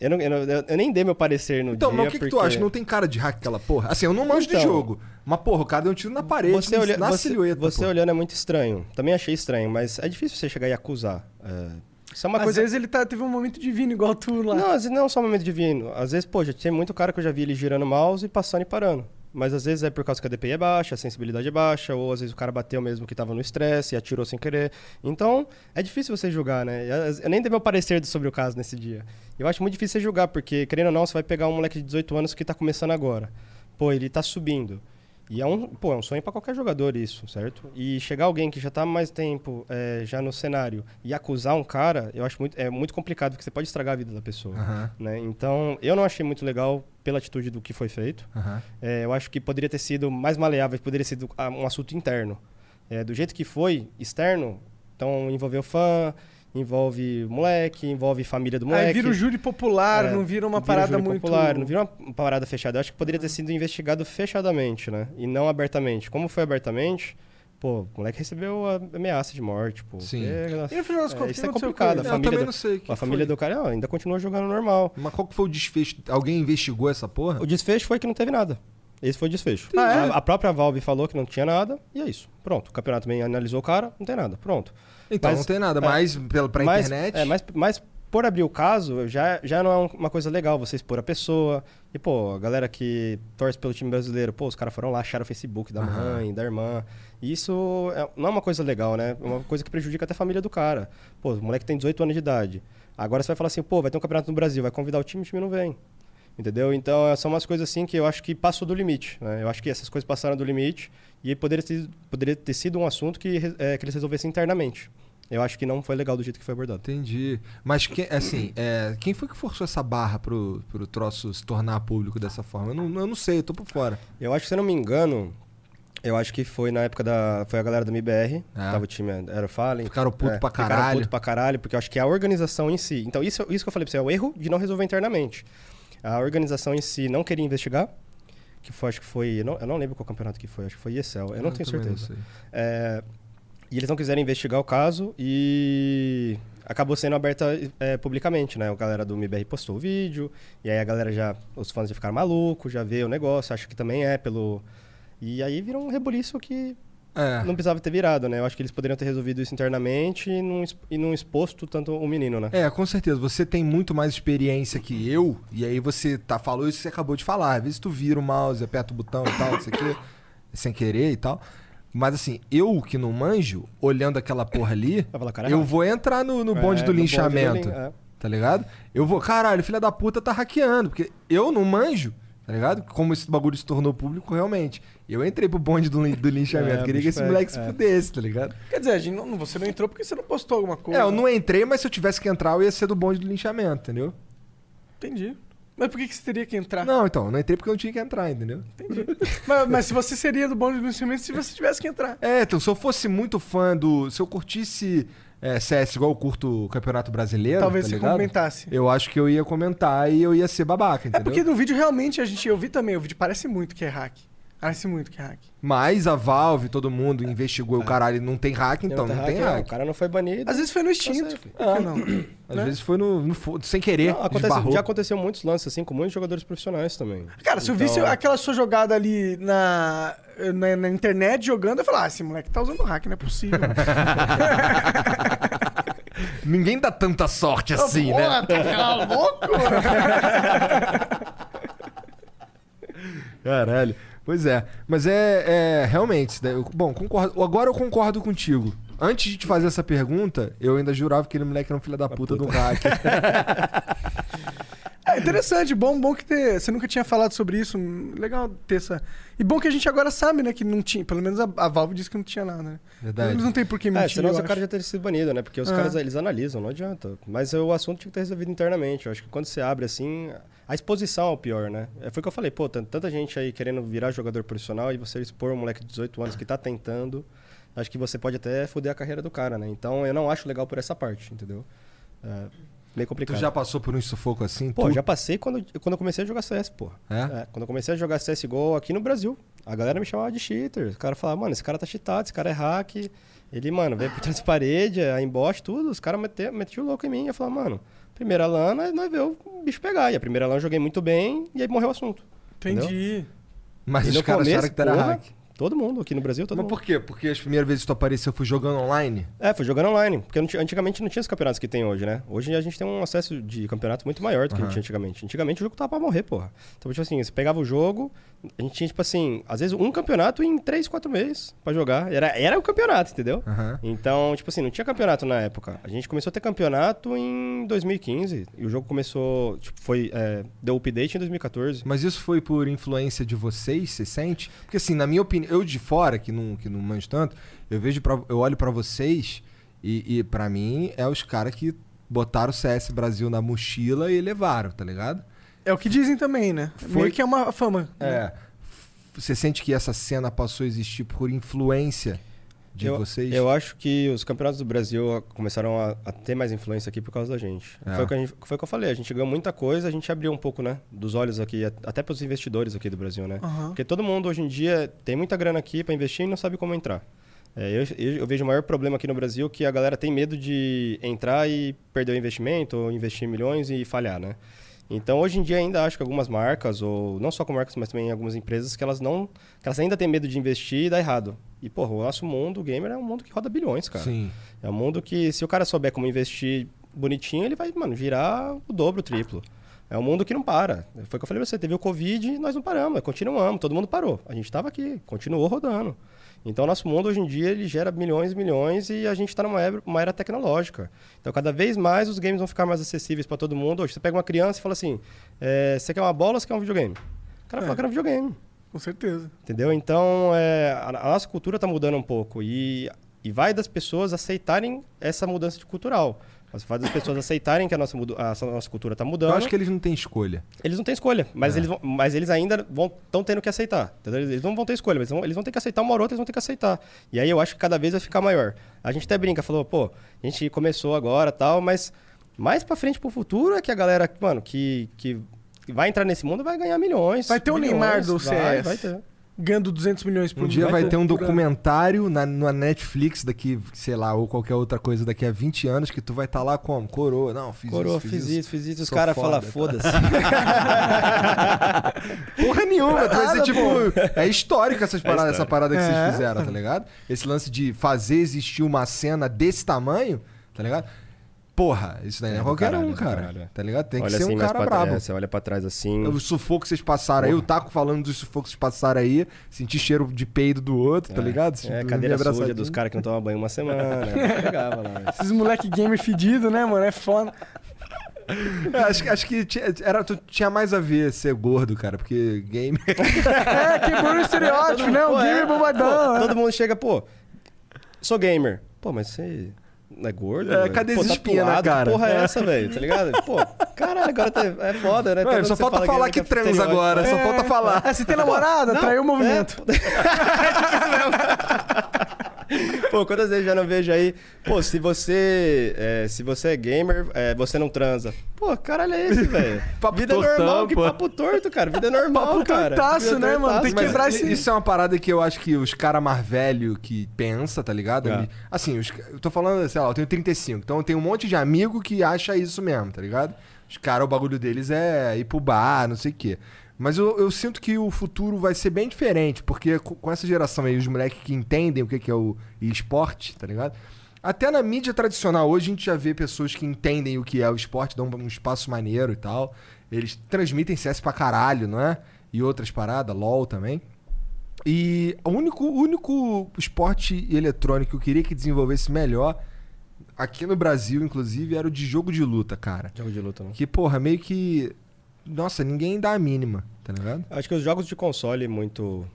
eu, não, eu, não- eu- nem dei meu parecer no Então, dia. mas o que, que tu porque- acha? Não tem cara de hack aquela porra? Assim, eu não manjo de Então. jogo. Mas, porra, o cara deu um tiro na parede, Você, olha, na você, silhueta. você pô. olhando é muito estranho. Também achei estranho, mas é difícil você chegar e acusar. É, isso é uma Às coisa. vezes ele tá, teve um momento divino, igual tu lá. Não, às vezes não só um momento divino. Às vezes, pô, já tem muito cara que eu já vi ele girando o mouse e passando e parando. Mas às vezes é por causa que a DPI é baixa, a sensibilidade é baixa, ou às vezes o cara bateu mesmo que tava no estresse e atirou sem querer. Então, é difícil você julgar, né? Eu- nem dei meu parecer sobre o caso nesse dia. Eu acho muito difícil você julgar, porque, querendo ou não, você vai pegar um moleque de 18 anos que tá começando agora. Pô, ele tá subindo. E é um, pô, é um sonho para qualquer jogador isso, certo? E chegar alguém que já tá mais tempo é, já no cenário e acusar um cara, eu acho muito, é muito complicado, porque você pode estragar a vida da pessoa. Aham. Né? Então, eu não achei muito legal pela atitude do que foi feito. Aham. É, eu acho que poderia ter sido mais maleável, poderia ter sido ah, um assunto interno. É, do jeito que foi, externo, então envolveu fã, envolve moleque, envolve família do moleque. Aí vira o júri popular, É, não vira uma vira parada júri muito. popular, não vira uma parada fechada. Eu acho que poderia ter sido investigado fechadamente, né? E não abertamente. Como foi abertamente, pô, o moleque recebeu a ameaça de morte, pô. Sim. É, E no final das é, contas, isso é complicado. com A família também do, não sei o que a família foi. do cara ó, ainda continua jogando normal. Mas qual que foi o desfecho? Alguém investigou essa porra? O desfecho foi que não teve nada. Esse foi o desfecho. Ah, é? a, a própria Valve falou que não tinha nada, e é isso. Pronto. O campeonato também analisou o cara, não tem nada. Pronto. Então Mas- não tem nada, é, mas pela, pra mas, internet. É, mas, mas por abrir o caso, já, já não é um- uma coisa legal você expor a pessoa. E, pô, a galera que torce pelo time brasileiro, pô, os caras foram lá, acharam o Facebook da mãe, da irmã. E isso é- não é uma coisa legal, né? É uma coisa que prejudica até a família do cara. Pô, o moleque tem 18 anos de idade. Agora você vai falar assim, pô, vai ter um campeonato no Brasil, vai convidar o time, o time não vem. Entendeu? Então, são umas coisas assim que eu acho que passou do limite. Né? Eu acho que essas coisas passaram do limite e aí poderia ter, poderia ter sido um assunto que, é, que eles resolvessem internamente. Eu acho que não foi legal do jeito que foi abordado. Entendi. Mas que, assim, é, quem foi que forçou essa barra pro, pro troço se tornar público dessa forma? Eu não, eu não sei, eu tô por fora. Eu acho que, se eu não me engano, eu acho que foi na época da. Foi a galera do MIBR. Tava o time, era o Fallen. É. Ficaram puto pra Ficaram caralho. puto pra caralho, porque eu acho que a organização em si. Então, isso, isso que eu falei pra você, é o erro de não resolver internamente. A organização em si não queria investigar. Que foi, acho que foi. Eu não, eu não lembro qual campeonato que foi, acho que foi ESL. Eu não Eu tenho não certeza. sei. É, e eles não quiseram investigar o caso e acabou sendo aberta é, publicamente, né? A galera do MBR postou o vídeo, e aí a galera já. Os fãs já ficaram malucos, já vê o negócio, acho que também é pelo. E aí virou um rebuliço que É. não precisava ter virado, né? Eu acho que eles poderiam ter resolvido isso internamente e não, e não exposto tanto o menino, né? É, com certeza. Você tem muito mais experiência que eu, e aí você tá, falou isso que você acabou de falar. Às vezes tu vira o mouse, aperta o botão e tal, não sei o quê, sem querer e tal. Mas assim, eu que não manjo, olhando aquela porra ali, eu é vou entrar no, no É, bonde do no bonde do linchamento. lin- é. Tá ligado? Eu vou, caralho, filha da puta tá hackeando, porque eu não manjo, tá ligado? Como esse bagulho se tornou público realmente. Eu entrei pro bonde do, do linchamento, É, queria que esse pega, moleque se é. fudesse, tá ligado? Quer dizer, a gente não- você não entrou porque você não postou alguma coisa. É, eu não entrei, mas se eu tivesse que entrar, eu ia ser do bonde do linchamento, entendeu? Entendi. Mas por que, que você teria que entrar? Não, então, eu não entrei porque eu não tinha que entrar, entendeu? Mas, mas se você seria do bonde do instrumento se você tivesse que entrar. É, então, se eu fosse muito fã do. Se eu curtisse é, CS igual eu curto o Campeonato Brasileiro. Talvez tá você ligado? comentasse. Eu acho que eu ia comentar e eu ia ser babaca, É entendeu? porque no vídeo realmente a gente. Eu vi também, o vídeo parece muito que é hack. Parece muito que é hack. Mas a Valve, todo mundo investigou o caralho não tem hack, então não, tem hack. O cara não foi banido. Às vezes foi no extinto. Por que não? Às né? vezes foi no, no sem querer. Não, acontece- já aconteceu muitos lances assim com muitos jogadores profissionais também. Cara, se eu Então, visse aquela sua jogada ali na, na, na internet jogando, eu falar, ah, esse moleque tá usando hack, não é possível. Ninguém dá tanta sorte assim, né? Porra, tá louco? Caralho. Pois é. Mas é, é realmente. eu- bom, concordo. Agora eu concordo contigo. Antes de te fazer essa pergunta, eu ainda jurava que aquele moleque era um filho da puta, do hack. É interessante, bom, bom que ter, você nunca tinha falado sobre isso. Legal ter essa. E bom que a gente agora sabe, né, que não tinha. Pelo menos a, a Valve disse que não tinha nada, né? Verdade. Eles não tem por que mentir. É, senão o cara já teria sido banido, né? Porque os Ah. caras, eles analisam, não adianta. Mas o assunto tinha que ter resolvido internamente. Eu acho que quando você abre assim, a exposição é o pior, né? É, Foi o que eu falei, pô, tanta gente aí querendo virar jogador profissional e você expor um moleque de 18 anos que tá tentando, acho que você pode até foder a carreira do cara, né? Então eu não acho legal por essa parte, entendeu? É meio tu complicado. já passou por um sufoco assim? Pô, Tu- já passei quando, quando eu comecei a jogar CS, pô. É? quando eu comecei a jogar CSGO aqui no Brasil. A galera me chamava de cheater. O cara falava, mano, esse cara tá cheatado, esse cara é hack. Ele, mano, veio por trás da parede, a embote, tudo. Os caras metiam metiam o louco em mim. Eu falava, mano, primeira LAN, nós, nós vê o bicho pegar. E a primeira LAN eu joguei muito bem e aí morreu o assunto. Entendi. Entendeu? Mas E os no caras começo, acharam que tu era porra, hack. Todo mundo aqui no Brasil, todo Mas mundo. por quê? Porque as primeiras vezes que tu apareceu foi jogando online? É, foi jogando online. Porque não tinha- antigamente não tinha os campeonatos que tem hoje, né? Hoje a gente tem um acesso de campeonato muito maior do que a gente tinha antigamente. Antigamente o jogo tava pra morrer, porra. Então, tipo assim, você pegava o jogo, a gente tinha, tipo assim, às vezes um campeonato em 3, 4 meses pra jogar. Era, era o campeonato, entendeu? Aham. Então, tipo assim, não tinha campeonato na época. A gente começou a ter campeonato em 2015. E o jogo começou, tipo, foi. é, deu update em 2014. Mas isso foi por influência de vocês, você sente? Porque assim, na minha opinião, eu de fora, que não, que não manjo tanto, eu vejo pra, eu olho pra vocês e, e para mim é os caras que botaram o CS Brasil na mochila e levaram, tá ligado? É o que dizem também, né? Foi- Meio que é uma fama. né? É. Você sente que essa cena passou a existir por influência de eu, vocês? Eu acho que os campeonatos do Brasil começaram a, a ter mais influência aqui por causa da gente. É. Foi, o que a gente- foi o que eu falei, a gente ganhou muita coisa, a gente abriu um pouco, né, dos olhos aqui, até para os investidores aqui do Brasil, né? Aham. Porque todo mundo hoje em dia tem muita grana aqui para investir e não sabe como entrar. É, eu, eu- eu vejo o maior problema aqui no Brasil que a galera tem medo de entrar e perder o investimento, ou investir milhões e falhar, né? Então, hoje em dia, ainda acho que algumas marcas, ou não só com marcas, mas também algumas empresas, que elas não. que elas ainda têm medo de investir e dar errado. E, porra, o nosso mundo, o gamer, é um mundo que roda bilhões, cara. Sim. É um mundo que, se o cara souber como investir bonitinho, ele vai, mano, virar o dobro, o triplo. É um mundo que não para. Foi o que eu falei pra você, teve o Covid nós não paramos, continuamos, todo mundo parou. A gente tava aqui, continuou rodando. Então, o nosso mundo hoje em dia ele gera milhões e milhões e a gente está numa era, uma era tecnológica. Então, cada vez mais os games vão ficar mais acessíveis para todo mundo. Hoje, você pega uma criança e fala assim: é, você quer uma bola ou você quer um videogame? O cara É. fala que era um videogame. Com certeza. Entendeu? Então, é, a, a nossa cultura está mudando um pouco. E, e vai das pessoas aceitarem essa mudança de cultural. Mas das pessoas aceitarem que a nossa, a nossa cultura está mudando. Eu acho que eles não têm escolha. Eles não têm escolha, mas, É. eles, vão- mas eles ainda estão tendo que aceitar. entendeu? Eles não vão ter escolha, mas eles vão, eles vão ter que aceitar uma hora ou outra, eles vão ter que aceitar. E aí eu acho que cada vez vai ficar maior. A gente até brinca, falou, pô, a gente começou agora tal, mas mais pra frente pro futuro é que a galera, mano, que, que vai entrar nesse mundo vai ganhar milhões. Vai ter o Neymar do vai, CS. Vai ter. Ganhando 200 milhões por Um dia vai ter um documentário na, na Netflix daqui, sei lá, ou qualquer outra coisa daqui a 20 anos que tu vai estar lá como? Coroa. Não, fiz Coroa, isso, fiz isso, fiz isso. Os caras foda, falam, tá? foda-se. Porra nenhuma, tu vai ser tipo. É histórico essas paradas, essa histórico. parada que É. vocês fizeram, tá ligado? Esse lance de fazer existir uma cena desse tamanho, tá ligado? Porra, isso daí não é do qualquer caralho, um, cara. caralho. Tá ligado? Tem que Olha ser assim, um cara brabo. é, Você olha pra trás assim. O sufoco que vocês passaram aí, o Taco falando dos sufocos que vocês passaram aí, sentir cheiro de peido do outro, tá ligado? É, Tipo, cadeira suja dos caras que não tomam banho uma semana. Pegava lá. Esses moleque gamer fedido, né, mano? É foda. É, acho, que- acho que tinha, era, tu, tinha mais a ver ser gordo, cara, porque game. É, quebrou o estereótipo, né? O gamer é, bombadão. pô, é. Todo mundo chega, pô, sou gamer. Pô, mas você é gordo? É, cadê pô, as espinhas na cara? Que porra é É. essa, velho? Tá ligado? Pô, caralho, agora tá- é foda, né? Ué, só falta fala falar é que transa estereótipo. agora, só falta falar. É, você tem namorada? Não, Traiu o movimento. Pô, quantas vezes eu já não vejo aí? Pô, se você é, se você é gamer, é, você não transa. Pô, caralho é esse, velho? Vida tortão, normal, que pô. papo torto, cara. Vida normal, Papo cara. tortaço, Vida né, mano? tortaço, Tem que quebrar esse- isso é uma parada que eu acho que os caras mais velhos que pensa, tá ligado? É. Assim, os, eu tô falando, sei lá, eu tenho 35, então eu tenho um monte de amigo que acha isso mesmo, tá ligado? Os caras, o bagulho deles é ir pro bar, não sei o quê. Mas eu, eu sinto que o futuro vai ser bem diferente, porque co- com essa geração aí, os moleques que entendem o que que é o esporte, tá ligado? Até na mídia tradicional, hoje a gente já vê pessoas que entendem o que é o esporte, dão um espaço maneiro e tal. Eles transmitem CS pra caralho, não é? E outras paradas, LOL também. E o único, o único esporte eletrônico que eu queria que desenvolvesse melhor, aqui no Brasil, inclusive, era o de jogo de luta, cara. Jogo de luta, né? Que, porra, meio que. Nossa, ninguém dá a mínima, tá ligado? Acho que os jogos de console muito.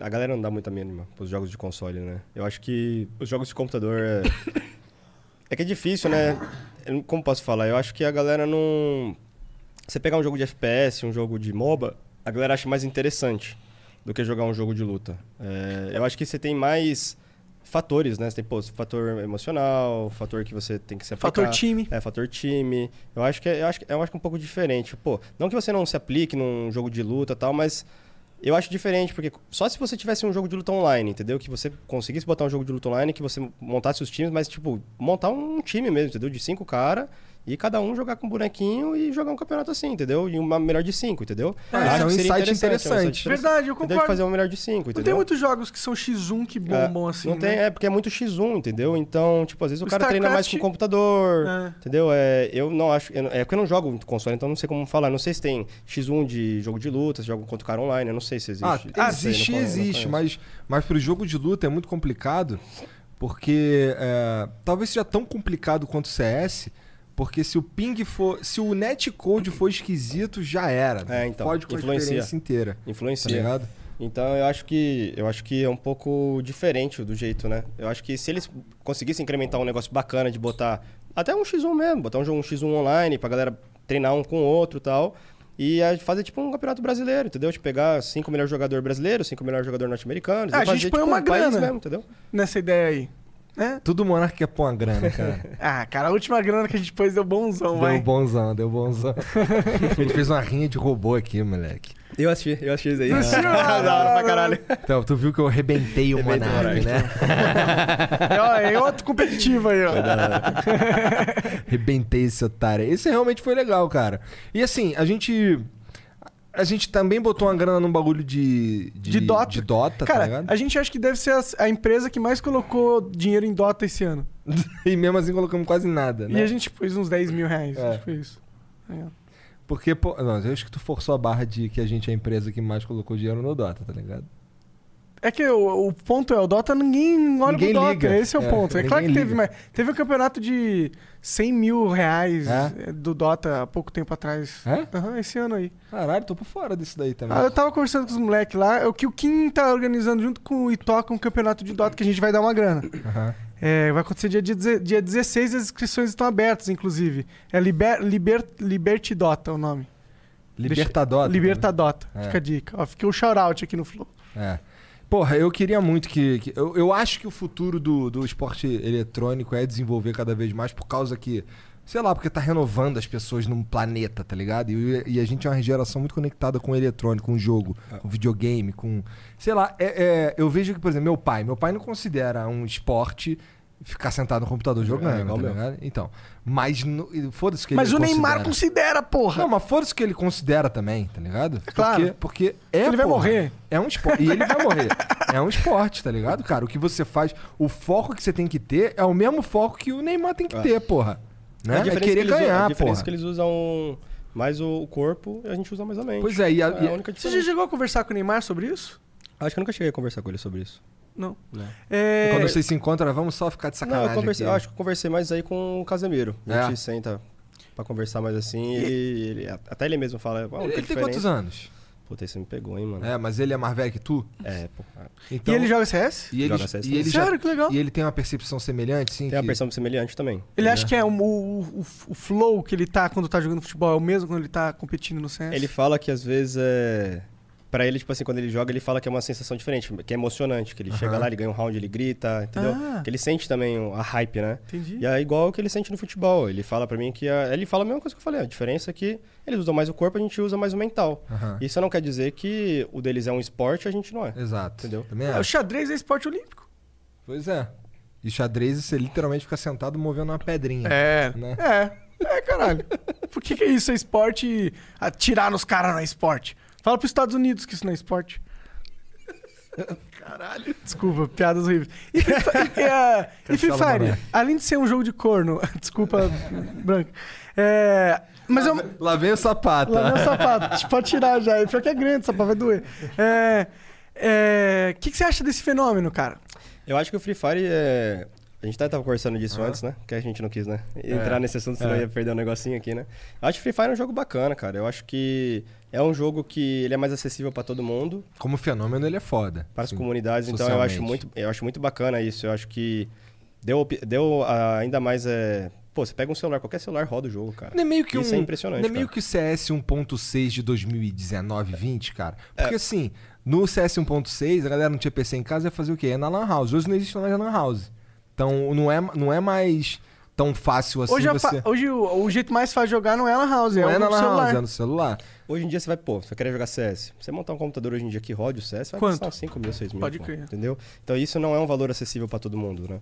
A galera não dá muita mínima pros jogos de console, né? Eu acho que os jogos de computador é. é que é difícil, né? Eu Como posso falar? Eu acho que a galera não. Você pegar um jogo de FPS, um jogo de MOBA, a galera acha mais interessante do que jogar um jogo de luta. É, eu acho que você tem mais fatores, né? Você tem, pô, fator emocional, fator que você tem que se aplicar. Fator time. É, fator time. Eu acho que é, eu acho, que- eu acho que é um pouco diferente. Pô, não que você não se aplique num jogo de luta e tal, mas eu acho diferente, porque só se você tivesse um jogo de luta online, entendeu? Que você conseguisse botar um jogo de luta online, que você montasse os times, mas, tipo, montar um time mesmo, entendeu? De cinco caras. E cada um jogar com um bonequinho e jogar um campeonato assim, entendeu? E uma melhor de cinco, entendeu? É, Eu isso acho é um insight interessante. Verdade, eu Entendeu? De concordo. fazer uma melhor de cinco, Não entendeu? tem muitos jogos que são X1 que bombam É, assim, Não tem, né? é porque é muito X1, entendeu? Então, tipo, às vezes o, O cara treina mais com StarCraft- o computador, É. entendeu? É, eu não acho. eu não- é porque eu não jogo muito console, então não sei como falar. Não sei se tem X1 de jogo de luta, se joga contra o cara online, eu não sei se existe. Ah, Não sei, não existe, não existe, conheço. mas, mas pro jogo de luta é muito complicado, porque é, talvez seja tão complicado quanto o CS, porque se o ping for. Se o netcode for esquisito, já era. É, então, Pode com a influencia. experiência inteira. Influencia. Tá ligado? Então eu acho que eu acho que é um pouco diferente do jeito, né? Eu acho que se eles conseguissem incrementar um negócio bacana de botar até um X1 mesmo, botar um jogo um X1 online pra galera treinar um com o outro e tal, E a fazer tipo um campeonato brasileiro, entendeu? De pegar cinco melhores jogadores brasileiros, cinco melhores jogadores norte-americanos. Ah, e a gente fazer, põe tipo, uma um grana. mesmo, entendeu? Nessa ideia aí. Né? Tudo monarca quer pôr uma grana, cara. Ah, cara, a última grana que a gente pôs deu bonzão, Deu vai. bonzão, deu bonzão. a gente fez uma rinha de robô aqui, moleque. Eu assisti, eu assisti isso aí. Assistiu? Ah, da hora pra caralho. Então, tu viu que eu arrebentei o Monark. né? É, ó, é outro competitivo aí, ó. Arrebentei esse otário. Esse realmente foi legal, cara. E assim, a gente. A gente também botou uma grana num bagulho de. De Dota. De Dota, tá Cara, ligado? a gente acha que deve ser a, a empresa que mais colocou dinheiro em Dota esse ano. E mesmo assim colocamos quase nada, né? E a gente pôs uns 10 mil reais. É. Tipo isso. É. Porque, pô. Não, eu acho que tu forçou a barra de que a gente é a empresa que mais colocou dinheiro no Dota, tá ligado? É que o, o ponto é, o Dota ninguém olha Ninguém pro Dota. liga. Esse é o É, ponto. É claro que ninguém teve, liga. mas teve um campeonato de 100 mil reais É? eh, do Dota há pouco tempo atrás. É? Aham, esse ano aí. Caralho, tô por fora disso daí também. Ah, eu tava conversando com os moleques lá, é o que o Kim tá organizando junto com o Itoca um campeonato de Dota que a gente vai dar uma grana. Aham. É, vai acontecer dia, deze- dia 16 e as inscrições estão abertas, inclusive. É Liber, Liber, Liberty Dota o nome. Libertadota. Libertadota. É. Fica a dica. Ó, fica o shout-out aqui no Flow. É. Porra, eu queria muito que. que- eu, eu acho que o futuro do, do esporte eletrônico é desenvolver cada vez mais por causa que. Sei lá, porque tá renovando as pessoas num planeta, tá ligado? E, e a gente é uma geração muito conectada com o eletrônico, com o jogo, com o videogame, com. Sei lá, é- é, eu vejo que, por exemplo, meu pai. Meu pai não considera um esporte ficar sentado no computador jogando, igual tá meu. ligado? Então. Mas foda-se que Mas ele o Neymar considera. considera, porra. Não, mas foda-se que ele considera também, tá ligado? É claro. Porque, porque é. Ele vai porra, morrer. É um esporte. E ele vai morrer. É um esporte, tá ligado, cara? O que você faz, o foco que você tem que ter é o mesmo foco que o Neymar tem que Ah. ter, porra. Né? É diferença querer que eles usam- ganhar, A diferença porra. é que eles usam mais o corpo e a gente usa mais a mente. Pois é, e a- é e a única Você já diferença. chegou a conversar com o Neymar sobre isso? Acho que eu nunca cheguei a conversar com ele sobre isso. Não. Não. É... Quando vocês se encontram, vamos só ficar de Não, sacanagem. eu conversei, aqui. eu acho que eu conversei mais aí com o Casemiro. A É? gente senta pra conversar mais assim e ele, até ele mesmo fala. "Ah, a Ele, ele tem quantos diferença-" anos? Puta, isso me pegou, hein, mano. É, mas ele é mais velho que tu? É, pô. Então, E ele joga CS? e ele, joga CS e ele Sério? já- Que legal. E ele tem uma percepção semelhante, sim? Tem uma que- versão semelhante também. Ele acha que é o, o, o, o flow que ele tá quando tá jogando futebol é o mesmo quando ele tá competindo no CS? Ele fala que às vezes é. Pra ele, tipo assim, quando ele joga, ele fala que é uma sensação diferente, que é emocionante. Que ele chega lá, ele ganha um round, ele grita, entendeu? Ah. Que ele sente também a hype, né? Entendi. E é igual o que ele sente no futebol. Ele fala pra mim que. a- Ele fala a mesma coisa que eu falei. A diferença é que eles usam mais o corpo, a gente usa mais o mental. Aham. Isso não quer dizer que o deles é um esporte, a gente não é. Exato. Entendeu? Também É, o xadrez é esporte olímpico. Pois é. E xadrez, você literalmente fica sentado movendo uma pedrinha. É. Né? É. É, caralho. Por que, que isso é esporte e atirar nos caras não é esporte? Fala pros Estados Unidos que isso não é esporte. Caralho. Desculpa, piadas horríveis. E Free Fire, e, Free Fire, além de ser um jogo de corno, desculpa, branco. É, mas eu, Lá vem o sapato. Lá meu sapato. Tipo, pode tirar já. Pior que é grande, o sapato vai doer. É. é, O que, que você acha desse fenômeno, cara? Eu acho que o Free Fire é. A gente até tava conversando disso antes, né? Que a gente não quis, né? Entrar nesse assunto, senão É. ia perder um negocinho aqui, né? Eu acho que Free Fire é um jogo bacana, cara. Eu acho que é um jogo que ele é mais acessível pra todo mundo, Como fenômeno, ele é foda. para as Sim. comunidades. Então eu acho muito, eu acho muito bacana isso. Eu acho que deu, deu ah, ainda mais é... Pô, você pega um celular, qualquer celular roda o jogo, cara. Não é meio que Isso um, é impressionante, Não é meio cara. que o CS 1.6 de 2019, 20, cara? Porque É. assim, no CS 1.6, a galera não tinha PC em casa, ia fazer o quê? Ia na Lan House. Hoje não existe mais Lan House. Então não é, não é mais tão fácil assim hoje a você... hoje o, o jeito mais fácil de jogar não é na house, Não é, é na celular. House, é no celular. Hoje em dia você vai, pô, você querer jogar CS. Você montar um computador hoje em dia que rode o CS, vai Quanto? custar uns 5 mil, 6 mil. Pode crer. Entendeu? Então isso não é um valor acessível pra todo mundo, né?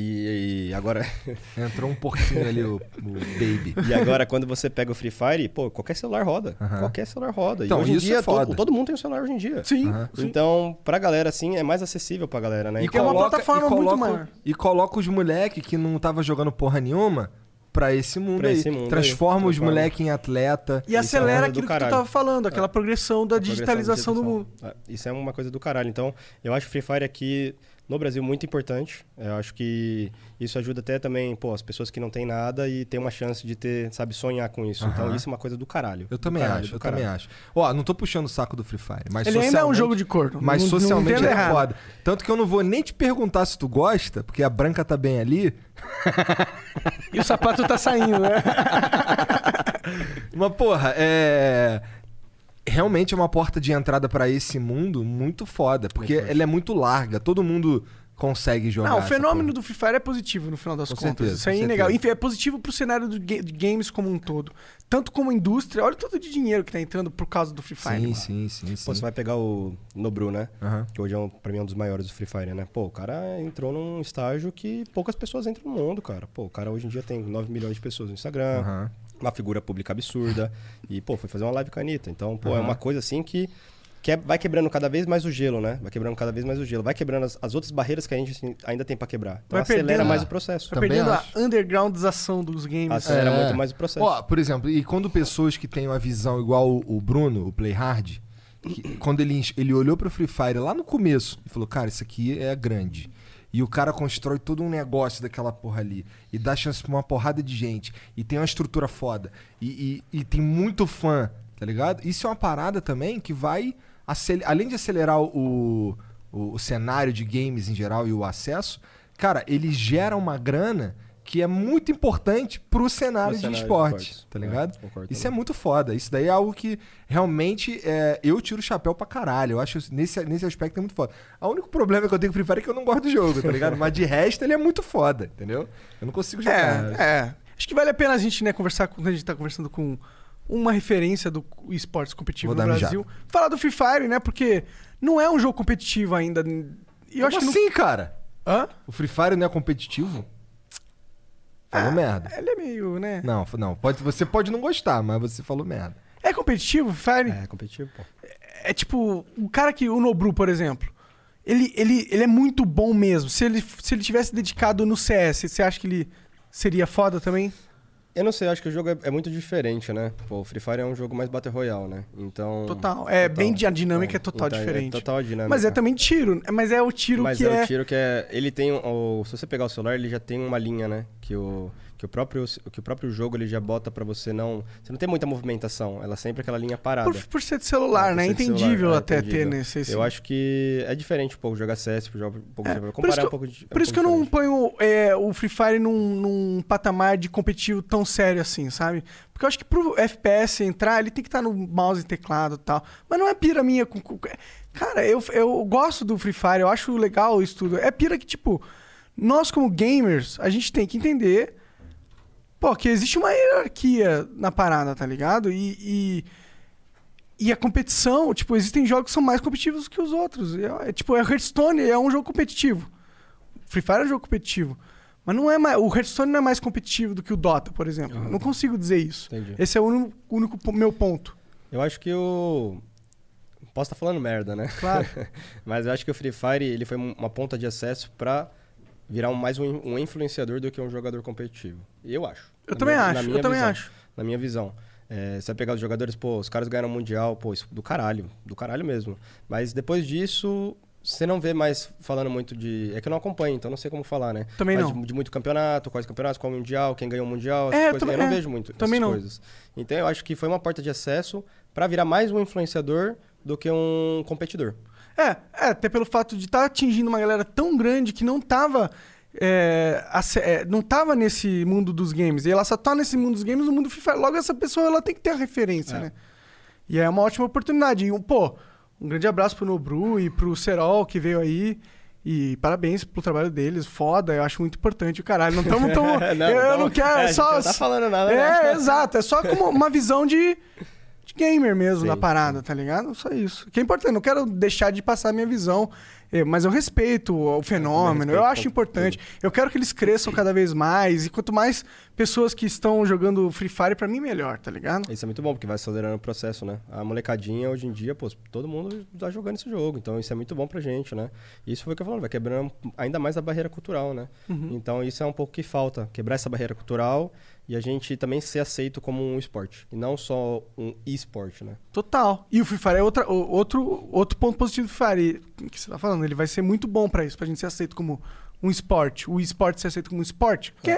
E, e agora. Entrou um porquinho ali, o, o Baby. E agora, quando você pega o Free Fire, pô, qualquer celular roda. Aham. Qualquer celular roda. Então, e hoje em isso dia, é foda. todo, todo mundo tem um celular hoje em dia. Sim, sim. Então, pra galera, assim, é mais acessível pra galera, né? E Então, é uma coloca, plataforma e muito coloca, maior. E coloca os moleque que não tava jogando porra nenhuma pra esse mundo Pra aí. esse mundo aí. Transforma os Transforma. moleque em atleta. E é acelera do aquilo que tu tava falando, aquela progressão da progressão digitalização do mundo. digitalização. É, Isso é uma coisa do caralho. Então, eu acho o Free Fire aqui no Brasil muito importante. Eu acho que isso ajuda até também, pô, as pessoas que não têm nada e tem uma chance de ter, sabe, sonhar com isso. Então, Aham. isso é uma coisa do caralho. Eu Do também caralho, acho, eu também caralho. acho. Ó, não tô puxando o saco do Free Fire, mas Ele ainda é um jogo de corno. Mas não, socialmente não é errado. foda. Tanto que eu não vou nem te perguntar se tu gosta, porque a branca tá bem ali. E o sapato tá saindo, né? Mas, porra, é. Realmente é uma porta de entrada pra esse mundo muito foda. Porque ela é muito larga. Todo mundo consegue jogar. Não, o fenômeno do Free Fire é positivo no final das Com contas. certeza, Isso aí é inegável. certeza. Enfim, é positivo pro cenário do ga- de games como um todo. Tanto como indústria. Olha o tanto de dinheiro que tá entrando por causa do Free Fire. Sim, mano. sim, sim, sim. Pô, você vai pegar o Nobru, né? Aham. Que hoje é, um, pra mim, é um dos maiores do Free Fire, né? Pô, o cara entrou num estágio que poucas pessoas entram no mundo, cara. Pô, o cara hoje em dia tem 9 milhões de pessoas no Instagram, Aham. Uma figura pública absurda. E, pô, foi fazer uma live com a Anitta. Então, pô, é Aham. uma coisa assim que, que é- vai quebrando cada vez mais o gelo, né? Vai quebrando cada vez mais o gelo. Vai quebrando as, as outras barreiras que a gente assim, ainda tem pra quebrar. Então, Vai acelera perdendo- mais o processo. Vai perdendo a undergroundização dos games. Acelera muito mais o processo. Ó, por exemplo, e quando pessoas que têm uma visão igual o, o Bruno, o Play Hard, que- quando ele, ele olhou pro Free Fire lá no começo e falou, cara, isso aqui é grande. E o cara constrói todo um negócio daquela porra ali. E dá chance pra uma porrada de gente. E tem uma estrutura foda. E, e- e tem muito fã, tá ligado? Isso é uma parada também que vai. Além de acelerar o, o, o cenário de games em geral e o acesso, cara, ele gera uma grana que é muito importante pro cenário, Pro de cenário de esporte, esportes. tá É, ligado? concordo Isso é muito foda. Isso daí é algo que realmente é, eu tiro o chapéu pra caralho. Eu acho nesse, nesse aspecto é muito foda. O único problema que eu tenho com Free Fire é que eu não gosto do jogo, tá ligado? Mas de resto ele é muito foda, entendeu? Eu não consigo jogar. É, é. Acho que vale a pena a gente, né, conversar com, quando a gente tá conversando com uma referência do esportes competitivo Vou no Brasil. Falar do Free Fire, né? Porque não é um jogo competitivo ainda. E eu acho Como que assim, cara? Hã? O Free Fire não é competitivo? Falou merda. Ele é meio, né? Não, não. Pode, você pode não gostar, mas você falou merda. É competitivo, Fire? É competitivo, pô. É tipo, o cara que. O Nobru, por exemplo. Ele, ele, ele é muito bom mesmo. Se ele, se ele tivesse dedicado no CS, você acha que ele seria foda também? Eu não sei, acho que o jogo é, é muito diferente, né? Pô, o Free Fire é um jogo mais Battle Royale, né? Então. Total. É bem a dinâmica é total Então, diferente. total a dinâmica. Mas é também tiro. Mas é o tiro Mas que é, é. o tiro que é. Ele tem. O, se você pegar o celular, ele já tem uma linha, né? Que o, que o, próprio, que o próprio jogo ele já bota pra você não. Você não tem muita movimentação. Ela é sempre aquela linha parada. Por, por ser de celular, É, né? Entendível celular, é, até ter nesse. esse- Eu acho que é diferente um pouco jogar CS, jogar um pouco Por comparar isso que, um pouco de. eu, por isso que eu não ponho é, o Free Fire num, num patamar de competitivo tão sério assim, sabe? Porque eu acho que pro FPS entrar, ele tem que estar no mouse e teclado e tal. Mas não é pira minha. Com- cara, eu, eu gosto do Free Fire, eu acho legal isso tudo. É pira que, tipo, nós como gamers, a gente tem que entender. Pô, que existe uma hierarquia na parada, tá ligado? E, e, e a competição, tipo, existem jogos que são mais competitivos que os outros. É, é, tipo, a Hearthstone é um jogo competitivo. Free Fire é um jogo competitivo. Mas não é mais, o Hearthstone não é mais competitivo do que o Dota, por exemplo. Eu Não consigo dizer isso. Entendi. Esse é o único, único meu ponto. Eu acho que o. Posso estar falando merda, né? Claro. Mas eu acho que o Free Fire ele foi uma ponta de acesso pra virar um- mais um, um influenciador do que um jogador competitivo. Eu acho. Eu também minha- acho, eu minha também visão. acho. Na minha visão. É, você vai pegar os jogadores, pô, os caras ganharam o Mundial, pô, isso do caralho. Do caralho mesmo. Mas depois disso, você não vê mais falando muito de. É que eu não acompanho, então não sei como falar, né? Também Mas não. De, de muito campeonato, quais campeonatos, qual Mundial, quem ganhou o Mundial, É, essas eu também- Eu não é, vejo muito também essas não. coisas. Então eu acho que foi uma porta de acesso pra virar mais um influenciador do que um competidor. É, é até pelo fato de estar atingindo uma galera tão grande que não tava. é, é, não tava nesse mundo dos games. E ela só tá nesse mundo dos games no mundo Fire. Logo, essa pessoa ela tem que ter a referência, né? E é uma ótima oportunidade. E, um, pô, um grande abraço pro Nobru e pro Serol que veio aí. E parabéns pelo trabalho deles. Foda, eu acho muito importante o caralho. Não estamos tão. Não, eu, tamo- não quero. é, É, só. não tá falando nada, É, né? exato. É só como uma visão de gamer mesmo na parada, tá ligado? Só isso. Que é importante. Não quero deixar de passar a minha visão. é, Mas eu respeito o fenômeno, eu respeito acho importante. Eu quero que eles cresçam cada vez mais. E quanto mais pessoas que estão jogando Free Fire, pra mim, melhor, tá ligado? Isso é muito bom, porque vai acelerando o processo, né? A molecadinha, hoje em dia, pô, todo mundo tá jogando esse jogo. Então, isso é muito bom pra gente, né? Isso foi o que eu falando, vai quebrando ainda mais a barreira cultural, né? Uhum. Então, isso é um pouco que falta. Quebrar essa barreira cultural e a gente também ser aceito como um esporte. E não só um e-sport, né? Total. E o Free Fire é outra, outro, outro ponto positivo do Free Fire. Que você tá falando, ele vai ser muito bom pra isso, pra gente ser aceito como um esporte. O esporte ser aceito como um esporte. Porque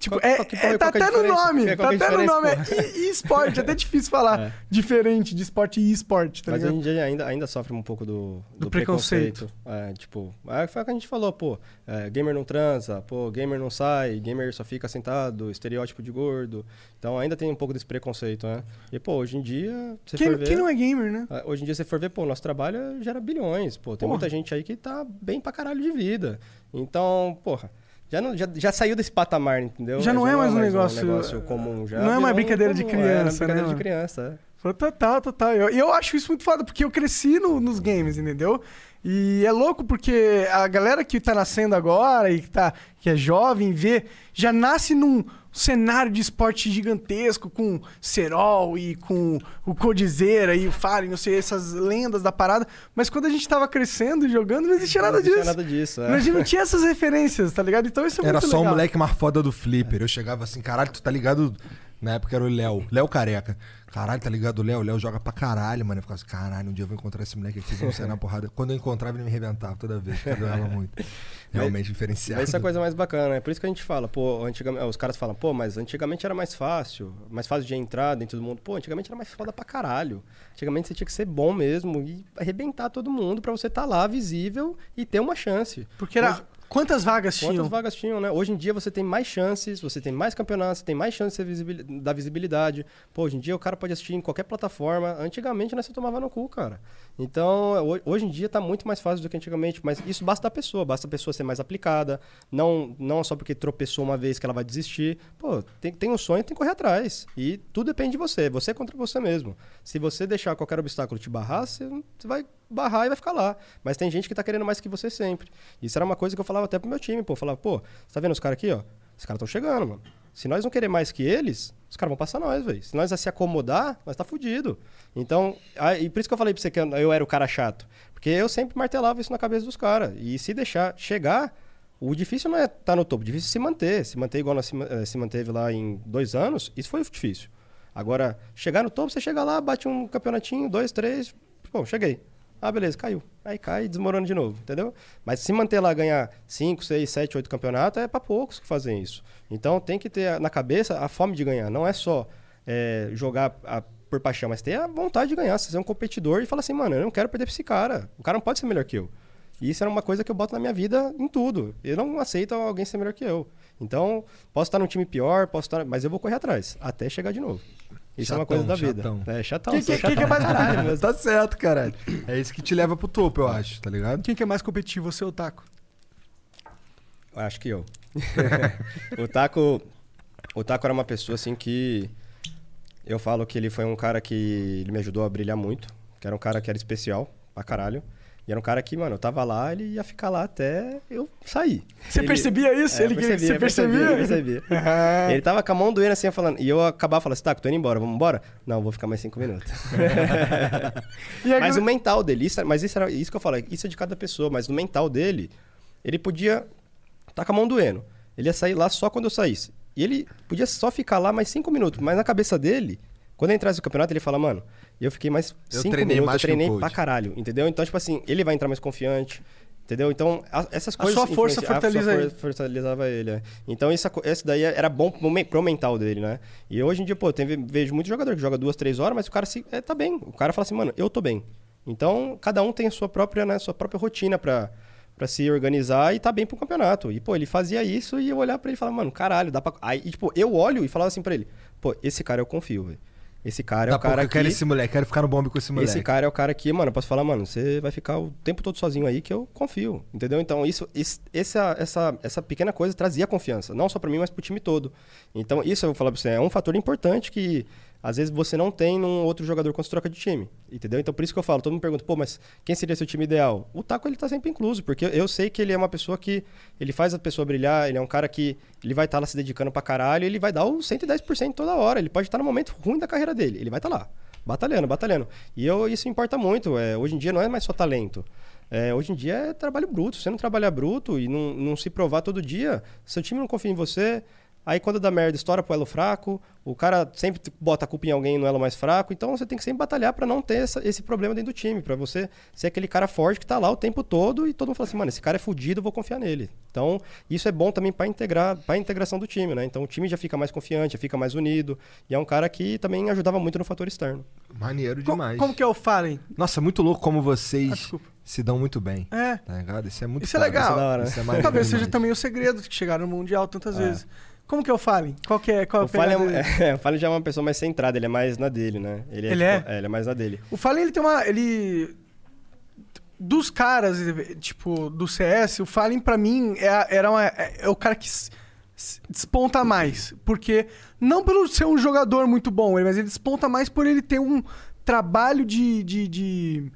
Tipo, Qual- é, qual é, tá que é a até no nome, tá é a até no nome. É e- esporte, é até difícil falar É. diferente de esporte e esporte, tá Mas ligado? hoje em dia ainda, ainda sofre um pouco do, Do do, preconceito. preconceito. É, tipo, é, foi o que a gente falou, pô, é, gamer não transa, pô, gamer não sai, gamer só fica sentado, estereótipo de gordo. Então ainda tem um pouco desse preconceito, né? E, pô, hoje em dia, você Quem, for ver... quem não é gamer, né? É, Hoje em dia, você for ver, pô, nosso trabalho gera bilhões. Pô, tem Porra. muita gente aí que tá bem pra caralho de vida. Então, porra, já, não, já, já saiu desse patamar, entendeu? Já não é mais um negócio- negócio comum. Já não é mais um brincadeira de é, criança, é brincadeira né, de criança, é. Foi Total, total. E eu, eu acho isso muito foda, porque eu cresci no- nos games, entendeu? E é louco porque a galera que tá nascendo agora e que, tá, que é jovem, vê, já nasce num cenário de esporte gigantesco, com Serol e com o Codizeira e o Fallen, não sei, essas lendas da parada. Mas quando a gente tava crescendo e jogando, não existia nada Não existia disso. nada disso, é. A gente não tinha essas referências, tá ligado? Então isso é Era muito só o legal. moleque mais foda do Flipper. Eu chegava assim, caralho, tu tá ligado? Na época era o Léo, Léo Careca. Caralho, tá ligado o Léo? O Léo joga pra caralho, mano. Eu ficava assim, caralho, um dia eu vou encontrar esse moleque aqui, vamos sair na porrada. Quando eu encontrava, ele me arrebentava toda vez, porque eu jogava muito. Realmente diferenciado. Mas isso é a coisa mais bacana, é por isso que a gente fala, pô, antigamente, os caras falam, pô, mas antigamente era mais fácil, mais fácil de entrar dentro do mundo. Pô, antigamente era mais foda pra caralho. Antigamente você tinha que ser bom mesmo e arrebentar todo mundo pra você estar lá visível e ter uma chance. Porque era. Hoje- Quantas vagas Quantas tinham? vagas tinham, né? Hoje em dia você tem mais chances, você tem mais campeonatos, você tem mais chances da visibilidade. Pô, hoje em dia o cara pode assistir em qualquer plataforma. Antigamente nós você tomava no cu, cara. Então, ho- hoje em dia tá muito mais fácil do que antigamente, mas isso basta da pessoa, basta a pessoa ser mais aplicada, não não só porque tropeçou uma vez que ela vai desistir. Pô, tem, tem um sonho, tem que correr atrás. E tudo depende de você, você é contra você mesmo. Se você deixar qualquer obstáculo te barrar, você, você vai barrar e vai ficar lá. Mas tem gente que tá querendo mais que você sempre. Isso era uma coisa que eu falava até pro meu time, pô. Eu falava, pô, você tá vendo os caras aqui, ó? Os caras estão chegando, mano. Se nós não querer mais que eles, os caras vão passar nós, velho. Se nós se acomodar, nós tá fudido. Então, e por isso que eu falei pra você que eu era o cara chato. Porque eu sempre martelava isso na cabeça dos caras. E se deixar chegar, o difícil não é estar no topo, o difícil é se manter. Se manter igual nós se, eh, se manteve lá em dois anos, isso foi difícil. Agora, chegar no topo, você chega lá, bate um campeonatinho, dois, três, bom, cheguei. Ah, beleza, caiu. Aí cai desmorona de novo, entendeu? Mas se manter lá, ganhar 5, 6, 7, 8 campeonatos, é pra poucos que fazem isso. Então tem que ter na cabeça a fome de ganhar. Não é só é, jogar a- por paixão, mas ter a vontade de ganhar. Você ser um competidor e falar assim, mano, eu não quero perder pra esse cara. O cara não pode ser melhor que eu. E isso era uma coisa que eu boto na minha vida em tudo. Eu não aceito alguém ser melhor que eu. Então, posso estar num time pior, posso estar, mas eu vou correr atrás, até chegar de novo. Isso é uma coisa da vida. chatão. É chatão. Quem- sou quem- quem chatão que é mais caralho competitivo? mesmo. Tá certo, caralho. É isso que te leva pro topo, eu acho, tá ligado? Quem que é mais competitivo, você ou o Taco? Acho que eu. o Taco. O Taco era uma pessoa assim que. Eu falo que ele foi um cara que ele me ajudou a brilhar muito. Que era um cara que era especial pra caralho. E era um cara que, mano, eu tava lá, ele ia ficar lá até eu sair. Você Ele- percebia isso? É, Ele percebia, você eu percebia, eu percebia? percebia. ele tava com a mão doendo assim, falando. E eu acabava falando assim, Taco, tô indo embora, vamos embora? Não, vou ficar mais cinco minutos. Aí, mas o mental dele, isso, mas isso era isso que eu falei, isso é de cada pessoa, mas no mental dele, ele podia tá com a mão doendo. Ele ia sair lá só quando eu saísse. E ele podia só ficar lá mais cinco minutos, mas na cabeça dele, quando entrasse no campeonato, ele fala, mano, eu fiquei mais Eu cinco treinei minutos, mais eu que o treinei pra caralho, entendeu? Então, tipo assim, ele vai entrar mais confiante. Entendeu? Então, a- essas A coisas. sua força fortaleza a ele. sua fortalecava ele. é. Então, isso, esse daí era bom pro pro mental dele, né? E hoje em dia, pô, tem, vejo muito jogador que joga duas, três horas, mas o cara se, é, tá bem. O cara fala assim, mano, eu tô bem. Então, cada um tem a sua própria, né, sua própria rotina pra, pra se organizar e tá bem pro campeonato. E, pô, ele fazia isso e eu olhar pra ele e falar, mano, caralho, dá pra. Aí, e, tipo, eu olho e falava assim pra ele, pô, esse cara eu confio, velho. Esse cara é a o cara pouco eu quero que... esse moleque, quero ficar no bombe com esse moleque. Esse cara é o cara que, mano, eu posso falar, mano, você vai ficar o tempo todo sozinho aí que eu confio, entendeu? Então, isso, isso- essa, essa, essa pequena coisa trazia confiança, não só pra mim, mas pro time todo. Então, isso eu vou falar pra você, é um fator importante que às vezes você não tem num outro jogador quando você troca de time, entendeu? Então, por isso que eu falo, todo mundo pergunta, pô, mas quem seria seu time ideal? O Taco, ele tá sempre incluso, porque eu sei que ele é uma pessoa que, ele faz a pessoa brilhar, ele é um cara que, ele vai estar lá se dedicando pra caralho, ele vai dar o 110% toda hora, ele pode estar no momento ruim da carreira dele, ele vai estar lá. Batalhando, batalhando. E eu, isso importa muito. É, hoje em dia não é mais só talento. É, hoje em dia é trabalho bruto. Se você não trabalhar bruto e não, não se provar todo dia, seu time não confia em você, Aí quando dá merda, estoura pro elo fraco, o cara sempre bota a culpa em alguém no elo mais fraco, então você tem que sempre batalhar pra não ter essa- esse problema dentro do time, pra você ser aquele cara forte que tá lá o tempo todo e todo mundo fala assim, mano, esse cara é fudido, eu vou confiar nele. Então, isso é bom também pra integrar, para integração do time, né? Então o time já fica mais confiante, já fica mais unido, e é um cara que também ajudava muito no fator externo. Maneiro demais. Como que é o Fallen? Nossa, muito louco como vocês se dão muito bem. É. Tá ligado? Isso é muito Isso é legal. Isso é maneiro Talvez seja também o segredo que chegaram no Mundial tantas É. vezes. Como que é o Fallen? Qual que é, qual é O Fallen, dele? é, o Fallen já é uma pessoa mais centrada, ele é mais na dele, né? Ele tipo, é? Ele é mais na dele. O Fallen, ele tem uma... Ele... Dos caras, tipo, do CS, o Fallen, pra mim, é, era uma- é, é o cara que desponta mais. Porque, não pelo ser um jogador muito bom, mas ele desponta mais por ele ter um trabalho de... de, de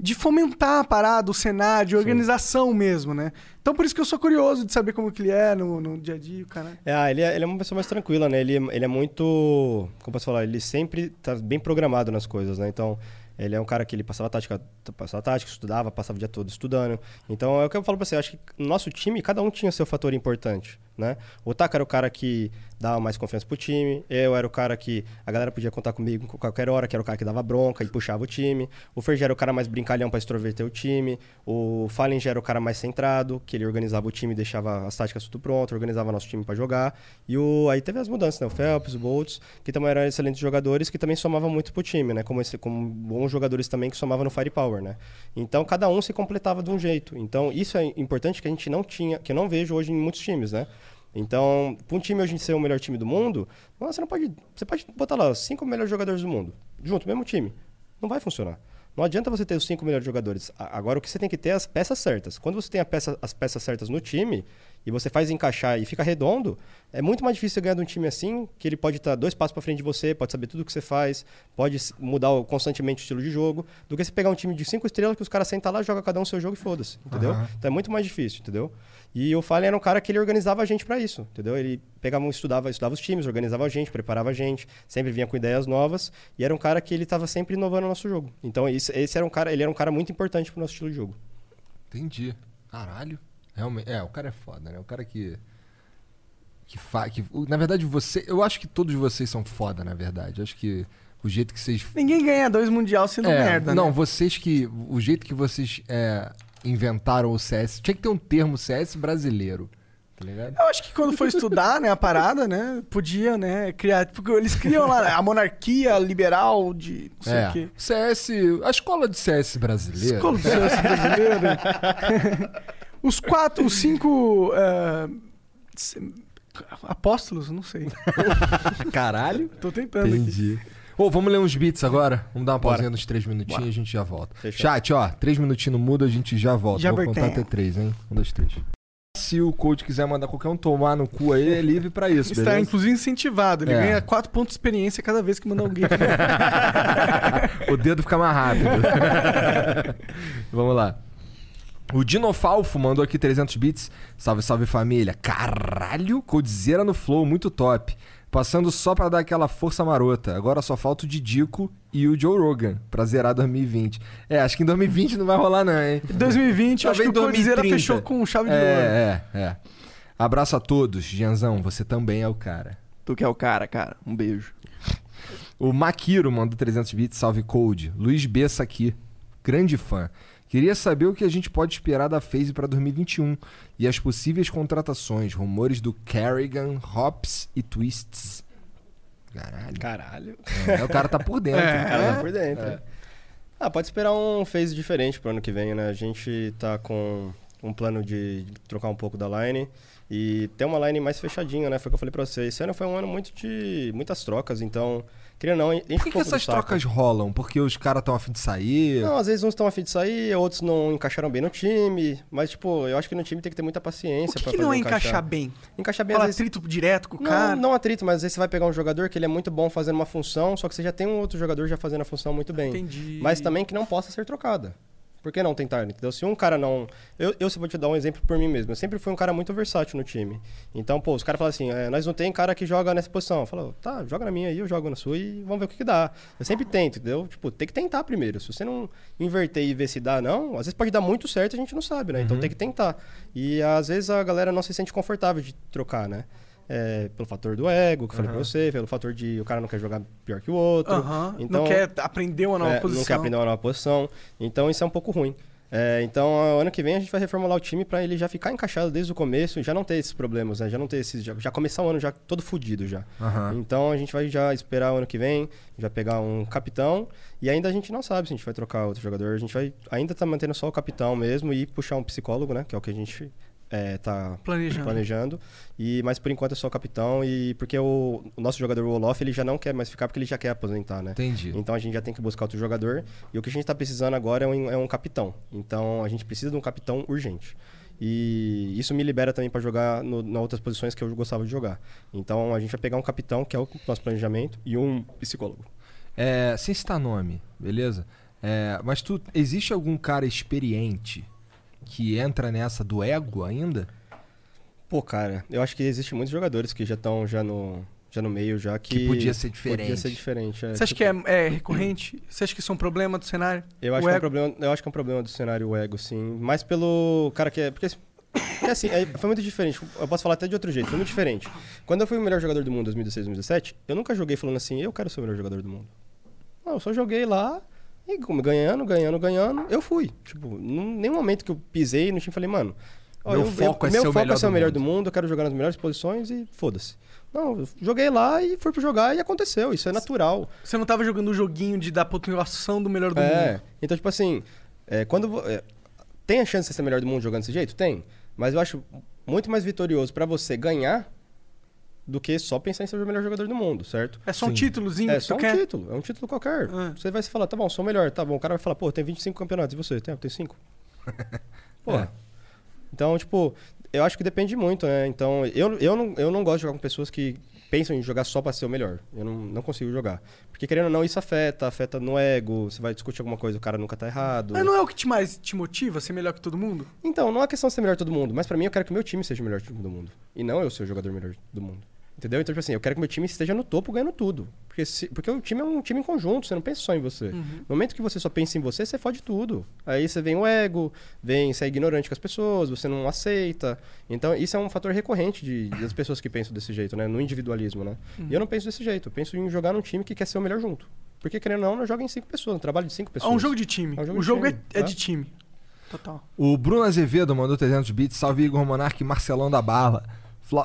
de fomentar a parada, o cenário, de organização mesmo, né? Então por isso que eu sou curioso de saber como que ele é no, no dia a dia, cara. É, ah, ele é, ele é uma pessoa mais tranquila, né? Ele, ele é muito. Como posso falar? Ele sempre tá bem programado nas coisas, né? Então, ele é um cara que ele passava tática, passava tática, estudava, passava o dia todo estudando. Então, é o que eu falo pra você. Acho que no nosso time, cada um tinha seu fator importante, né? O Taka era o cara que dava mais confiança pro time. Eu era o cara que a galera podia contar comigo qualquer hora, que era o cara que dava bronca e puxava o time. O Fer era o cara mais brincalhão pra extroverter o time. O Fallen já era o cara mais centrado, que ele organizava o time, deixava as táticas tudo pronto, organizava nosso time pra jogar. E o, aí teve as mudanças, né? O Phelps, o Boltz, que também eram excelentes jogadores, que também somavam muito pro time, né? Como, esse, como bons jogadores também que somavam no firepower, né? Então cada um se completava de um jeito. Então isso é importante que a gente não tinha, que eu não vejo hoje em muitos times, né? Então, para um time hoje ser o melhor time do mundo, você não pode. Você pode botar lá os cinco melhores jogadores do mundo, junto, mesmo time. Não vai funcionar. Não adianta você ter os cinco melhores jogadores. Agora o que você tem que ter é as peças certas. Quando você tem a peça- as peças certas no time e você faz encaixar e fica redondo, é muito mais difícil você ganhar de um time assim, que ele pode estar dois passos para frente de você, pode saber tudo o que você faz, pode mudar constantemente o estilo de jogo, do que você pegar um time de cinco estrelas que os caras sentam lá, joga cada um o seu jogo e foda-se, entendeu? Aham. Então é muito mais difícil, entendeu? E o Fallen era um cara que ele organizava a gente para isso, entendeu? Ele pegava, um- estudava, estudava os times, organizava a gente, preparava a gente, sempre vinha com ideias novas e era um cara que ele estava sempre inovando o nosso jogo. Então esse, esse era um cara, ele era um cara muito importante pro nosso estilo de jogo. Entendi. Caralho. Realmente. É, o cara é foda, né? O cara que. Que fa... que Na verdade, você. Eu acho que todos vocês são foda, na verdade. Eu acho que o jeito que vocês. Ninguém ganha dois mundial sendo É, merda, não, né? vocês que. O jeito que vocês é, inventaram o CS. Tinha que ter um termo CS brasileiro. Tá? Eu acho que quando foi estudar, né, a parada, né, podia, né, criar... Porque eles criam lá a monarquia liberal de não sei é. o quê. CS. A escola de CS brasileira. Escola do CS brasileira. os quatro, os cinco... se- apóstolos? Não sei. Caralho. Tô tentando aqui. Ô, vamos ler uns beats agora? Vamos dar uma Bora. pausinha nos três minutinhos Bora. e a gente já volta. Fechou. Chat, ó, três minutinhos no mudo, a gente já volta. Já Vou contar até três, hein? Um, dois, três. Se o coach quiser mandar qualquer um tomar no cu aí, é livre pra isso, Está, beleza? inclusive, incentivado. Ele É. ganha quatro pontos de experiência cada vez que manda alguém. o dedo fica mais rápido. Vamos lá. O Dinofalfo mandou aqui 300 bits. Salve, salve família. Caralho, Codizera no flow, muito top. Passando só pra dar aquela força marota. Agora só falta o Didico e o Joe Rogan pra zerar 2020. É, acho que em 2020 não vai rolar não, hein? Em 2020, eu acho que o Talvez Codizeira 2030. fechou com chave de ouro. É, é, é. Abraço a todos. Gianzão, você também é o cara. Tu que é o cara, cara. Um beijo. O Makiro mandou 300 bits, salve Code. Luiz Bessa aqui, grande fã. Queria saber o que a gente pode esperar da FaZe para 2021 e as possíveis contratações, rumores do Kerrigan, Hops e Twists. Caralho. Caralho. É, o cara tá por dentro. O cara tá por É. dentro. Ah, pode esperar um phase diferente pro ano que vem, né? A gente tá com um plano de trocar um pouco da line e ter uma line mais fechadinha, né? Foi o que eu falei pra você. Esse ano foi um ano muito de muitas trocas, então, não, enche Por que, que essas trocas rolam? Porque os caras estão afim de sair? Não, às vezes uns estão afim de sair, outros não encaixaram bem no time. Mas, tipo, eu acho que no time tem que ter muita paciência O que, pra que não é encaixar bem? Encaixar bem, Fala às vezes... atrito direto com o Não, cara? não atrito, mas às vezes você vai pegar um jogador que ele é muito bom fazendo uma função, só que você já tem um outro jogador já fazendo a função muito bem. Entendi. Mas também que não possa ser trocada. Por que não tentar, entendeu? Se um cara não... Eu, eu vou te dar um exemplo por mim mesmo. Eu sempre fui um cara muito versátil no time. Então, pô, os caras falam assim, é, nós não tem cara que joga nessa posição. Eu falo, tá, joga na minha aí, eu jogo na sua e vamos ver o que, que dá. Eu sempre tento, entendeu? Tipo, tem que tentar primeiro. Se você não inverter e ver se dá, não, às vezes pode dar muito certo, a gente não sabe, né? Então Uhum. tem que tentar. E às vezes a galera não se sente confortável de trocar, né? É, pelo fator do ego, que eu falei pra Aham. você, pelo fator de o cara não quer jogar pior que o outro. Aham, Então, não quer aprender uma nova é, posição. Não quer aprender uma nova posição. Então isso é um pouco ruim. É, então, ano que vem a gente vai reformular o time pra ele já ficar encaixado desde o começo e já não ter esses problemas, né? Já não ter esses. Já, já começar o ano já todo fudido já. Aham. Então a gente vai já esperar o ano que vem, já pegar um capitão. E ainda a gente não sabe se a gente vai trocar outro jogador. A gente vai ainda tá mantendo só o capitão mesmo e puxar um psicólogo, né? Que é o que a gente é, tá Planejando. planejando. E, mas por enquanto é só o capitão. E porque o, o nosso jogador, o Olof, ele já não quer mais ficar porque ele já quer aposentar, né? Entendi. Então a gente já tem que buscar outro jogador. E o que a gente tá precisando agora é um, é um capitão. Então a gente precisa de um capitão urgente. E isso me libera também para jogar no, nas outras posições que eu gostava de jogar. Então a gente vai pegar um capitão, que é o nosso planejamento, e um psicólogo. É, sem citar nome, beleza? É, mas tu, existe algum cara experiente que entra nessa do ego ainda? Pô, cara, eu acho que existem muitos jogadores que já estão já no, já no meio, já que. Que podia ser Podia diferente. ser diferente. é. Você acha Tipo, que é, é recorrente? Você acha que isso é um problema do cenário? Eu O acho, que é um problema, eu acho que é um problema do cenário o ego, sim. Mais pelo cara que é. Porque, porque assim, é- foi muito diferente. Eu posso falar até de outro jeito, foi muito diferente. Quando eu fui o melhor jogador do mundo em 2016, 2017, eu nunca joguei falando assim, eu quero ser o melhor jogador do mundo. Não, eu só joguei lá e ganhando, ganhando, ganhando, eu fui. Tipo, em nenhum momento que eu pisei no time falei, mano. ó, Meu eu- foco eu, é meu ser o foco melhor é ser o do melhor mundo. do mundo, eu quero jogar nas melhores posições e foda-se. Não, eu joguei lá e fui pro jogar e aconteceu, isso é natural. Você não tava jogando o joguinho de dar pontuação do melhor do É, mundo? então, tipo assim, é, quando. é, tem a chance de ser melhor do mundo jogando desse jeito? Tem. Mas eu acho muito mais vitorioso pra você ganhar do que só pensar em ser o melhor jogador do mundo, certo? É só um Sim. títulozinho É que só tu um quer? título, é um título qualquer. Você vai se falar, tá bom, sou o melhor, tá bom. O cara vai falar, pô, tem 25 campeonatos, e você? Tem, eu tenho 5. Pô. É. Então, tipo, eu acho que depende muito, né? Então, eu, eu, não, eu não gosto de jogar com pessoas que pensam em jogar só pra ser o melhor. Eu não, não consigo jogar. Porque, querendo ou não, isso afeta, afeta no ego. Você vai discutir alguma coisa, o cara nunca tá errado. Mas não é o que te mais te motiva a ser melhor que todo mundo? Então, não é questão de ser melhor que todo mundo, mas pra mim eu quero que o meu time seja o melhor time do mundo. E não eu ser o jogador melhor do mundo. Entendeu? Então, tipo assim, eu quero que meu time esteja no topo ganhando tudo. Porque, se- porque o time é um time em conjunto, você não pensa só em você. Uhum. No momento que você só pensa em você, você fode tudo. Aí você vem o ego, vem, você é ignorante com as pessoas, você não aceita. Então, isso é um fator recorrente de, das pessoas que pensam desse jeito, né? No individualismo, né? Uhum. E eu não penso desse jeito. Eu penso em jogar num time que quer ser o melhor junto. Porque, querendo ou não, eu jogo em cinco pessoas, um trabalho de cinco É pessoas. um jogo de time. É um jogo o de jogo time, é, é tá? de time. Total. O Bruno Azevedo mandou 300 bits. Salve Igor Monark e Marcelão da Bala.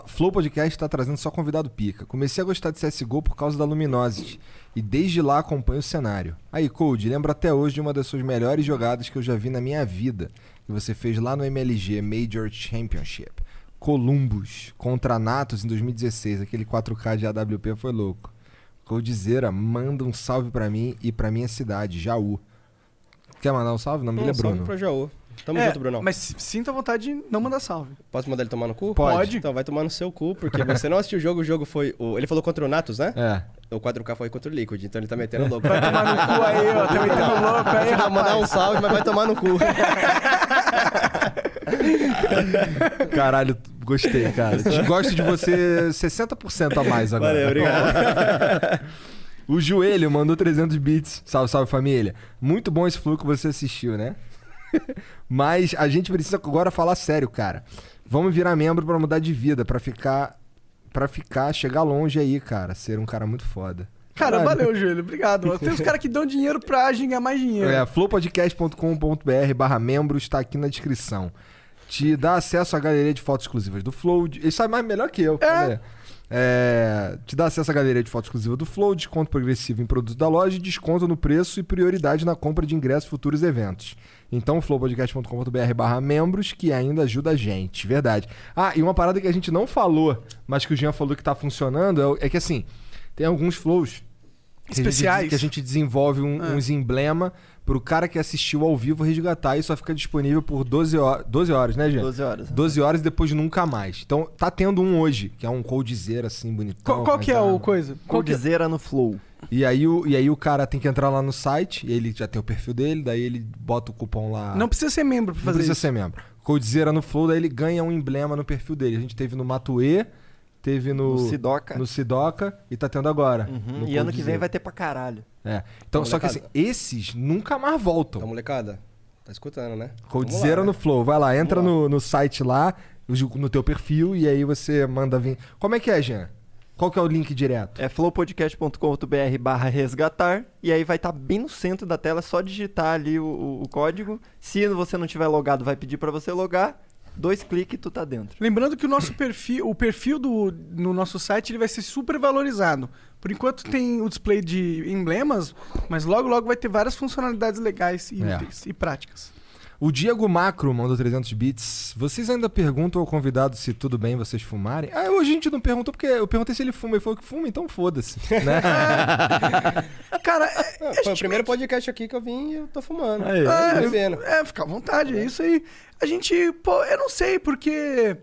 Flow Podcast tá trazendo só convidado pica. Comecei a gostar de CSGO por causa da Luminosity. E desde lá acompanho o cenário. Aí, Code, lembro até hoje de uma das suas melhores jogadas que eu já vi na minha vida. Que você fez lá no MLG Major Championship. Columbus contra Natos em 2016. Aquele 4K de AWP foi louco. Coldzera, manda um salve pra mim e pra minha cidade, Jaú. Quer mandar um salve? O nome Um dele é salve pra Jaú. Tamo É, junto, Brunão. Mas sinta vontade de não mandar salve. Posso mandar ele tomar no cu? Pode. Então vai tomar no seu cu, porque você não assistiu o jogo, o jogo foi. O... Ele falou contra o Natus, né? É. O 4K foi contra o Liquid, então ele tá metendo louco. Vai tomar no cu aí, ó. Tá metendo louco aí, vou mandar um salve, mas vai tomar no cu. Caralho, gostei, cara. Gosto de você 60% a mais agora. Valeu, obrigado. o Joelho mandou 300 bits. Salve, salve família. Muito bom esse flow que você assistiu, né? Mas a gente precisa agora falar sério, cara. Vamos virar membro pra mudar de vida, pra ficar para ficar, chegar longe aí, cara, ser um cara muito foda. Cara, Caralho. valeu, Joelho. Obrigado. Tem uns caras que dão dinheiro pra ganhar mais dinheiro. É, flowpodcast.com.br barra membros está aqui na descrição. Te dá acesso à galeria de fotos exclusivas do Flow. Ele sabe mais melhor que eu. É. É, te dá acesso à galeria de fotos exclusiva do Flow, desconto progressivo em produtos da loja, desconto no preço e prioridade na compra de ingressos futuros eventos. Então, flowpodcast.com.br barra membros, que ainda ajuda a gente, verdade. Ah, e uma parada que a gente não falou, mas que o Jean falou que tá funcionando, é é que assim, tem alguns flows que a gente- Especiais. que a gente desenvolve um- Ah. uns emblema pro cara que assistiu ao vivo resgatar e só fica disponível por 12 horas, 12 horas né, Jean? 12 horas. 12 horas e depois nunca mais. Então, tá tendo um hoje, que é um coldzera assim, bonitão. Qual, qual que é o armas. coisa? É? Coldzera no Flow. E aí, o, e aí o cara tem que entrar lá no site, ele já tem o perfil dele, daí ele bota o cupom lá. Não precisa ser membro pra Não fazer precisa isso. ser membro. Coldzera no Flow, daí ele ganha um emblema no perfil dele. A gente teve no Matue, teve no... No Sidoca. No Sidoca e tá tendo agora. Uhum, E ano que vem vai ter pra caralho. É. Então, só que assim, esses nunca mais voltam. Então, molecada, tá escutando, né? Coldzera lá, no né? Flow. Vai lá, entra Vamos no, no site lá, no teu perfil e aí você manda vir. Como é que é, Jean? Qual que é o link direto? É flowpodcast.com.br barra resgatar e aí vai estar bem no centro da tela, é só digitar ali o, o- o código. Se você não tiver logado, vai pedir pra você logar. Dois cliques e tu tá dentro. Lembrando que o nosso perfil, o perfil do, no nosso site ele vai ser super valorizado. Por enquanto tem o display de emblemas, mas logo logo vai ter várias funcionalidades legais e É. úteis e práticas. O Diego Macro mandou 300 bits. Vocês ainda perguntam ao convidado se tudo bem vocês fumarem? Ah, hoje a gente não perguntou porque eu perguntei se ele fuma. Ele falou que fuma, então foda-se. Né? Cara, Ah, foi o primeiro podcast aqui que eu vim e eu tô fumando. Aí, É, Tô bebendo. é, fica à vontade, é isso aí. A gente, pô, eu não sei, porque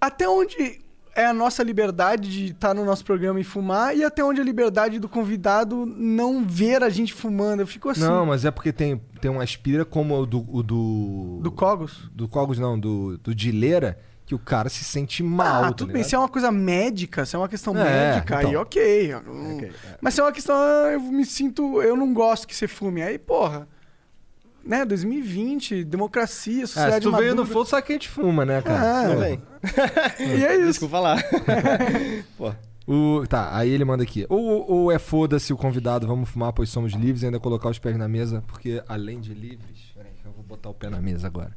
até onde é a nossa liberdade de estar no nosso programa e fumar e até onde é a liberdade do convidado não ver a gente fumando. Eu fico assim. Não, mas é porque tem, tem uma aspira como o do. O do, Do Cogos? Do Cogos, não, do, do Dileira, que o cara se sente mal. Ah, tá tudo bem, ligado? se é uma coisa médica, se é uma questão É, médica, então. aí ok. eu não- Mas se é uma questão, ah, eu me sinto, eu não gosto que você fume. Aí, porra, né, 2020, democracia, É, se sociedade tu veio no madura. fogo, sabe que a gente fuma, né, cara? Ah, Não vem. E é isso. Desculpa lá. Pô, O, tá, aí ele manda aqui. Ou, ou é foda-se o convidado, vamos fumar, pois somos livres, e ainda colocar os pés na mesa, porque além de livres. Peraí, eu vou botar o pé na mesa agora.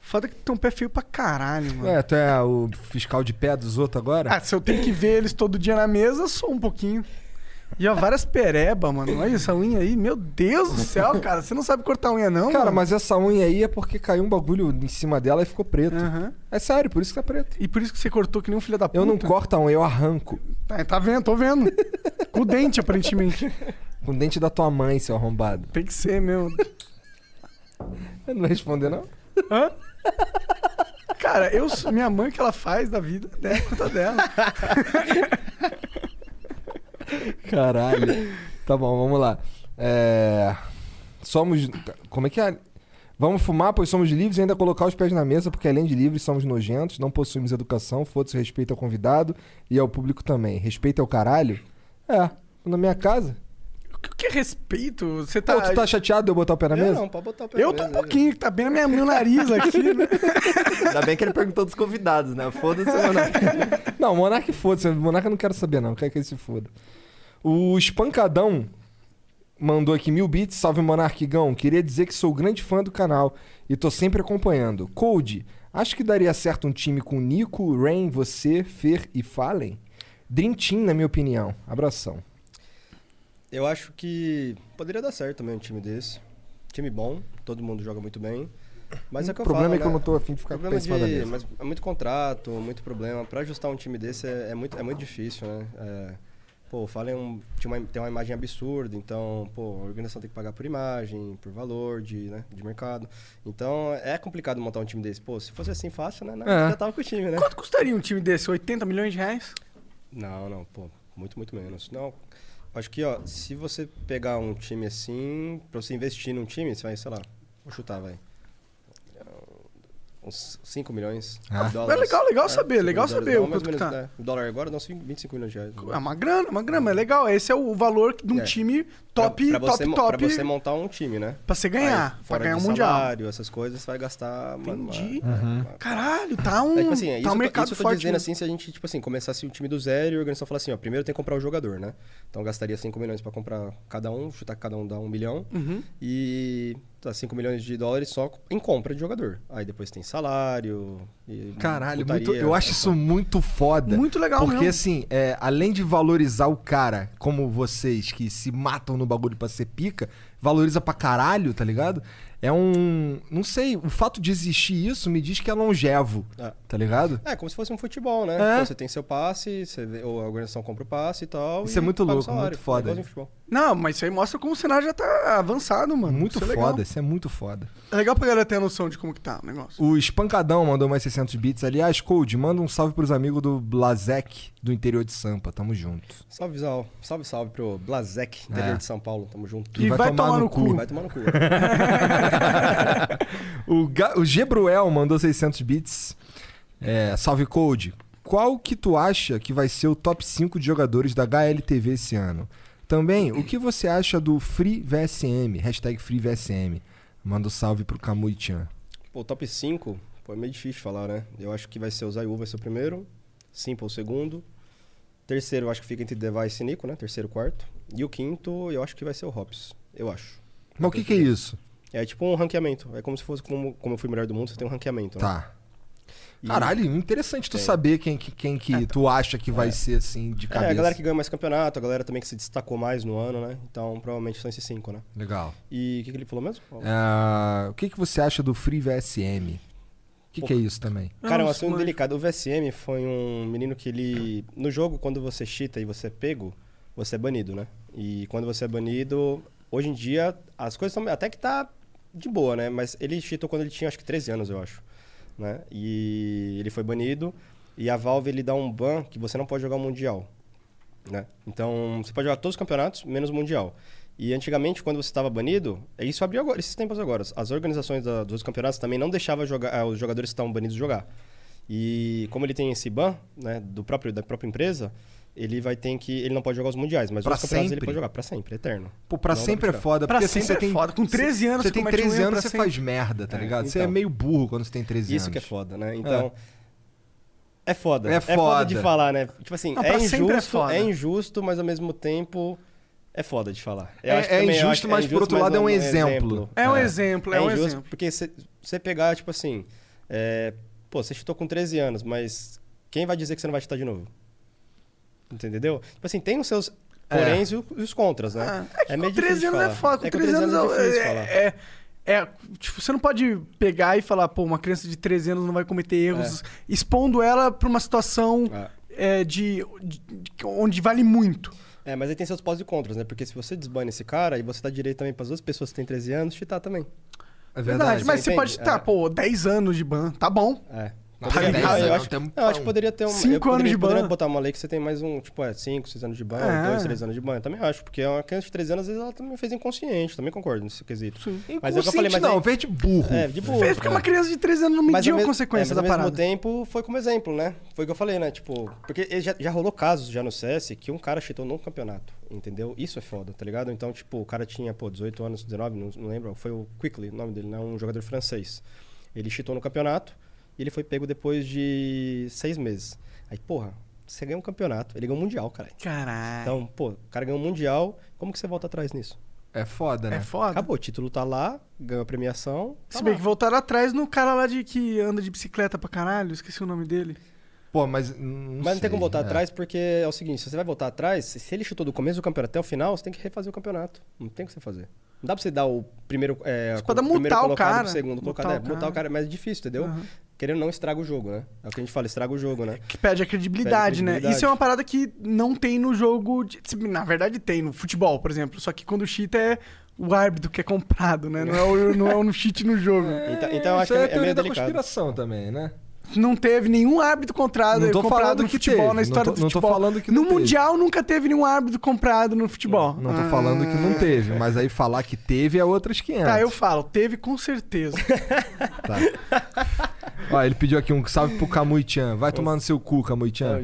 Foda que tem um pé feio pra caralho, mano. É, tu é o fiscal de pé dos outros agora? Ah, se eu tenho que ver eles todo dia na mesa, sou um pouquinho. E ó, várias pereba, mano. Olha essa unha aí. Meu Deus do céu, cara. Você não sabe cortar unha, não? Cara, mano? mas essa unha aí é porque caiu um bagulho em cima dela e ficou preto. Aham. É sério, por isso que tá preto. E por isso que você cortou que nem um filho da puta. Eu não corto a unha, eu arranco. Tá, tá vendo, tô vendo. Com o dente, aparentemente. Com o dente da tua mãe, seu arrombado. Tem que ser, meu. Eu não vai responder, não? Hã? Cara, eu, sou- minha mãe, o que ela faz da vida, é conta dela. Caralho. Tá bom, vamos lá. É... Somos. Como é que é? Vamos fumar, pois somos livres e ainda colocar os pés na mesa, porque além de livres, somos nojentos, não possuímos educação, foda-se respeito ao convidado e ao público também. Respeito ao caralho? É, na minha casa. O que- o que é respeito? Você tá. Pô, tu tá chateado de eu botar o pé na eu mesa? não, pode botar o pé Eu na tô um mesa pouquinho, que tá bem no minha- meu nariz aqui, né? Ainda bem que ele perguntou dos convidados, né? Foda-se, mano. Não, Monark foda-se. Monark eu não quero saber, não. Quer que ele se foda. O Espancadão mandou aqui mil bits. Salve, Monarquigão. Queria dizer que sou grande fã do canal e tô sempre acompanhando. Code, acho que daria certo um time com Nico, Rain, você, Fer e Fallen? Dream Team, na minha opinião. Abração. Eu acho que poderia dar certo também um time desse. Time bom, todo mundo joga muito bem. Mas é o que o eu problema falo, é que eu né? não tô afim de ficar com Problema da de, mas é muito contrato, muito problema. Pra ajustar um time desse é, é muito, é muito difícil, né? É, pô, Fallen é um, uma, tem uma imagem absurda, então, pô, a organização tem que pagar por imagem, por valor de, né, de mercado. Então, é complicado montar um time desse. Pô, se fosse assim fácil, né? É. Já tava com o time, né? Quanto custaria um time desse? 80 milhões de reais? Não, não, pô, muito, muito menos. Não, acho que, ó, se você pegar um time assim, pra você investir num time, você vai, sei lá, vou chutar, vai. Uns 5 milhões Ah. de dólares. É legal, legal saber, 5 legal saber o quanto que menos, tá. né? O dólar agora dá uns 25 milhões de reais. É uma grana, uma grana, é legal. Esse é o valor de um É. time top, pra, pra top, você, top. Pra você montar um time, né? Pra você ganhar, Aí, pra ganhar um mundial. salário, essas coisas, você vai gastar... uma- uma- Entendi. uma- Caralho, tá um, É, tipo assim, é tá isso, um mercado isso eu tô forte. dizendo mesmo. assim, se a gente, tipo assim, começasse o time do zero e a organização falasse assim, ó, primeiro tem que comprar o jogador, né? Então gastaria 5 milhões pra comprar cada um, chutar que cada um dá 1 milhão. Uhum. E tá, 5 milhões de dólares só em compra de jogador. Aí depois tem salário. E Caralho, putaria, muito- eu acho isso muito foda. Muito legal Porque, mesmo. assim, é, além de valorizar o cara, como vocês que se matam no bagulho pra ser pica, valoriza pra caralho, tá ligado? É um. Não sei, o fato de existir isso me diz que é longevo, É. tá ligado? É, como se fosse um futebol, né? É. Então, você tem seu passe, você vê, ou a organização compra o passe e tal. Isso e é muito louco, salário. muito foda. É. Não, mas isso aí mostra como o cenário já tá avançado, mano. Muito Isso é foda, legal. isso é muito foda. É legal pra galera ter a noção de como que tá o negócio. O Espancadão mandou mais 600 bits. Aliás, Code, manda um salve pros amigos do Blazek, do interior de Sampa. Tamo junto. Salve, salve, salve, salve pro Blazek, interior É. de São Paulo. Tamo junto. E vai tomar no cu. Vai tomar no cu. o, Ga- o Gebruel mandou 600 bits. É, salve Code. Qual que tu acha que vai ser o top 5 de jogadores da HLTV esse ano? Também, o que você acha do Free VSM? Hashtag Free VSM. Manda um salve pro Kamui Chan. Pô, top 5, Pô, é meio difícil falar, né? Eu acho que vai ser o Zayu, vai ser o primeiro. Simple o segundo. Terceiro, eu acho que fica entre Device e Nico, né? Terceiro, quarto. E o quinto, eu acho que vai ser o Hops. Eu acho. Mas o que, que é isso? É tipo um ranqueamento. É como se fosse como, como eu fui melhor do mundo, você tem um ranqueamento. né? Tá. Caralho, interessante tu É. saber quem, que- quem que tu acha que vai ser, assim, de É, cabeça. a galera que ganhou mais campeonato, a galera também que se destacou mais no ano, né? Então, provavelmente são esses cinco, né? Legal. E o que, que ele falou mesmo? Ah, o que, que você acha do Free VSM? O que, que é isso também? Cara, é um assunto mas- delicado. O VSM foi um menino que ele. No jogo, quando você cheata e você é pego, você é banido, né? E quando você é banido, hoje em dia, as coisas estão. Até que tá de boa, né? Mas ele cheatou quando ele tinha acho que 13 anos, eu acho. Né? E ele foi banido. E a Valve ele dá um ban que você não pode jogar o Mundial. Né? Então, você pode jogar todos os campeonatos, menos o Mundial. E antigamente, quando você estava banido, é isso abriu agora, esses tempos agora. As organizações da- dos campeonatos também não deixavam jogar, ah, os jogadores que estavam banidos jogar. E como ele tem esse ban, né, do próprio, da própria empresa, ele vai ter que. Ele não pode jogar os mundiais, mas Pra os campeonatos ele sempre? pode jogar pra sempre, eterno. Pô, pra Não sempre é foda. Pra porque assim, sempre você é tem, foda. Com 13 anos você você tem comete um 13 erro anos, você faz sempre. merda, tá É, ligado? Você é então. meio burro quando você tem 13 Isso anos. que é foda, né? Então. É foda. É foda. de falar, né? Tipo assim, Não, é é injusto, foda. é injusto, mas ao mesmo tempo é foda de falar. Eu É- é injusto, mas por outro lado é um exemplo. É um É. exemplo, é, um injusto exemplo. porque você você pegar, tipo assim, é, pô, você chutou com 13 anos, mas quem vai dizer que você não vai chutar de novo? Entendeu? Tipo assim, tem os seus poréns e o- e os contras, né? Ah, é que meio 13 difícil de anos é falar. foda. Com com 13 anos é é, falar. é, é- Tipo, você não pode pegar e falar, pô, uma criança de 13 anos não vai cometer erros, expondo ela pra uma situação é, de, de- de- onde vale muito. É, mas aí tem seus pós e contras, né? Porque se você desbane esse cara, aí você dá direito também pras outras pessoas que têm 13 anos cheatar também. É Verdade. Mas você pode estar, É. pô, 10 anos de ban, tá bom. É. Poderia- ah, eu É um acho, eu acho que poderia ter um. Cinco poderia, anos de poderia ban. botar uma lei que você tem mais um, tipo, é, 5, 6 anos de ban, É. 2, 3 anos de ban. Eu também acho, porque é uma criança de 13 anos, às vezes ela também fez inconsciente, também concordo nesse quesito. Mas é o que eu falei, mas não, aí- fez de burro. É, de burro. Fez porque é. uma criança de 13 anos não Mas mediu a consequência é, da mas ao mesmo parada. tempo foi como exemplo, né? Foi o que eu falei, né? Tipo, porque já, já rolou casos já no CS que um cara cheatou num campeonato, entendeu? Isso é foda, tá ligado? Então, tipo, o cara tinha, pô, 18 anos, 19, não, não lembro, foi o Quickly, o nome dele, né? Um jogador francês. Ele cheatou no campeonato e ele foi pego depois de seis meses. Aí, porra, você ganhou um campeonato, ele ganhou um mundial, cara. Caralho. Então, pô, o cara ganhou um mundial, como que você volta atrás nisso? É foda, né? É foda. Acabou, o título tá lá, ganhou a premiação. tá Se bem lá. que voltaram atrás no cara lá de que anda de bicicleta pra caralho, esqueci o nome dele. Pô, mas. Não Mas não tem como voltar é. atrás porque é o seguinte, se você vai voltar atrás, se ele chutou do começo do campeonato até o final, você tem que refazer o campeonato. Não tem o que você fazer. Não dá pra você dar o primeiro. É, Você pode o primeiro mutar o cara, segundo mutar colocado. o É, mutar cara. o cara é mais difícil, entendeu? Aham. Querendo ou não estraga o jogo, né? É o que a gente fala, estraga o jogo, né? Que perde a credibilidade, né? credibilidade. Isso é uma parada que não tem no jogo. de- Na verdade, tem no futebol, por exemplo. Só que quando o cheat é o árbitro que é comprado, né? Não é o, não é o cheat no jogo. Então, então eu acho Isso que é é, a é meio da delicado. conspiração também, né? Não teve nenhum árbitro comprado, Não tô comprado no que futebol, teve, na história não tô- do não tô futebol. falando que no não teve. Mundial nunca teve nenhum árbitro comprado no futebol. Não tô Ah. falando que não teve, mas aí falar que teve é outras 500. Tá, eu falo, teve com certeza. Tá. Ó, ele pediu aqui um salve pro Camuichan. Vai tomar no seu cu, Não, é que chama.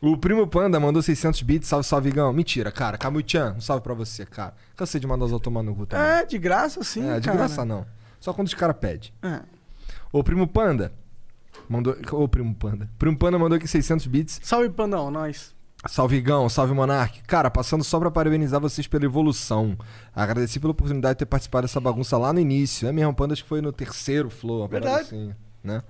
o primo Panda mandou 600 bits. Salve, salve, Igão. Mentira, cara. Camuichan, um salve pra você, cara. Cansei de mandar os outros tomar no cu também. é, de graça sim, É, de cara. graça não. Só quando os caras pedem. É. O primo Panda mandou. Ô, primo Panda. Primo Panda mandou aqui 600 bits. Salve, Pandão, nós. Salve Igão, salve Monark. Cara, passando só pra parabenizar vocês pela evolução. Agradeci pela oportunidade de ter participado dessa bagunça lá no início. É mesmo, Panda, acho que foi no terceiro Flow, Verdade. assim, né?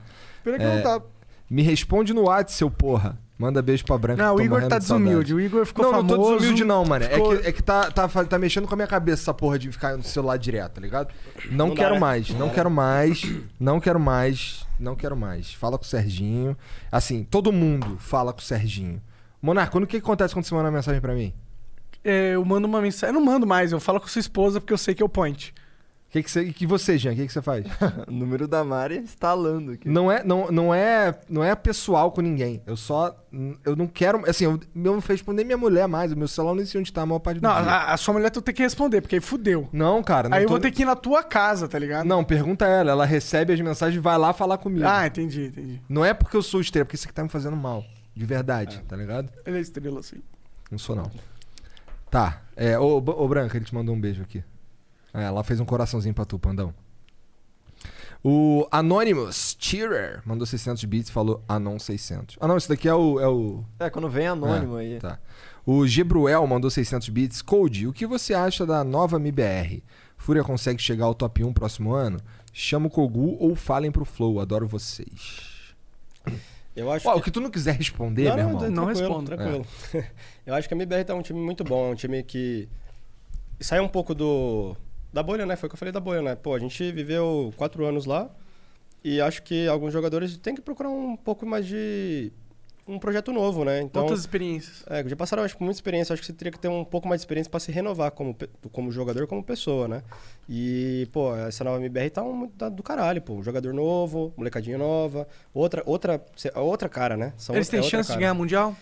Pena que É, não tá. Me responde no WhatsApp, seu porra. Manda beijo pra Branca. Não, o Igor tá desumilde. O Igor ficou não, famoso. não tô desumilde não, mano. ficou- É que, é que tá, tá, tá mexendo com a minha cabeça essa porra de ficar no celular direto, tá ligado? Não, Não dá, quero né? mais, não quero mais, não quero mais, não quero mais. Fala com o Serginho. Assim, todo mundo fala com o Serginho. Monarco, o que, que acontece quando você manda uma mensagem pra mim? É, eu mando uma mensagem. Eu não mando mais, eu falo com sua esposa porque eu sei que é o point. Que, que você, e que você, Jean, o que, que você faz? O número da Mari instalando aqui. não é, não, não é, não é pessoal com ninguém. Eu só, eu não quero, assim, eu, eu não responder minha mulher mais. O meu celular não sei onde tá a maior parte do Não, dia. a, a sua mulher tu tem que responder, porque aí fudeu. Não, cara, não aí eu tô- vou ter que ir na tua casa, tá ligado? Não, pergunta ela. Ela recebe as mensagens e vai lá falar comigo. Ah, entendi, entendi. Não é porque eu sou estrela, porque isso aqui tá me fazendo mal. De verdade, tá ligado? Ele é estrela, assim. Não sou, não. Tá. É, ô, ô Branca, ele te mandou um beijo aqui. É, ela fez um coraçãozinho pra tu, Pandão. O Anonymous Cheerer mandou 600 bits e falou Anon 600. Ah, não, esse daqui é o. É, o... É, quando vem anônimo É, aí. Tá. O Gebruel mandou 600 bits. Code, o que você acha da nova MBR? Fúria consegue chegar ao top 1 próximo ano? Chama o Kogu ou falem pro Flow. Adoro vocês. Eu acho Ó, que... o que tu não quiser responder, Não, meu não, irmão. tranquilo, Não respondo. Tranquilo. Eu acho que a MBR tá um time muito bom, é um time que saiu um pouco do da bolha, né? Foi o que eu falei da bolha, né? Pô, a gente viveu quatro anos lá e acho que alguns jogadores têm que procurar um pouco mais de um projeto novo, né? Então, Outras experiências. é, já passaram, acho muita experiência. Acho que você teria que ter um pouco mais de experiência para se renovar como, como jogador, como pessoa, né? E, pô, essa nova MBR tá, um, tá do caralho, pô. Um jogador novo, molecadinha nova, outra, outra, outra cara, né? São Eles outra- é têm outra chance de cara. ganhar mundial?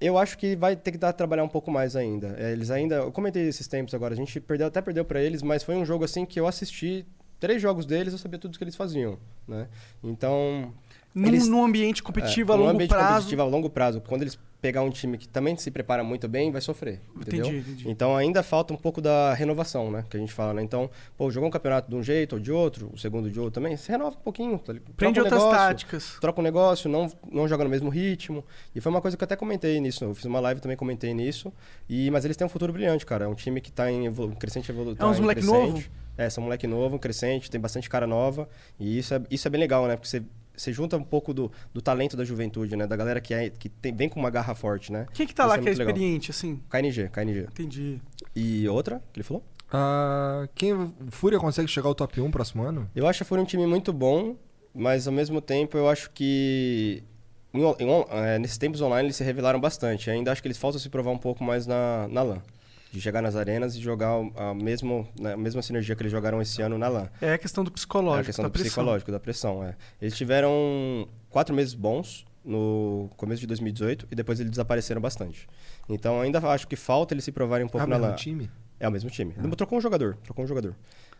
Eu acho que vai ter que dar trabalhar um pouco mais ainda. É, Eles ainda. Eu comentei esses tempos agora. A gente perdeu, até perdeu pra eles, mas foi um jogo assim que eu assisti três jogos deles, eu sabia tudo que eles faziam, né? Então. Num, eles- num ambiente competitivo é, a num longo ambiente prazo. competitivo a longo prazo. Quando eles pegar um time que também se prepara muito bem, vai sofrer. Entendeu? Entendi, entendi. Então ainda falta um pouco da renovação, né? Que a gente fala, né? Então, pô, jogou um campeonato de um jeito ou de outro, o segundo de outro também, se renova um pouquinho. Tá? Troca um outras negócio, táticas. troca um negócio, não, não joga no mesmo ritmo. E foi uma coisa que eu até comentei nisso. Eu fiz uma live também comentei nisso. E, mas eles têm um futuro brilhante, cara. É um time que tá em evolu crescente evolução. É uns moleque novo? É, são moleque novo, crescente, tem bastante cara nova. E isso é, isso é bem legal, né? Porque você, você junta um pouco do, do talento da juventude, né? Da galera que, é, que tem, vem com uma garra forte, né? Quem que tá Isso lá que é muito legal. experiente, assim? KNG, KNG. Entendi. E outra, que ele falou? Ah, quem Fúria consegue chegar ao top 1 próximo ano? Eu acho que foi um time muito bom, mas ao mesmo tempo eu acho que em em eh, nesses tempos online eles se revelaram bastante. Ainda acho que eles faltam se provar um pouco mais na, na LAN. De chegar nas arenas e jogar o- a, mesmo, né, a mesma sinergia que eles jogaram esse ano na LAN. É a questão do É psicológico, a questão do pressão. psicológico, da pressão, é. Eles tiveram quatro meses bons no começo de 2018 e depois eles desapareceram bastante. Então ainda acho que falta eles se provarem um pouco Ah, na mesmo LAN. time? É o mesmo time. Ele Trocou um jogador, trocou um jogador.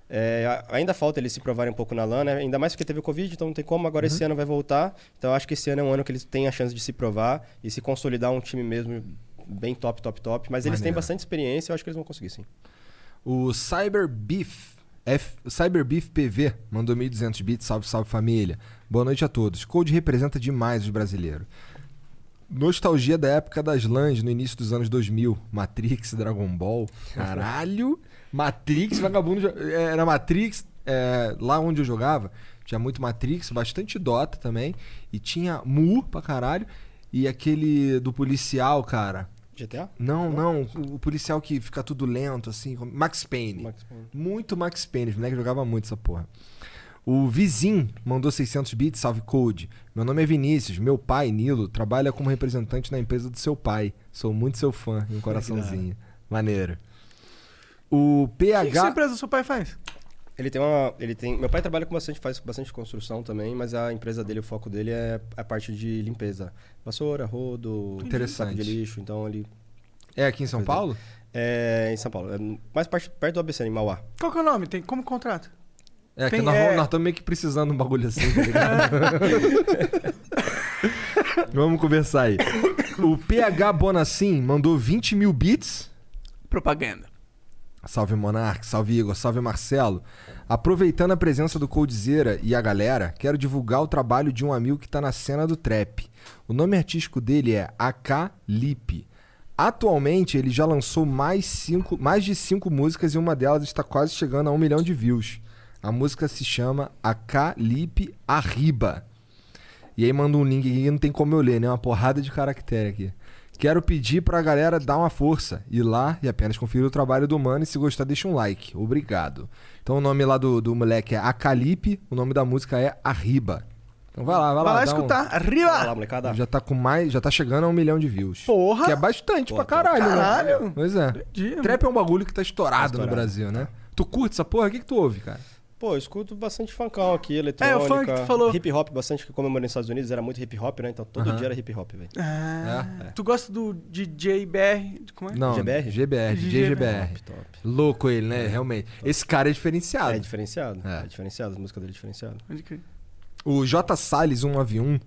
É, ainda falta eles se provarem um pouco na LAN, né? Ainda mais porque teve o Covid, então não tem como. Agora esse ano vai voltar. Então acho que esse ano é um ano que eles têm a chance de se provar e se consolidar um time mesmo bem top, top, top. Mas eles têm Maneiro. bastante experiência, eu acho que eles vão conseguir sim. O Cyber Beef, F, o Cyber Beef PV mandou 1.200 bits. Salve, salve família. Boa noite a todos. Code representa demais os brasileiros. Nostalgia da época das LANs no início dos anos 2000. Matrix, Dragon Ball. Caralho! Matrix, vagabundo. é, Era Matrix, é, lá onde eu jogava. Tinha muito Matrix, bastante Dota também. E tinha Mu pra caralho. E aquele do policial, cara. GTA? Não, não, o policial que fica tudo lento, assim. Max Payne. Max Payne. Muito Max Payne, os moleques jogavam muito essa porra. O Vizin mandou 600 bits, salve Code. Meu nome é Vinícius, meu pai, Nilo, trabalha como representante na empresa do seu pai. Sou muito seu fã, um coraçãozinho. Maneiro. O O que, que essa PH. empresa do seu pai faz? Ele tem uma. Ele tem. Meu pai trabalha com bastante, faz bastante construção também, mas a empresa dele, o foco dele é a parte de limpeza. Vassoura, rodo, Interessante. saco de lixo. Então ele. É aqui em São Paulo? É em São Paulo. É mais parte, perto do ABC, em Mauá. Qual que é o nome? Tem como contrato? É, que Tem- nós é- estamos meio que precisando de um bagulho assim, tá ligado? Vamos conversar aí. O PH Bonacin mandou 20 mil bits. Propaganda. Salve Monark, salve Igor, salve Marcelo. Aproveitando a presença do Coldzera e a galera, quero divulgar o trabalho de um amigo que tá na cena do trap. O nome artístico dele é AK Lip. Atualmente ele já lançou mais, cinco, mais de cinco músicas e uma delas está quase chegando a um milhão de views. A música se chama AK Lip Arriba. E aí manda um link aqui não tem como eu ler, né? Uma porrada de caractere aqui. Quero pedir pra galera dar uma força, ir lá e apenas conferir o trabalho do mano e se gostar deixa um like. Obrigado. Então o nome lá do, do moleque é Acalipe, o nome da música é Arriba. Então vai lá, vai, Vai lá um- escutar. Arriba! Vai lá, molecada. Já tá com mais, já tá chegando a um milhão de views. Porra! Que é bastante Pô, pra caralho, né? Caralho! Pois é. Entendi. Trap é um bagulho que tá estourado, Tá estourado. no Brasil, né? Tu curte essa porra? O que que tu ouve, cara? Pô, eu escuto bastante funkão aqui, É, eletrônica. o funk que tu falou. Hip hop bastante, que como eu moro nos Estados Unidos, era muito hip hop, né? Então todo dia era hip hop, velho. Ah, Tu gosta do DJ BR? Como é? Não, GBR? GBR, DJ GBR. Top, top. Louco ele, né? Realmente. Esse cara é diferenciado. É diferenciado. É. É, diferenciado, a música dele é diferenciada. O J Salles 191.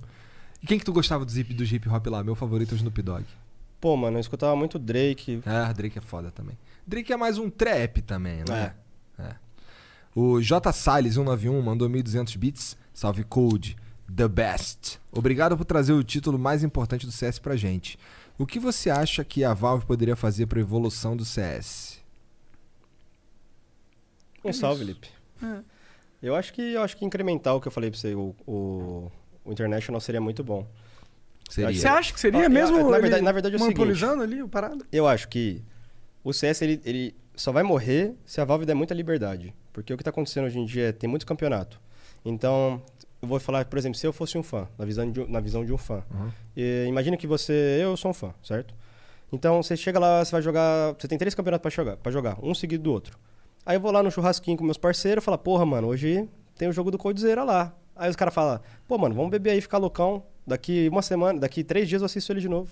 E quem que tu gostava dos hip, dos hip hop lá? Meu favorito é o Snoop Dogg. Pô, mano, eu escutava muito Drake. É, Drake é foda também. Drake é mais um trap também, né? É. O J Salles 191 mandou 1200 bits. Salve Code, the best. Obrigado por trazer o título mais importante do CS pra gente. O que você acha que a Valve poderia fazer pra evolução do CS? Um salve, Lipe. É. Eu acho que eu acho que incrementar o que eu falei pra você, o, o, o International seria muito bom. Seria. Você acha que seria Ah, mesmo na verdade- na verdade é o seguinte. monopolizando ali o parado? Eu acho que o CS ele, ele só vai morrer se a Valve der muita liberdade. Porque o que está acontecendo hoje em dia é tem muito campeonato. Então, eu vou falar, por exemplo, se eu fosse um fã, na visão de, um- na visão de um fã. E, imagina que você, eu sou um fã, certo? Então, você chega lá, você vai jogar, você tem três campeonatos para jogar, jogar, um seguido do outro. Aí eu vou lá no churrasquinho com meus parceiros e falo, porra, mano, hoje tem o jogo do Coldzera lá. Aí os caras falam, pô, mano, vamos beber aí, ficar loucão. Daqui uma semana, daqui três dias eu assisto ele de novo.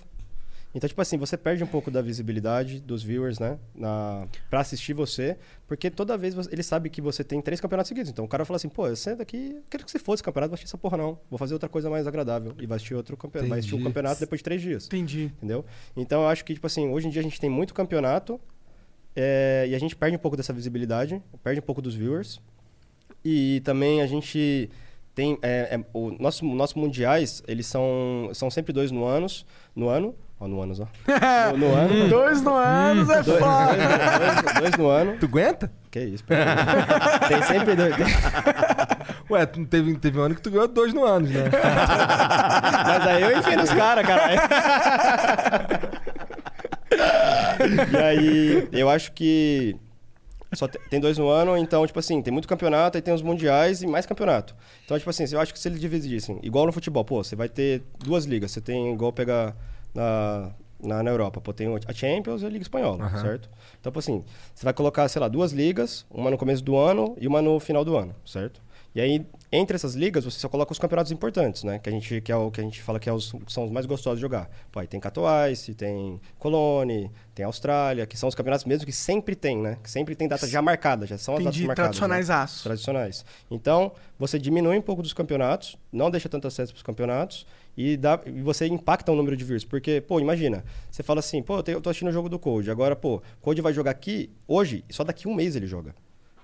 Então, tipo assim, você perde um pouco da visibilidade dos viewers, né? Na, pra assistir você, porque toda vez você- ele sabe que você tem três campeonatos seguidos. Então o cara fala assim, pô, você daqui, quero que você fosse campeonato, não vou assistir essa porra não. Vou fazer outra coisa mais agradável. E vai assistir outro campeonato. Vai assistir o Entendi. campeonato depois de três dias. Entendi. Entendeu? Então eu acho que, tipo assim, hoje em dia a gente tem muito campeonato é, e a gente perde um pouco dessa visibilidade, perde um pouco dos viewers. E também a gente tem. É, é, o nosso, nossos mundiais, eles são, são sempre dois no, anos, no ano. Ó, no anos, ó. No, no ano. Dois no ano é Dois, foda. dois- dois- dois no ano. Tu aguenta? Que isso. Tem sempre dois. Ué, tu não teve, teve um ano que tu ganhou dois no ano, né? Mas aí eu enfio nos caras, caralho. e aí, eu acho que só te- tem dois no ano, então, tipo assim, tem muito campeonato, aí tem os mundiais e mais campeonato. Então, tipo assim, eu acho que se eles dividissem, igual no futebol, pô, você vai ter duas ligas, você tem igual pegar na, na, na Europa, pô, tem a Champions e a Liga Espanhola, Aham. certo? Então, assim, você vai colocar, sei lá, duas ligas, uma no começo do ano e uma no final do ano, certo? E aí, entre essas ligas, você só coloca os campeonatos importantes, né? Que a gente, que é o que a gente fala que é os- são os mais gostosos de jogar. Pô, aí tem Katowice, tem Cologne, tem Austrália, que são os campeonatos mesmo que sempre tem, né? Que sempre tem data já marcada, já são as datas marcadas. tradicionais né? aço. Tradicionais. Então, você diminui um pouco dos campeonatos, não deixa tanto acesso para os campeonatos e, dá, e você impacta o número de views. Porque, pô, imagina, você fala assim, pô, eu eu tô assistindo o jogo do Code, agora, pô, Code vai jogar aqui hoje, só daqui um mês ele joga.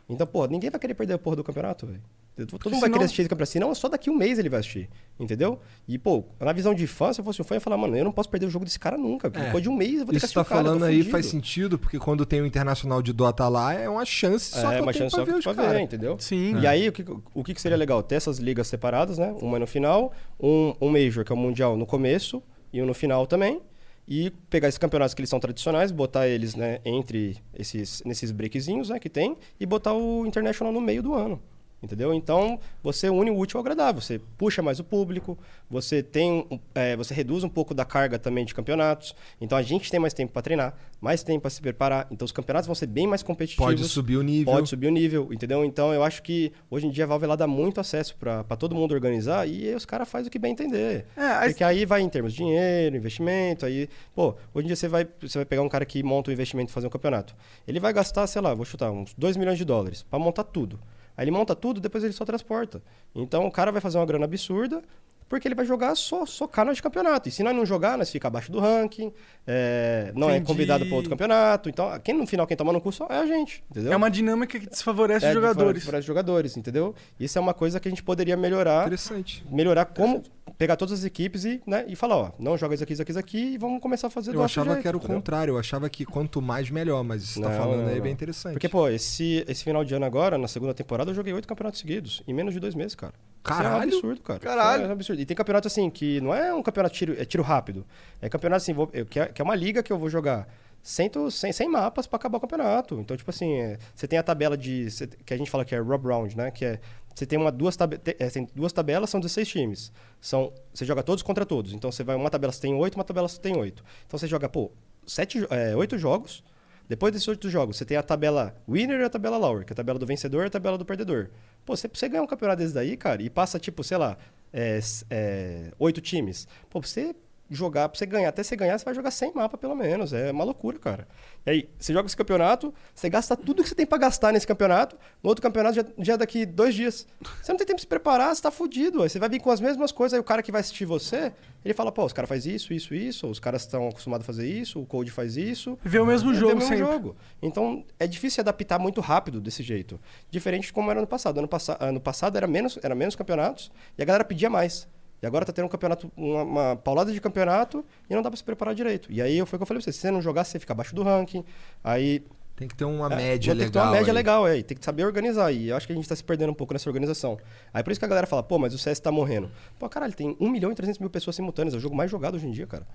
Então, pô, ninguém vai querer perder a porra do campeonato, velho. Todo mundo vai senão- querer assistir esse campeonato. Senão, só daqui um mês ele vai assistir. Entendeu? E, pô, na visão de fã, se eu fosse um fã, eu ia falar, mano, eu não posso perder o jogo desse cara nunca. É. Depois de um mês eu vou ter que Isso assistir tá o cara, eu tô falando aí fudido. faz sentido, porque quando tem o Internacional de Dota lá, é uma chance só é, que uma eu tenho chance pra só ver os pra caras. ver, entendeu? Sim. E aí, o que, o que que seria legal? Ter essas ligas separadas, né? Uma no final, um, um Major, que é o Mundial, no começo, e um no final também. E pegar esses campeonatos que eles são tradicionais, botar eles né, entre esses nesses breakzinhos né, que tem, e botar o International no meio do ano. Entendeu? Então, você une o útil ao agradável. Você puxa mais o público, você tem, é, você reduz um pouco da carga também de campeonatos. Então, a gente tem mais tempo para treinar, mais tempo para se preparar. Então, os campeonatos vão ser bem mais competitivos. Pode subir o nível. Pode subir o nível, entendeu? Então, eu acho que hoje em dia a Valve ela dá muito acesso para todo mundo organizar e aí os caras fazem o que bem entender. É, aí- Porque aí vai em termos de dinheiro, investimento, aí... Pô, hoje em dia você vai, você vai pegar um cara que monta um investimento e fazer um campeonato. Ele vai gastar, sei lá, vou chutar, uns 2 milhões de dólares para montar tudo. Aí ele monta tudo, depois ele só transporta. Então o cara vai fazer uma grana absurda porque ele vai jogar só, só canal de campeonato. E se nós não jogar, nós fica abaixo do ranking, é, não é Entendi. convidado para outro campeonato. Então, quem no final, quem toma no cu só é a gente, entendeu? É uma dinâmica que desfavorece É, os jogadores. Para os jogadores, entendeu? Isso é uma coisa que a gente poderia melhorar. Interessante. Melhorar como pegar todas as equipes e, né, e falar, ó, não joga isso aqui, isso aqui, isso aqui e vamos começar a fazer Eu achava jeito, que era o entendeu? contrário, eu achava que quanto mais melhor, mas isso que você tá Não, falando não, aí é não. bem interessante. Porque, pô, esse, esse final de ano agora, na segunda temporada, eu joguei oito campeonatos seguidos, em menos de dois meses, cara. Isso é um Caralho! absurdo, cara. Caralho! Isso É um absurdo. E tem campeonato assim, que não é um campeonato tiro, é tiro rápido. É campeonato assim, vou- eu- que, é, que é uma liga que eu vou jogar cento, 100, 100 mapas pra acabar o campeonato. Então, tipo assim, é, você tem a tabela de. cê- que a gente fala que é Rob Round, né? Que é. Você tem uma, duas, tabe, te- é, tem duas tabelas, são 16 times. São, você joga todos contra todos. Então você vai. Uma tabela você tem oito, uma tabela você tem oito. Então você joga, pô, sete, é, oito jogos. Depois desses oito jogos, você tem a tabela winner e a tabela lower, que é a tabela do vencedor e a tabela do perdedor. Pô, você, você ganha um campeonato desse daí, cara, e passa, tipo, sei lá, é, é, oito times. Pô, você jogar, pra você ganhar, até você ganhar, você vai jogar 100 mapa pelo menos. É uma loucura, cara. E aí, você joga esse campeonato, você gasta tudo que você tem pra gastar nesse campeonato, no outro campeonato já, já é daqui dois dias. Você não tem tempo de se preparar, você tá fudido. Aí você vai vir com as mesmas coisas, aí o cara que vai assistir você, ele fala, pô, os caras faz isso, isso, isso, os caras estão acostumados a fazer isso, o Code faz isso. Vê o mesmo É, vê jogo o mesmo jogo. Então, é difícil se adaptar muito rápido desse jeito. Diferente de como era no passado. Ano, passa ano passado era menos, era menos campeonatos e a galera pedia mais. E agora tá tendo um campeonato, uma, uma paulada de campeonato e não dá pra se preparar direito. E aí foi o que eu falei pra você, se você não jogar, você fica abaixo do ranking. Aí Tem que ter uma é, média tem que ter legal. uma média aí. legal, é. Tem que saber organizar. E eu acho que a gente tá se perdendo um pouco nessa organização. Aí por isso que a galera fala, pô, mas o CS tá morrendo. Pô, caralho, tem 1 milhão e 300 mil pessoas simultâneas. É o jogo mais jogado hoje em dia, cara.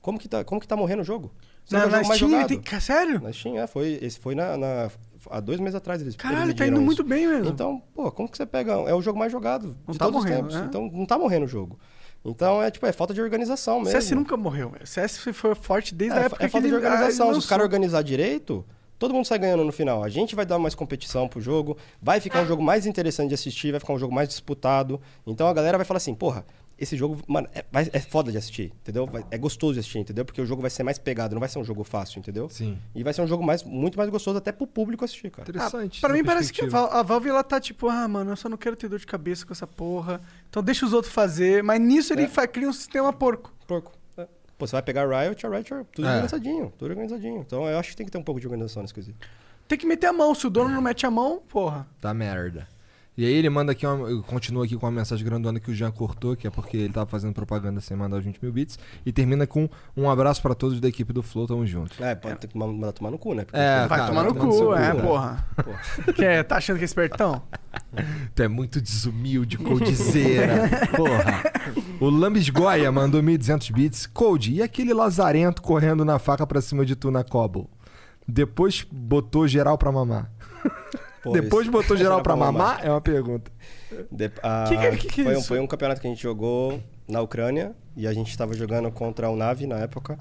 Como que tá, como que tá morrendo o jogo? Esse Na, é o na jogo mais Steam, jogado. tem... Sério? Na Steam, é. Foi, esse foi na, na- há dois meses atrás. Eles, Caralho, eles tá indo isso. muito bem mesmo. Então, pô, como que você pega... É o jogo mais jogado Não de tá todos morrendo, os tempos. né? Então, não tá morrendo o jogo. Então, é tipo, é falta de organização mesmo. CS nunca morreu, velho. CS foi forte desde É, a época é falta de organização. ah, Se lançou. caras organizar direito, todo mundo sai ganhando no final. A gente vai dar mais competição pro jogo, vai ficar um jogo mais interessante de assistir, vai ficar um jogo mais disputado. Então a galera vai falar assim, porra, esse jogo, mano, é, vai- é foda de assistir, entendeu? Vai- é gostoso de assistir, entendeu? Porque o jogo vai ser mais pegado, não vai ser um jogo fácil, entendeu? Sim. E vai ser um jogo mais, muito mais gostoso até pro público assistir, cara. Interessante. Pra essa mim parece que a Valve ela tá tipo, ah, mano, eu só não quero ter dor de cabeça com essa porra. Então deixa os outros fazer. Mas nisso ele É. fa- cria um sistema porco. Porco. É. Pô, você vai pegar a Riot, a Riot é tudo É. organizadinho, tudo organizadinho. Então eu acho que tem que ter um pouco de organização nesse quesito. Tem que meter a mão. Se o dono não mete a mão, porra. Tá merda. E aí ele manda aqui, uma, continua aqui com uma mensagem grandona que o Jean cortou, que é porque ele tava fazendo propaganda sem mandar os 20 mil bits. E termina com um abraço pra todos da equipe do Flow, tamo junto. É, pode ter que ma- mandar tomar no cu, né? Porque É, Vai cara, tomar no vai tomar no seu cu, cu, é, né? porra. Quer, tá achando que é espertão? Tu é muito desumilde, Coldzera. Porra. O Lambis Goya mandou 1.200 bits. Cold, e aquele lazarento correndo na faca pra cima de tu na Cobble? Depois botou geral pra mamar. Pô, Depois botou geral pra mamar? É uma pergunta. De- ah, Que que- que que é foi, um, isso? foi um campeonato que a gente jogou na Ucrânia e a gente estava jogando contra o Navi na época.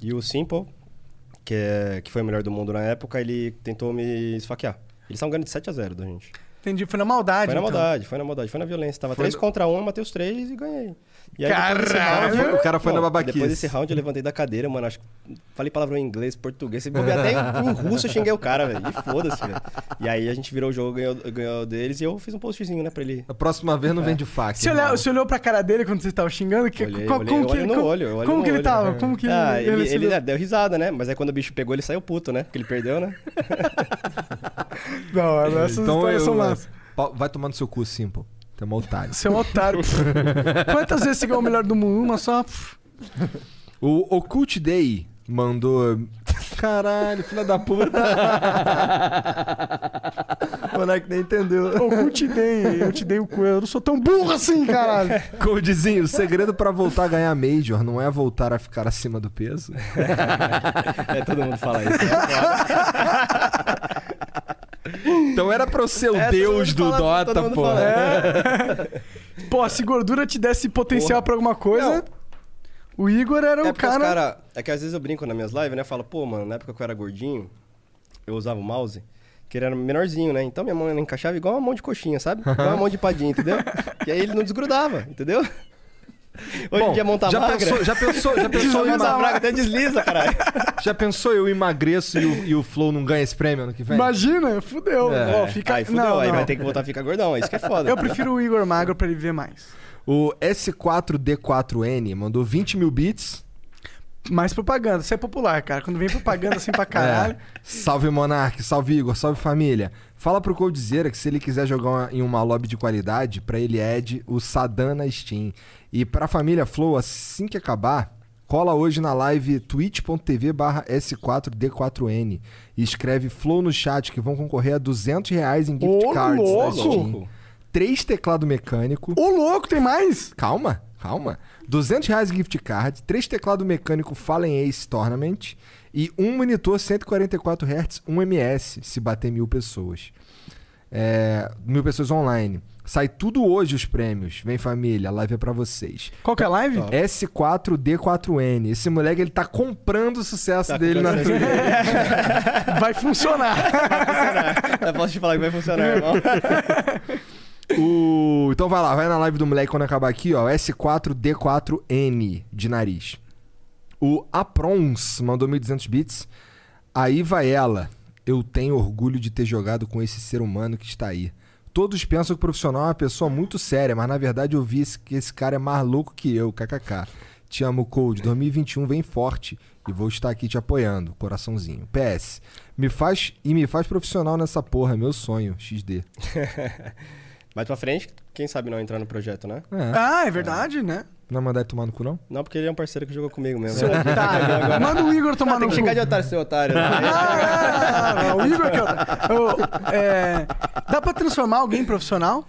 E o Simple, que, é, que foi o melhor do mundo na época, ele tentou me esfaquear. Eles estavam ganhando de 7 a 0 da gente. Entendi, foi na maldade. Foi na então. maldade, foi na maldade, foi na violência. Tava Foi 3 no- contra 1, eu matei os 3 e ganhei. E aí, Caralho! round- O cara foi na babaquice. Depois desse round eu levantei da cadeira, mano. Acho que falei palavrão em inglês, português. Se bobear até em, em russo eu xinguei o cara, velho. E foda-se, velho. E aí a gente virou o jogo, ganhou, ganhou deles e eu fiz um postzinho, né, pra ele. A próxima vez não vem de faca. Você, olhou, você olhou pra cara dele quando você tava xingando? Que, Olhei, qual- olhei, como eu que no como, olho, como no que ele olho. tava? Como que ah, ele, ele, ele, é, deu risada, né? Mas aí quando o bicho pegou, ele saiu puto, né? Porque ele perdeu, né? Não, essas Então histórias eu, são massas. Vai tomando seu cu, Simple. Tu é um otário. Você é um otário. Quantas vezes você ganhou o melhor do mundo? Uma só? O Occult Day mandou. Caralho, filha da puta. O moleque nem entendeu. Eu te dei, eu te dei o cu. Eu não sou tão burro assim, caralho. Coldzinho, o segredo pra voltar a ganhar Major não é voltar a ficar acima do peso? É, todo mundo fala isso. né? Então era pra eu ser o É, deus do fala, Dota, pô. fala. É. Pô, se gordura te desse potencial Porra. pra alguma coisa, o Igor era É o porque os cara. cara... É que às vezes eu brinco nas minhas lives, né? Eu falo, pô, mano, na época que eu era gordinho, eu usava o mouse, que ele era menorzinho, né? Então minha mão ela encaixava igual uma mão de coxinha, sabe? Igual uma mão de padinha, entendeu? E aí ele não desgrudava, entendeu? Hoje em Bom, dia a mão tá já magra. pensou, já pensou, já pensou, mão tá magra, até desliza, caralho. já pensou eu emagreço e o, e o Flow não ganha esse prêmio ano que vem? Imagina, fudeu. É. Ó, fica... Aí fudeu, não, aí não. vai ter que voltar a ficar gordão, é isso que é foda. Eu prefiro o Igor magro pra ele ver mais. O S4D4N mandou 20 mil bits. Mais propaganda, isso é popular, cara. Quando vem propaganda assim pra caralho. É. Salve Monark, salve Igor, salve família. Fala pro Coldzera que se ele quiser jogar uma- em uma lobby de qualidade, pra ele Ed o Sadan na Steam. E pra família Flow, assim que acabar, cola hoje na live twitch.tv barra S4D4N e escreve Flow no chat que vão concorrer a 200 reais em gift Ô, cards da louco! Steam. Três teclado mecânico. Ô, louco, tem mais? Calma, calma. 200 reais gift card, três teclado mecânico Fallen Ace Tournament e um monitor 144 Hz 1ms, se bater mil pessoas. É, mil pessoas online. Sai tudo hoje os prêmios. Vem família, a live é pra vocês. Qual que é a live? S4D4N. Esse moleque, ele tá comprando o sucesso Tá dele na comprando o Twitch. Vai funcionar. Eu posso te falar que vai funcionar, irmão. O... Então vai lá, vai na live do moleque quando acabar aqui, ó. S4D4N de nariz. O Aprons mandou 1.200 bits. Aí vai ela. Eu tenho orgulho de ter jogado com esse ser humano que está aí. Todos pensam que o profissional é uma pessoa muito séria, mas na verdade eu vi que esse cara é mais louco que eu, kkk. Te amo, Cold. 2021 vem forte e vou estar aqui te apoiando. Coraçãozinho. PS. Me faz e me faz profissional nessa porra, meu sonho. XD. Mais pra frente, quem sabe não entrar no projeto, né? Ah, é verdade, né? Não mandar ele tomar no cu, não? Não, porque ele é um parceiro que jogou comigo mesmo. Seu otário. Manda o Igor tomar Não, tem no que cu. chegar de otário, seu otário. né? Ah, não, o Igor que é o- eu- é, Dá pra transformar alguém em profissional?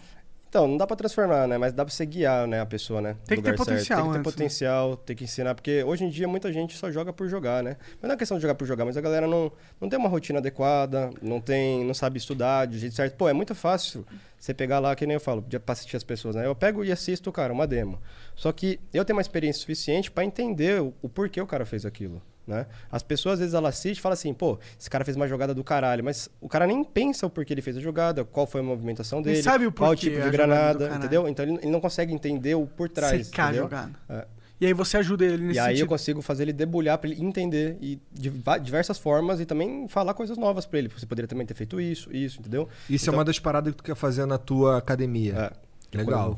Então, não dá pra transformar, né? Mas dá pra você guiar, né, a pessoa, né? Tem que ter certo. potencial Tem que ter antes, né? potencial, tem que ensinar. Porque hoje em dia muita gente só joga por jogar, né? Mas não é questão de jogar por jogar, mas a galera não, não tem uma rotina adequada, não tem, não sabe estudar de jeito certo. Pô, é muito fácil você pegar lá, que nem eu falo, pra assistir as pessoas, né? Eu pego e assisto, cara, uma demo. Só que eu tenho uma experiência suficiente pra entender o, o porquê o cara fez aquilo. Né? As pessoas às vezes ela assiste e fala assim, pô, esse cara fez uma jogada do caralho, mas o cara nem pensa o porquê ele fez a jogada, qual foi a movimentação dele, sabe o qual tipo de granada, entendeu? Então ele, não consegue entender o por trás. Secar a entendeu? jogada. É. E aí você ajuda ele nesse E aí eu sentido. consigo fazer ele debulhar pra ele entender e de diversas formas e também falar coisas novas pra ele. Você poderia também ter feito isso, isso, entendeu? Isso é Então- uma das paradas que tu quer fazer na tua academia. É. é eu Legal.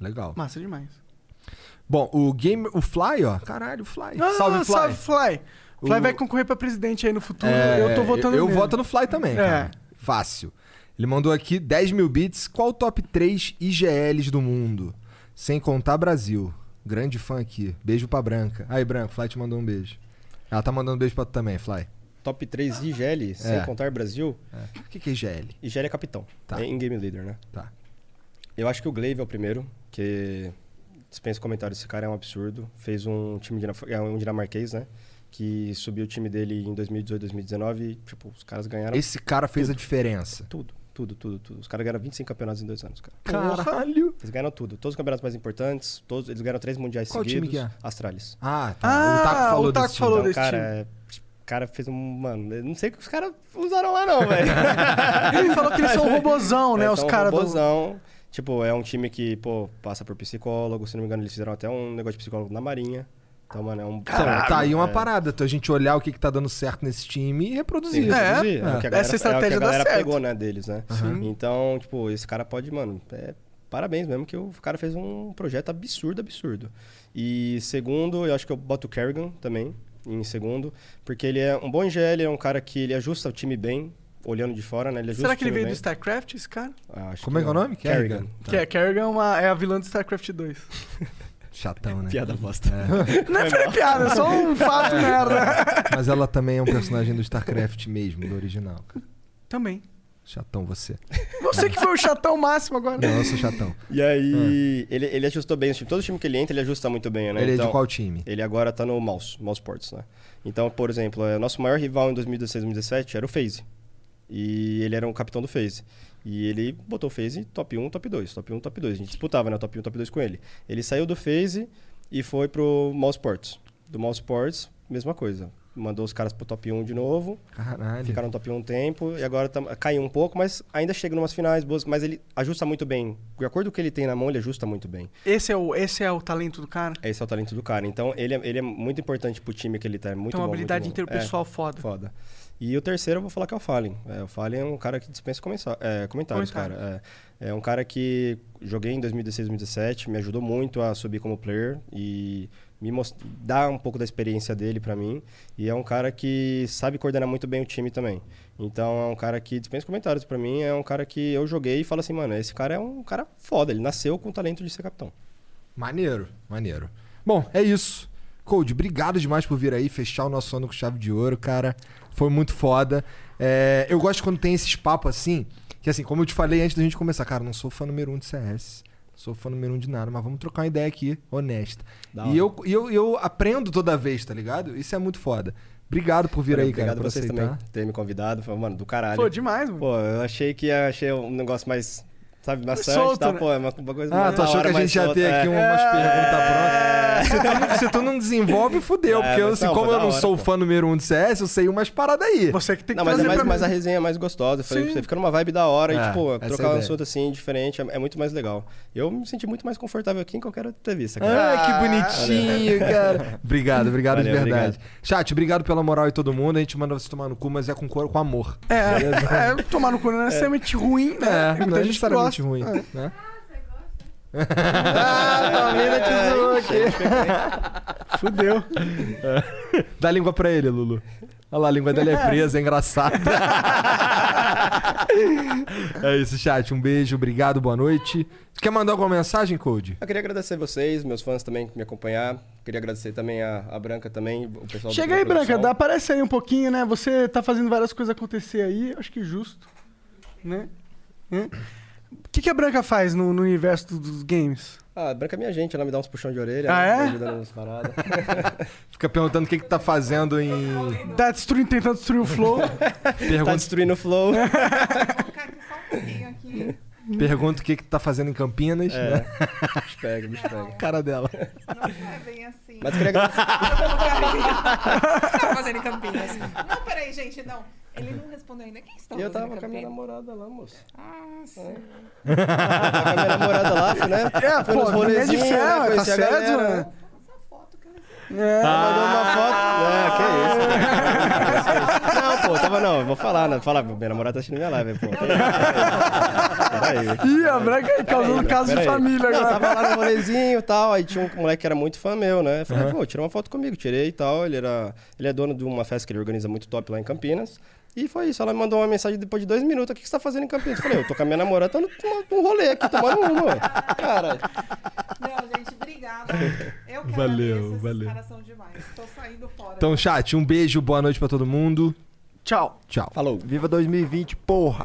Legal. Massa demais. Bom, o game, o Fly, ó. Caralho, o Fly. Ah, salve, Fly. Salve, Fly. Fly O- vai concorrer pra presidente aí no futuro. É, eu tô votando Eu nele. voto no Fly também, É. cara. Fácil. Ele mandou aqui 10 mil bits. Qual o top 3 IGLs do mundo? Sem contar Brasil. Grande fã aqui. Beijo pra Branca. Aí, Branca, Fly te mandou um beijo. Ela tá mandando um beijo pra tu também, Fly. Top 3 IGL, sem É. contar Brasil. O que, que é IGL? IGL é capitão. Tá. É in-game leader, né? Tá. Eu acho que o Glaive é o primeiro, que dispensa comentários. Esse cara é um absurdo. Fez um time é um dinamarquês, né? Que subiu o time dele em 2018, 2019 e, tipo, os caras ganharam Esse cara fez a diferença. tudo. Tudo, tudo, tudo. Os caras ganharam 25 campeonatos em dois anos, cara. Caralho! Eles ganharam tudo. Todos os campeonatos mais importantes. Todos, eles ganharam três mundiais Qual time seguidos. que é? Astralis. Ah, tá. Ah, o Taco falou o Taco desse falou time. desse Então, cara, time. é- o cara fez um. Mano, eu não sei o que os caras usaram lá, não, velho. Ele falou que eles são robozão, né? É, os caras do. robozão. Tipo, é um time que, pô, passa por psicólogo. Se não me engano, eles fizeram até um negócio de psicólogo na Marinha. Então, mano, é um. Então, tá aí uma é, parada. Então, a gente olhar o que, que tá dando certo nesse time e reproduzir. Sim, É, reproduzir. É, que a galera, essa estratégia é o que a galera certo. pegou, né, deles, né? Então, tipo, esse cara pode, mano, é, parabéns mesmo que o cara fez um projeto absurdo, absurdo. E segundo, eu acho que eu boto o Kerrigan também em segundo, porque ele é um bom IGL, é um cara que ele ajusta o time bem, olhando de fora, né? Ele ajusta Será que ele veio do bem. StarCraft, esse cara? Ah, acho Como é que é o nome? Kerrigan. Kerrigan. Que é, Kerrigan é, uma, é a vilã do StarCraft 2. Chatão, né? Piada bosta. Não é foi piada, é só um fato merda. Mas ela também é um personagem do StarCraft mesmo, do original. cara. Também. Chatão você. Você que foi o chatão máximo agora. Não, eu sou chatão. E aí, ele, ele ajustou bem o time. Todo time que ele entra, ele ajusta muito bem, né? Ele é Então, de qual time? Ele agora tá no Mouse, Mouse Sports, né? Então, por exemplo, o nosso maior rival em 2016, 2017 era o FaZe. E ele era um capitão do FaZe. E ele botou o FaZe top 1, top 2, top 1, top 2. A gente disputava, né? Top 1, top 2 com ele. Ele saiu do FaZe e foi pro Mouse Sports. Do Mouse Sports, mesma coisa. Mandou os caras pro top 1 de novo. Caralho. Ficaram no top 1 um tempo e agora tam- caiu um pouco, mas ainda chega em umas finais boas. Mas ele ajusta muito bem. De acordo com o que ele tem na mão, ele ajusta muito bem. Esse é, o, esse é o talento do cara. Esse é o talento do cara. Então, ele é, ele é muito importante pro time que ele tá. É muito uma bom, habilidade muito bom. interpessoal É, foda. foda. E o terceiro eu vou falar que é o Fallen. É, o Fallen é um cara que dispensa é, comentários, Comentário. cara. É, é um cara que joguei em 2016, 2017, me ajudou muito a subir como player e me most... dá um pouco da experiência dele pra mim. E é um cara que sabe coordenar muito bem o time também. Então é um cara que dispensa comentários pra mim. É um cara que eu joguei e falo assim, mano, esse cara é um cara foda. Ele nasceu com o talento de ser capitão. Maneiro, maneiro. Bom, é isso. Cold, obrigado demais por vir aí, fechar o nosso ano com chave de ouro, cara. Foi muito foda. É, eu gosto quando tem esses papos assim, que assim, como eu te falei antes da gente começar, cara, não sou fã número um de CS, não sou fã número um de nada, mas vamos trocar uma ideia aqui, honesta. E eu, e eu, eu aprendo toda vez, tá ligado? Isso é muito foda. Obrigado por vir aí, cara, Obrigado por a vocês aceitar. também por terem me convidado. Foi, mano, do caralho. Pô, demais, mano. Pô, eu achei que ia achei um negócio mais sabe, maçante Solto, tal, né? pô, é uma, uma coisa Ah, mais tu achou hora, que a gente ia ter aqui é. umas perguntas É. prontas? Se tu, não- se tu não desenvolve, fudeu. É, porque eu, mas assim, não, como eu não hora, sou pô. fã número um de CS, eu sei umas paradas aí. Você que tem que Não, mas é mais, mais a resenha mais gostosa. Eu falei, você fica numa vibe da hora É, e, tipo, essa é trocar um assunto assim, diferente, é, é muito mais legal. Eu me senti muito mais confortável aqui em qualquer outra entrevista, cara. Ah, que bonitinho, cara. Obrigado, obrigado Valeu, de verdade. Chat, obrigado pela moral e todo mundo. A gente manda você tomar no cu, mas é com, cor- com amor. É, é, tomar no cu não é necessariamente ruim, né? É, muita é gente que gosta. ruim, É. né? Ah, a Palmeira te zoou aqui. Fudeu. Dá a língua pra ele, Lulu. Olha lá, a língua dele é presa, é engraçado. é isso, chat. Um beijo, obrigado, boa noite. Quer mandar alguma mensagem, Code? Eu queria agradecer vocês, meus fãs também que me acompanhar. Queria agradecer também a, a Branca também, o pessoal Chega aí, produção. Branca, dá, aparece aí um pouquinho, né? Você tá fazendo várias coisas acontecer aí, acho que justo. Né? Hã? O que, que a Branca faz no, no universo do- dos games? Ah, a Branca é minha gente, ela me dá uns puxão de orelha, Ah, né, é? me ajuda nas paradas. Fica perguntando o que, que tá fazendo em. Tá destruindo, tentando destruir o flow. tá Pergunta, destruindo o flow. pergunta o que, que tá fazendo em Campinas. É. né? bicho pega, bicho pega. Cara dela. Não é bem assim. Mas queria agradecer. tá fazendo em Campinas. Não, peraí, gente, não. Ele não respondeu ainda. Quem está E eu tava com a minha namorada lá, moço. Ah, sim. Tava com a minha namorada lá, fui, né? É, pô, nos é rolezinhos, fé, né? tá Conheci a certo, galera, né? né? Mandou uma foto. É, que isso. Não, pô, tava não, eu vou falar, né? Falar, minha namorada tá assistindo minha live, pô. Peraí. Ih, a Branca aí causando caso de família Não, agora. tava lá no rolezinho e tal, aí tinha um moleque que era muito fã meu, né? Eu Falei, pô, tira uma foto comigo, tirei e tal. Ele, era, ele é dono de uma festa que ele organiza muito top lá em Campinas. E foi isso, ela me mandou uma mensagem depois de dois minutos, o que você tá fazendo em Campinas? Eu falei, eu tô com a minha namorada, tô no- num rolê aqui, tomando uma, ué. Cara, Não, gente, obrigada. Eu que Valeu, esses valeu. caras são demais. Tô saindo fora. Então, chat, um beijo, boa noite pra todo mundo. Tchau. Tchau. falou. Viva 2020, porra.